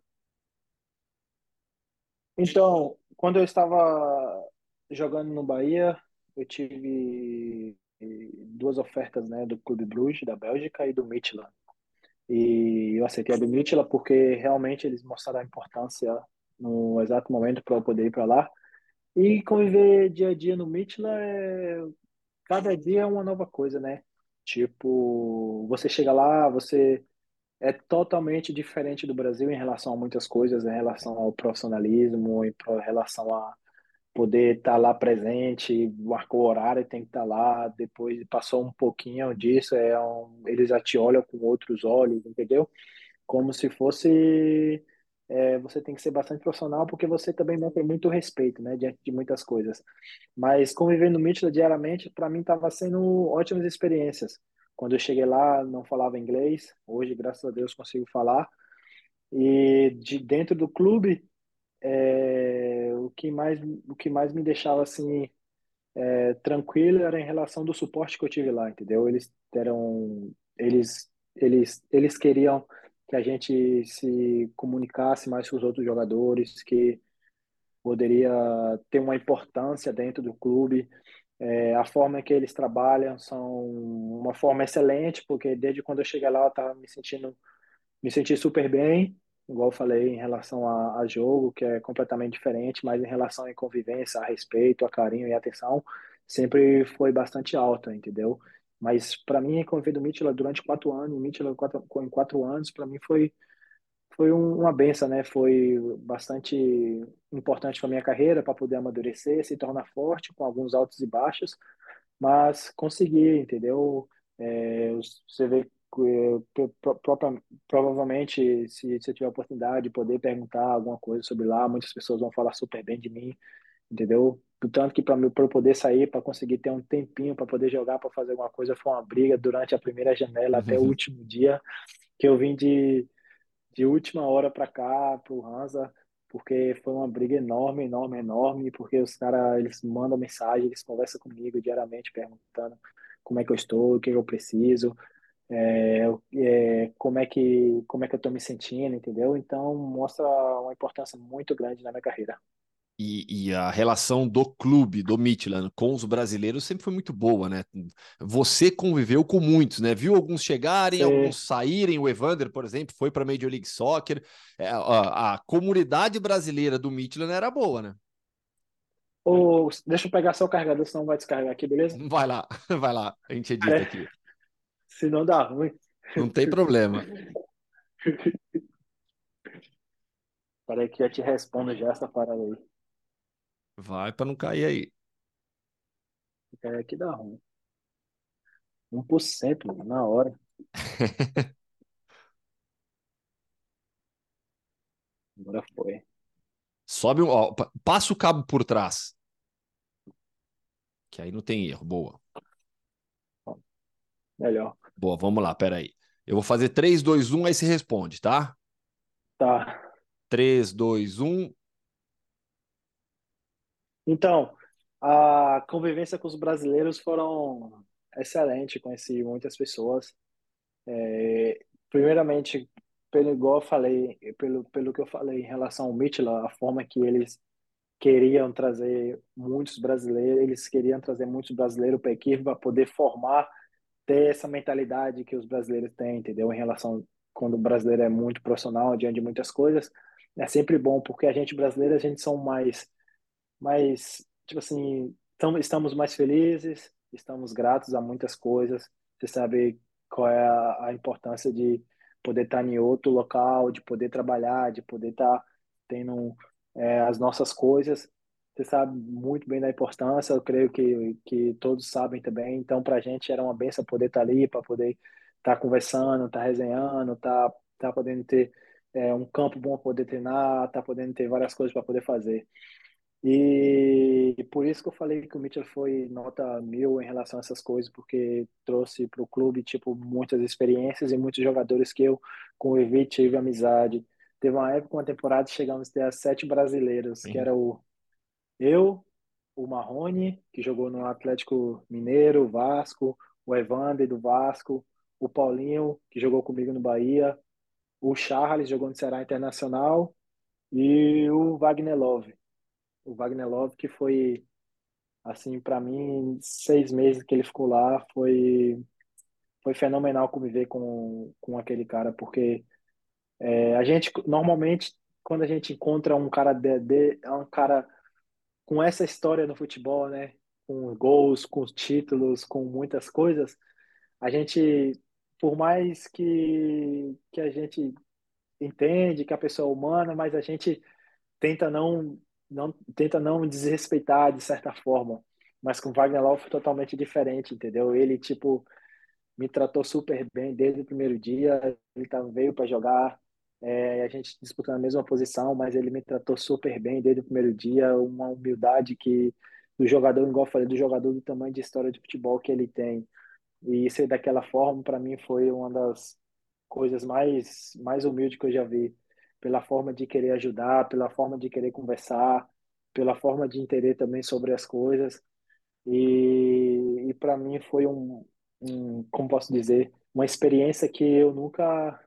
Speaker 6: Então, quando eu estava jogando no Bahia, eu tive duas ofertas, né, do Clube Bruges da Bélgica e do Midtjylland. E eu aceitei a do Midtjylland porque realmente eles mostraram a importância no exato momento para eu poder ir para lá. E conviver dia a dia no Midtjylland é cada dia é uma nova coisa, né? Tipo, você chega lá, você é totalmente diferente do Brasil em relação a muitas coisas, em relação ao profissionalismo, em relação a poder estar lá presente, marcou o horário, tem que estar lá, depois passou um pouquinho disso, é um, eles já te olham com outros olhos, entendeu? Como se fosse é, você tem que ser bastante profissional porque você também não tem muito respeito, né, diante de muitas coisas. Mas conviver no diariamente, para mim estava sendo ótimas experiências. Quando eu cheguei lá, não falava inglês. Hoje, graças a Deus, consigo falar. E de dentro do clube, é, o que mais o que mais me deixava assim é, tranquilo era em relação do suporte que eu tive lá, entendeu? Eles deram, eles eles eles queriam que a gente se comunicasse mais com os outros jogadores, que poderia ter uma importância dentro do clube. É, a forma que eles trabalham são uma forma excelente, porque desde quando eu cheguei lá eu estava me sentindo me senti super bem, igual eu falei em relação a, a, jogo, que é completamente diferente, mas em relação à convivência, a respeito, a carinho e atenção, sempre foi bastante alta, entendeu? Mas para mim, conviver do Mitchell durante quatro anos, Mitchell quatro, em quatro anos, para mim foi foi uma benção, né? Foi bastante importante para minha carreira, para poder amadurecer, se tornar forte, com alguns altos e baixos, mas consegui, entendeu? É, você vê provavelmente, se, se eu tiver oportunidade de poder perguntar alguma coisa sobre lá, muitas pessoas vão falar super bem de mim, entendeu? Tanto que para eu poder sair, para conseguir ter um tempinho para poder jogar, para fazer alguma coisa, foi uma briga durante a primeira janela até o uhum. último dia, que eu vim de, de última hora para cá, para o Hansa, porque foi uma briga enorme, enorme, enorme, porque os caras, eles mandam mensagem, eles conversam comigo diariamente, perguntando como é que eu estou, o que eu preciso, é, é, como é que como é que eu estou me sentindo, entendeu? Então mostra uma importância muito grande na minha carreira.
Speaker 4: E, e, a relação do clube, do Midland, com os brasileiros sempre foi muito boa, né? Você conviveu com muitos, né? Viu alguns chegarem, Sim. alguns saírem. O Evander, por exemplo, foi para a Major League Soccer. É, a, a, comunidade brasileira do Midland era boa, né?
Speaker 6: Ô, deixa eu pegar seu carregador, senão vai descarregar aqui, beleza? (laughs)
Speaker 4: Vai lá, (laughs) vai lá. A gente edita é. aqui.
Speaker 6: Se não dá ruim.
Speaker 4: Não tem problema. (laughs)
Speaker 6: Peraí que eu te respondo já essa parada aí.
Speaker 4: Vai para não cair aí.
Speaker 6: É que dá ruim. 1% mano, na hora. (laughs) Agora foi.
Speaker 4: Sobe, ó, passa o cabo por trás. Que aí não tem erro. Boa.
Speaker 6: Melhor.
Speaker 4: Boa, vamos lá, peraí. Eu vou fazer 3, 2, 1, aí você responde, tá?
Speaker 6: Tá.
Speaker 4: 3, 2, 1.
Speaker 6: Então, a convivência com os brasileiros foram excelente, conheci muitas pessoas. É, primeiramente, pelo igual falei, pelo, pelo que eu falei em relação ao Mitchell, a forma que eles queriam trazer muitos brasileiros, eles queriam trazer muitos brasileiros para a equipe para poder formar, ter essa mentalidade que os brasileiros têm, entendeu? Em relação quando o brasileiro é muito profissional diante de muitas coisas, é sempre bom porque a gente brasileiro a gente são mais mas, tipo assim, tamo, estamos mais felizes, estamos gratos a muitas coisas. Você sabe qual é a, a importância de poder estar em outro local, de poder trabalhar, de poder estar tendo é, as nossas coisas. Você sabe muito bem da importância, eu creio que, que todos sabem também. Então, para a gente era uma benção poder estar ali, para poder estar conversando, estar resenhando, estar, estar podendo ter é, um campo bom para poder treinar, estar podendo ter várias coisas para poder fazer. E por isso que eu falei que o Mitchell foi nota mil em relação a essas coisas, porque trouxe para o clube tipo muitas experiências e muitos jogadores que eu convivi, tive amizade. Teve uma época, uma temporada, chegamos a ter sete brasileiros, Sim. que era o eu, o Marrone, que jogou no Atlético Mineiro, Vasco, o Evander do Vasco, o Paulinho, que jogou comigo no Bahia, o Charles jogou no Ceará Internacional e o Wagner Love. O Wagner Love que foi assim para mim seis meses que ele ficou lá foi foi fenomenal conviver com com aquele cara porque é, a gente normalmente quando a gente encontra um cara de, de um cara com essa história no futebol, né, com gols, com títulos, com muitas coisas, a gente por mais que que a gente entende que a pessoa é humana, mas a gente tenta não não tenta não desrespeitar de certa forma. Mas com Wagner Love foi totalmente diferente, entendeu? Ele tipo me tratou super bem desde o primeiro dia. Ele tá, veio para jogar, é, a gente disputando a mesma posição, mas ele me tratou super bem desde o primeiro dia. Uma humildade que do jogador, igual eu falei, do jogador do tamanho de história de futebol que ele tem. E ser daquela forma, para mim, foi uma das coisas mais, mais humildes que eu já vi. Pela forma de querer ajudar, pela forma de querer conversar, pela forma de entender também sobre as coisas. E, e para mim foi um, um, como posso dizer, uma experiência que eu nunca,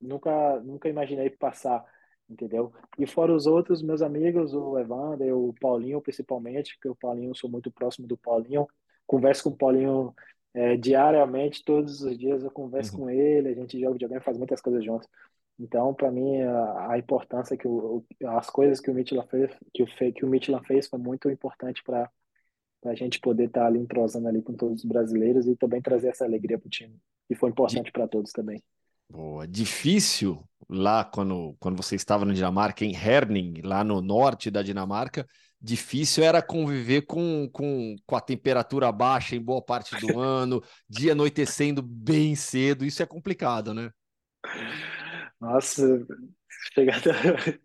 Speaker 6: nunca, nunca imaginei passar, entendeu? E fora os outros meus amigos, o Evander, o Paulinho principalmente, porque o Paulinho sou muito próximo do Paulinho, converso com o Paulinho é, diariamente, todos os dias eu converso uhum. com ele, a gente joga videogame, faz muitas coisas juntos. Então, para mim, a, a, importância que o, as coisas que o Mitchell fez, que o, que o Mitchell fez foi muito importante para a gente poder estar tá ali entrosando ali com todos os brasileiros e também trazer essa alegria para o time. E foi importante para todos também.
Speaker 4: Boa. Difícil lá quando, quando você estava na Dinamarca, em Herning, lá no norte da Dinamarca, difícil era conviver com, com, com a temperatura baixa em boa parte do (laughs) ano, dia anoitecendo bem cedo. Isso é complicado, né?
Speaker 6: Nossa, chega a dar,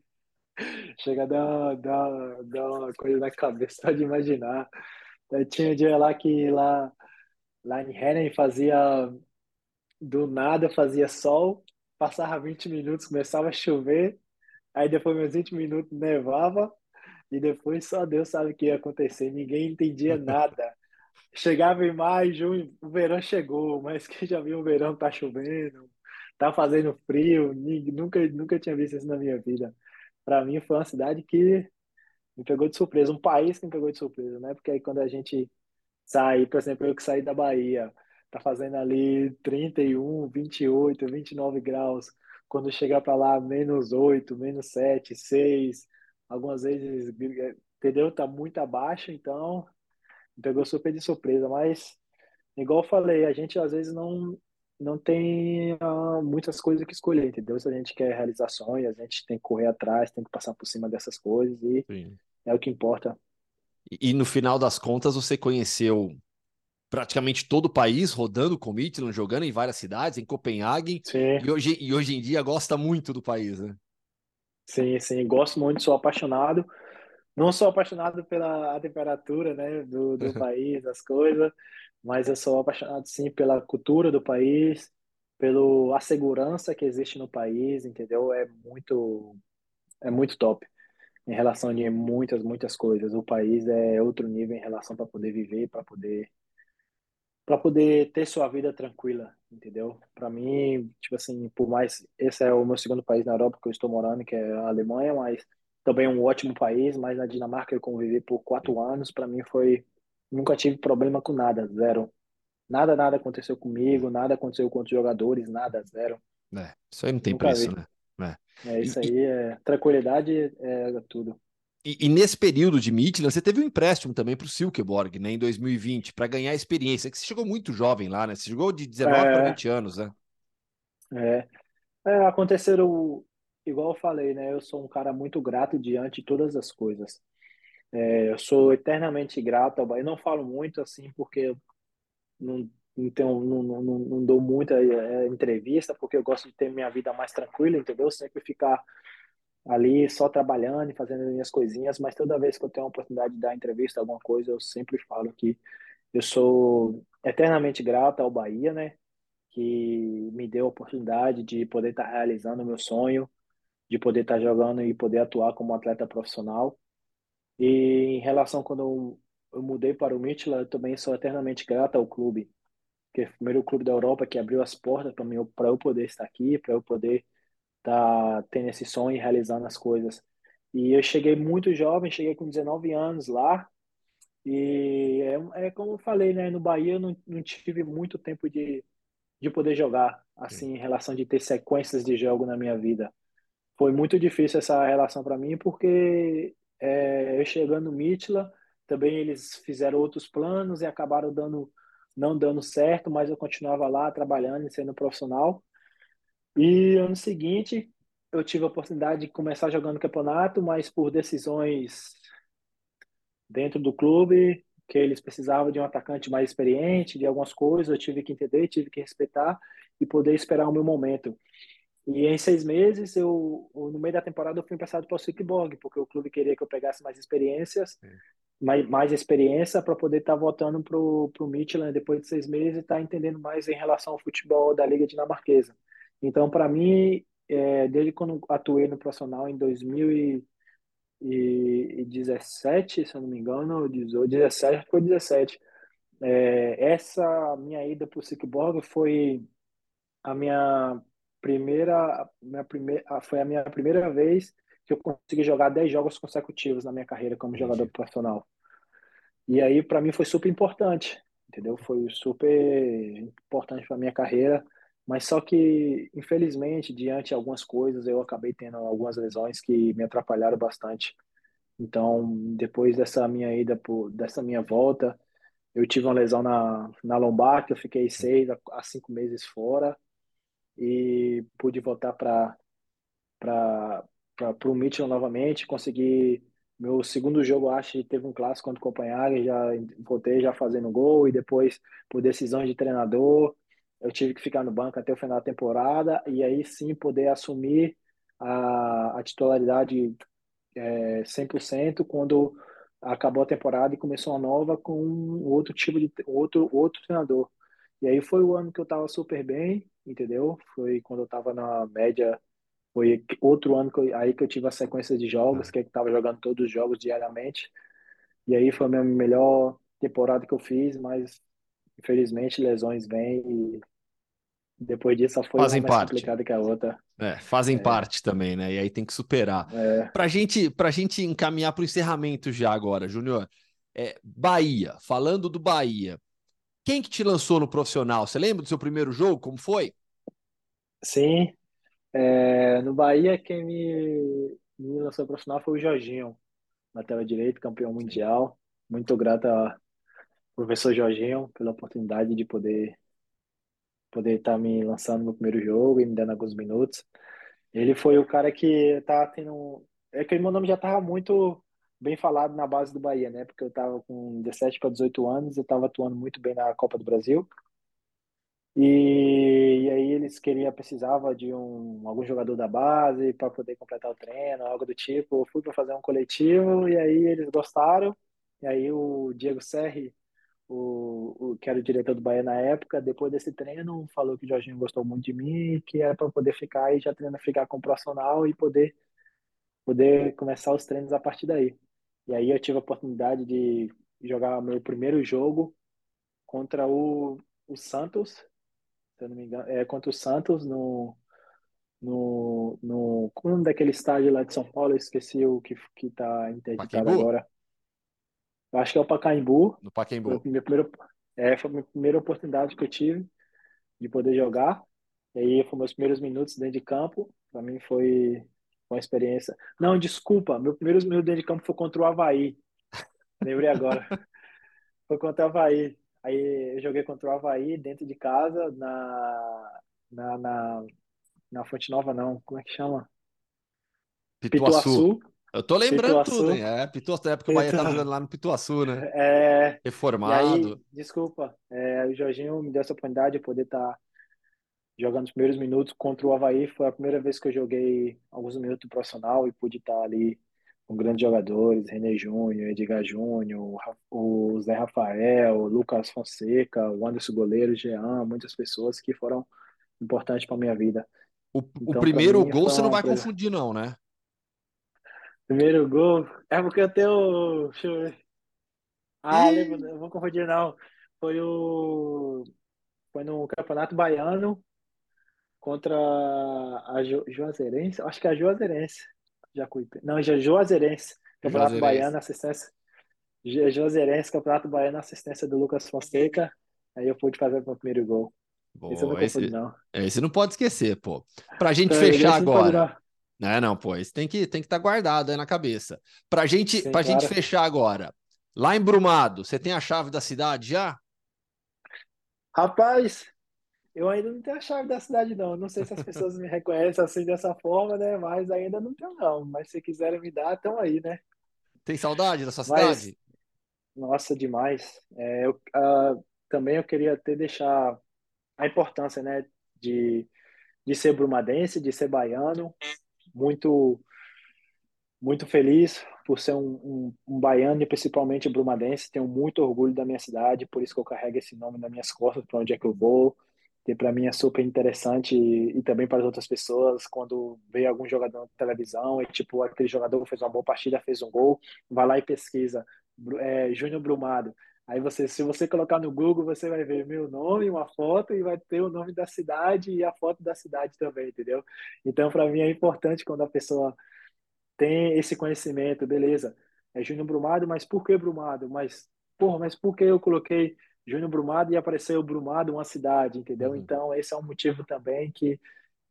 Speaker 6: (laughs) chega a dar, dar, dar uma coisa na cabeça só de imaginar. Eu tinha um dia lá que lá, lá em Hennen fazia do nada, fazia sol, passava 20 minutos, começava a chover, aí depois meus 20 minutos nevava, e depois só Deus sabe o que ia acontecer, ninguém entendia (laughs) nada. Chegava em maio, junho, o verão chegou, mas quem já viu o verão tá chovendo, tá fazendo frio, nunca, nunca tinha visto isso na minha vida. Para mim foi uma cidade que me pegou de surpresa, um país que me pegou de surpresa, né? Porque aí quando a gente sai, por exemplo, eu que saí da Bahia, tá fazendo ali 31, 28, 29 graus, quando chegar para lá, menos 8, menos 7, 6, algumas vezes, entendeu? Tá muito abaixo, então me pegou super de surpresa, mas igual eu falei, a gente às vezes não não tem uh, muitas coisas que escolher, entendeu? Se a gente quer realizar sonhos, a gente tem que correr atrás, tem que passar por cima dessas coisas e Sim. é o que importa.
Speaker 4: E, e, no final das contas, você conheceu praticamente todo o país, rodando com o Midland, jogando em várias cidades, em Copenhague, sim. e hoje, e hoje em dia gosta muito do país, né?
Speaker 6: Sim, sim, gosto muito, sou apaixonado. Não sou apaixonado pela temperatura, né, do, do (laughs) país, das coisas, mas eu sou apaixonado sim pela cultura do país, pela segurança que existe no país, entendeu? É muito é muito top em relação a muitas muitas coisas. O país é outro nível em relação para poder viver, para poder para poder ter sua vida tranquila, entendeu? Para mim, tipo assim, por mais esse é o meu segundo país na Europa que eu estou morando, que é a Alemanha, mas também um ótimo país, mas na Dinamarca eu convivi por quatro anos, para mim foi Nunca tive problema com nada, zero. Nada, nada aconteceu comigo, nada aconteceu com outros jogadores, nada, zero.
Speaker 4: É, isso aí não tem Nunca preço, vi.
Speaker 6: né? É. é isso e, aí, é, tranquilidade é tudo.
Speaker 4: E, e, nesse período de Midland, você teve um empréstimo também para o Silkeborg, né, em 2020, para ganhar experiência, que você chegou muito jovem lá, né? Você jogou de 19 é, para 20 anos, né?
Speaker 6: É. é. Aconteceram, igual eu falei, né? Eu sou um cara muito grato diante de todas as coisas. É, eu sou eternamente grato ao Bahia. Eu não falo muito assim porque não, então, não, não, não dou muita é, entrevista, porque eu gosto de ter minha vida mais tranquila, entendeu? Sempre ficar ali só trabalhando e fazendo minhas coisinhas, mas toda vez que eu tenho a oportunidade de dar entrevista, alguma coisa, eu sempre falo que eu sou eternamente grato ao Bahia, né? Que me deu a oportunidade de poder estar realizando o meu sonho, de poder estar jogando e poder atuar como atleta profissional. E em relação quando eu, eu mudei para o eu também sou eternamente grato ao clube, que é o primeiro clube da Europa que abriu as portas para mim, para eu poder estar aqui, para eu poder tá tendo esse sonho e realizando as coisas. E eu cheguei muito jovem, cheguei com 19 anos lá, e é, é como eu falei, né? No Bahia eu não, não tive muito tempo de, de poder jogar, assim, em relação de ter sequências de jogo na minha vida. Foi muito difícil essa relação para mim, porque é, eu chegando no Mitla, também eles fizeram outros planos e acabaram dando não dando certo, mas eu continuava lá trabalhando e sendo profissional. E ano seguinte, eu tive a oportunidade de começar jogando campeonato, mas por decisões dentro do clube, que eles precisavam de um atacante mais experiente, de algumas coisas, eu tive que entender, tive que respeitar e poder esperar o meu momento. E em seis meses, eu, no meio da temporada, eu fui emprestado para o Silkeborg, porque o clube queria que eu pegasse mais experiências, mais, mais experiência para poder estar tá voltando para o Midland depois de seis meses e estar tá entendendo mais em relação ao futebol da Liga Dinamarquesa. Então, para mim, é, desde quando atuei no profissional em 2017, se eu não me engano, 18, 17, foi 17. É, essa minha ida para o Silkeborg foi a minha primeira, minha primeira, foi a minha primeira vez que eu consegui jogar 10 jogos consecutivos na minha carreira como jogador profissional. E aí, para mim, foi super importante, entendeu? Foi super importante para minha carreira. Mas só que, infelizmente, diante de algumas coisas, eu acabei tendo algumas lesões que me atrapalharam bastante. Então, depois dessa minha ida, por, dessa minha volta, eu tive uma lesão na, na lombar, que eu fiquei seis a cinco meses fora e pude voltar para o Mitchell novamente, consegui meu segundo jogo, acho teve um clássico contra o Copenhague, já voltei já fazendo gol e depois por decisão de treinador, eu tive que ficar no banco até o final da temporada e aí sim poder assumir a, a titularidade é, 100% quando acabou a temporada e começou a nova com outro tipo de outro outro treinador. E aí foi o ano que eu estava super bem, entendeu? Foi quando eu estava na média foi outro ano que eu, aí que eu tive a sequência de jogos, que eu estava jogando todos os jogos diariamente. E aí foi a minha melhor temporada que eu fiz, mas infelizmente lesões vêm e depois disso só foi
Speaker 4: fazem
Speaker 6: uma mais
Speaker 4: parte.
Speaker 6: complicada que a outra.
Speaker 4: É, fazem
Speaker 6: É.
Speaker 4: parte também, né? E aí tem que superar.
Speaker 6: É,
Speaker 4: Pra gente, pra gente encaminhar para o encerramento já agora, Júnior. É, Bahia, falando do Bahia. Quem que te lançou no profissional? Você lembra do seu primeiro jogo? Como foi?
Speaker 6: sim, é, no Bahia quem me, me lançou profissional foi o Jorginho, lateral direito, campeão mundial. Muito grato ao professor Jorginho pela oportunidade de poder poder estar me lançando no primeiro jogo e me dando alguns minutos. Ele foi o cara que tá tendo. É que meu nome já estava muito bem falado na base do Bahia, né? Porque eu estava com 17 para 18 anos, eu estava atuando muito bem na Copa do Brasil. E, e aí eles queriam, precisava de um algum jogador da base para poder completar o treino, algo do tipo. Eu fui para fazer um coletivo e aí eles gostaram. E aí o Diego Serri, o, o que era o diretor do Bahia na época, depois desse treino, falou que o Jorginho gostou muito de mim, e que era para poder ficar e já treinando ficar com o profissional e poder poder começar os treinos a partir daí. E aí eu tive a oportunidade de jogar meu primeiro jogo contra o, o Santos, se eu não me engano, é contra o Santos no no no como é o nome daquele estádio lá de São Paulo, eu esqueci o que que tá interditado
Speaker 4: Pacaembu?
Speaker 6: agora. Eu acho que é o Pacaembu.
Speaker 4: No
Speaker 6: Foi
Speaker 4: Pacaembu.
Speaker 6: a minha primeira, é, foi a minha primeira oportunidade que eu tive de poder jogar. E aí foram meus primeiros minutos dentro de campo. Para mim foi uma experiência. Não, desculpa, meu primeiro minuto dentro de campo foi contra o Avaí. Lembrei agora. (laughs) Foi contra o Avaí. Aí eu joguei contra o Avaí dentro de casa, na, na, na, na Fonte Nova, não. Como é que chama?
Speaker 4: Pituaçu.
Speaker 6: Pituaçu.
Speaker 4: Eu tô lembrando
Speaker 6: Pituaçu.
Speaker 4: tudo, hein? É, Pituaçu, na época o Bahia tava jogando lá no Pituaçu, né?
Speaker 6: É, E aí,
Speaker 4: Reformado.
Speaker 6: desculpa, é, o Jorginho me deu essa oportunidade de poder estar jogando os primeiros minutos contra o Avaí. Foi a primeira vez que eu joguei alguns minutos profissional e pude estar ali com grandes jogadores, René Júnior, Edgar Júnior, o o Zé Rafael, o Lucas Fonseca, o Anderson Goleiro, o Jean, muitas pessoas que foram importantes para minha vida.
Speaker 4: O, o
Speaker 6: Então, pra
Speaker 4: primeiro
Speaker 6: mim,
Speaker 4: gol você não vai
Speaker 6: coisa-
Speaker 4: confundir, não, né?
Speaker 6: Primeiro gol, é porque eu tenho, deixa eu ver. Ah, lembro, eu vou confundir não. Foi o foi no Campeonato Baiano. Contra a Ju, Juazeirense, acho que é a Juazeirense. Jacuípe. Não, é Juazeirense. Campeonato
Speaker 4: Juazeirense.
Speaker 6: Baiano, assistência. Ju- Juazeirense, Campeonato Baiano, assistência do Lucas Fonseca. Aí eu pude fazer o meu primeiro gol. Esse eu não
Speaker 4: Boa, esse,
Speaker 6: não.
Speaker 4: esse não pode esquecer, pô. Pra gente
Speaker 6: Então,
Speaker 4: fechar agora.
Speaker 6: não.
Speaker 4: Não, não, pô, isso tem que tem que estar guardado aí na cabeça. Pra gente,
Speaker 6: Sim,
Speaker 4: pra gente
Speaker 6: claro.
Speaker 4: fechar agora. Lá em Brumado, você tem a chave da cidade já?
Speaker 6: Rapaz, eu ainda não tenho a chave da cidade, não. Não sei se as pessoas me reconhecem assim dessa forma, né? Mas ainda não tenho, não. Mas se quiserem me dar, estão aí, né?
Speaker 4: Tem saudade da sua
Speaker 6: Mas-
Speaker 4: cidade?
Speaker 6: Nossa, demais. É, eu, ah, também eu queria até deixar a importância, né, de, de ser brumadense, de ser baiano. Muito, muito feliz por ser um, um, um baiano e principalmente brumadense. Tenho muito orgulho da minha cidade, por isso que eu carrego esse nome nas minhas costas, para onde é que eu vou. E para mim é super interessante e, e também para as outras pessoas quando vê algum jogador na televisão e tipo aquele jogador fez uma boa partida, fez um gol, vai lá e pesquisa é, Júnior Brumado. Aí você, se você colocar no Google, você vai ver meu nome, uma foto e vai ter o nome da cidade e a foto da cidade também, entendeu? Então, para mim é importante quando a pessoa tem esse conhecimento, beleza? É Júnior Brumado, mas por que Brumado? Mas, porra, mas por que eu coloquei Júnior Brumado e apareceu Brumado, uma cidade, entendeu?
Speaker 4: Uhum.
Speaker 6: Então, esse é um motivo também que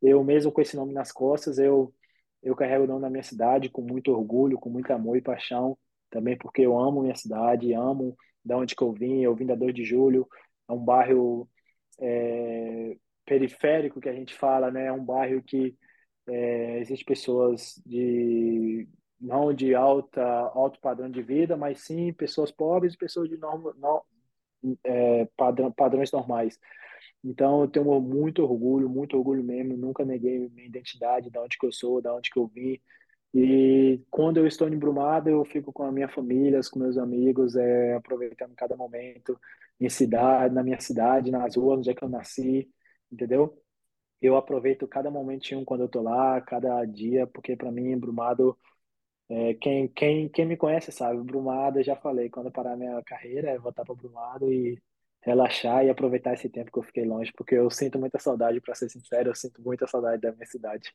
Speaker 6: eu mesmo com esse nome nas costas, eu eu carrego o nome da minha cidade com muito orgulho, com muito amor e paixão, também porque eu amo minha cidade, amo da onde que eu vim, eu vim da 2 de Julho, é um bairro é, periférico que a gente fala, né? É um bairro que é, existe pessoas de não de alta alto padrão de vida, mas sim pessoas pobres pessoas de norma, no, é, padrão, padrões normais. Então eu tenho muito orgulho, muito orgulho mesmo. Nunca neguei minha identidade, da onde que eu sou, da onde que eu vim. E quando eu estou em Brumado, eu fico com a minha família, com meus amigos, é, aproveitando cada momento em cidade, na minha cidade, nas ruas, onde é que eu nasci, entendeu? Eu aproveito cada momentinho quando eu tô lá, cada dia, porque para mim, Brumado, é, quem, quem, quem me conhece sabe, Brumado, eu já falei, quando eu parar minha carreira, é voltar para Brumado e relaxar e aproveitar esse tempo que eu fiquei longe, porque eu sinto muita saudade, para ser sincero, eu sinto muita saudade da minha cidade.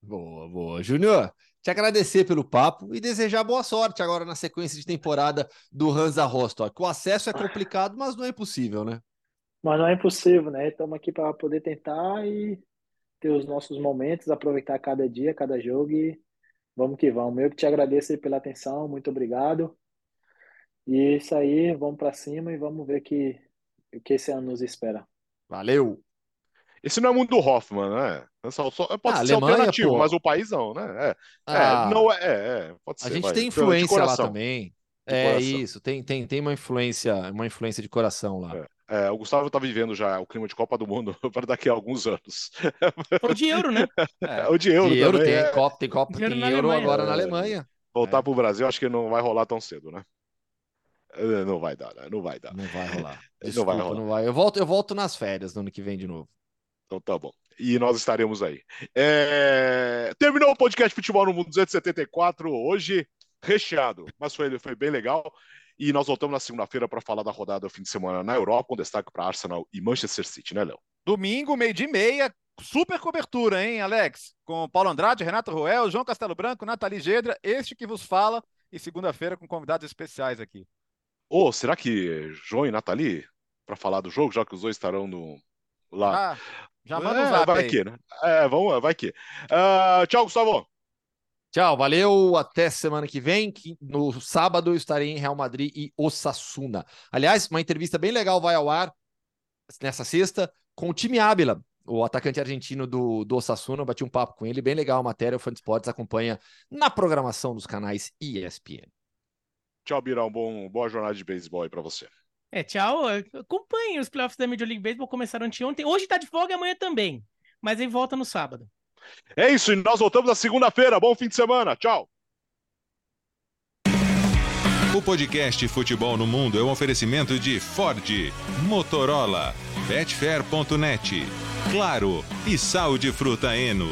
Speaker 4: Boa, boa. Júnior, te agradecer pelo papo e desejar boa sorte agora na sequência de temporada do Hansa Rostock. O acesso é complicado, mas não é impossível, né?
Speaker 6: Mas não é impossível, né? Estamos aqui para poder tentar e ter os nossos momentos, aproveitar cada dia, cada jogo e vamos que vamos. Eu que te agradeço aí pela atenção, muito obrigado. E é isso aí, vamos para cima e vamos ver que, o que esse ano nos espera.
Speaker 4: Valeu!
Speaker 2: Esse não é mundo do Hoffman, né? Só, só- pode
Speaker 4: Ah,
Speaker 2: ser
Speaker 4: Alemanha,
Speaker 2: alternativo,
Speaker 4: pô.
Speaker 2: mas o país não, né? É, é,
Speaker 4: Ah,
Speaker 2: não é, é, é, pode
Speaker 4: a
Speaker 2: ser.
Speaker 4: gente
Speaker 2: vai.
Speaker 4: tem influência lá
Speaker 2: coração.
Speaker 4: também. É isso, tem, tem, tem uma influência, uma influência de coração lá.
Speaker 2: É, o Gustavo tá vivendo já o clima de Copa do Mundo (laughs) para daqui a alguns anos.
Speaker 5: Ou de euro, né? (laughs)
Speaker 2: É, o de euro
Speaker 4: E euro
Speaker 2: também,
Speaker 4: tem
Speaker 2: é.
Speaker 4: Copa, tem Copa,
Speaker 5: De euro
Speaker 4: tem euro agora na
Speaker 2: É.
Speaker 4: Alemanha.
Speaker 2: Voltar
Speaker 4: É.
Speaker 2: pro Brasil, acho que não vai rolar tão cedo, né? É, Não vai dar, né? Não vai dar.
Speaker 4: Não vai rolar. (laughs)
Speaker 2: Não
Speaker 4: Desculpa,
Speaker 2: vai
Speaker 4: não
Speaker 2: rolar.
Speaker 4: vai. Eu volto, eu volto nas férias no ano que vem de novo.
Speaker 2: Então tá bom. E nós estaremos aí. É, Terminou o podcast Futebol no Mundo 274, hoje recheado, mas foi, foi bem legal. E nós voltamos na segunda-feira para falar da rodada do fim de semana na Europa, com destaque para Arsenal e Manchester City, né, Léo?
Speaker 3: Domingo, meio de meia, super cobertura, hein, Alex? Com Paulo Andrade, Renato Ruel, João Castelo Branco, Nathalie Gedra, este que vos fala, e segunda-feira com convidados especiais aqui.
Speaker 2: Ô, será que João e Nathalie, para falar do jogo, já que os dois estarão no, lá?
Speaker 3: Ah, já manda
Speaker 2: É,
Speaker 3: um zap
Speaker 2: vai
Speaker 3: aí.
Speaker 2: que, né? É, vamos, vai que. Ah, tchau, Gustavo.
Speaker 4: Tchau, valeu. Até semana que vem. que no sábado eu estarei em Real Madrid e Osasuna. Aliás, uma entrevista bem legal vai ao ar nessa sexta com o time Ábila, o atacante argentino do, do Osasuna. Eu bati um papo com ele, bem legal a matéria. O Fã de Esportes acompanha na programação dos canais ESPN.
Speaker 2: Tchau, Birão. Bom, boa jornada de beisebol aí para você.
Speaker 5: É, tchau. Acompanhe os playoffs da Major League Baseball, começaram anteontem. Hoje tá de folga e amanhã também. Mas aí volta no sábado.
Speaker 2: É isso, e nós voltamos na segunda-feira. Bom fim de semana. Tchau.
Speaker 1: O podcast Futebol no Mundo é um oferecimento de Ford, Motorola, Betfair.net, Claro e Sal de Fruta Eno.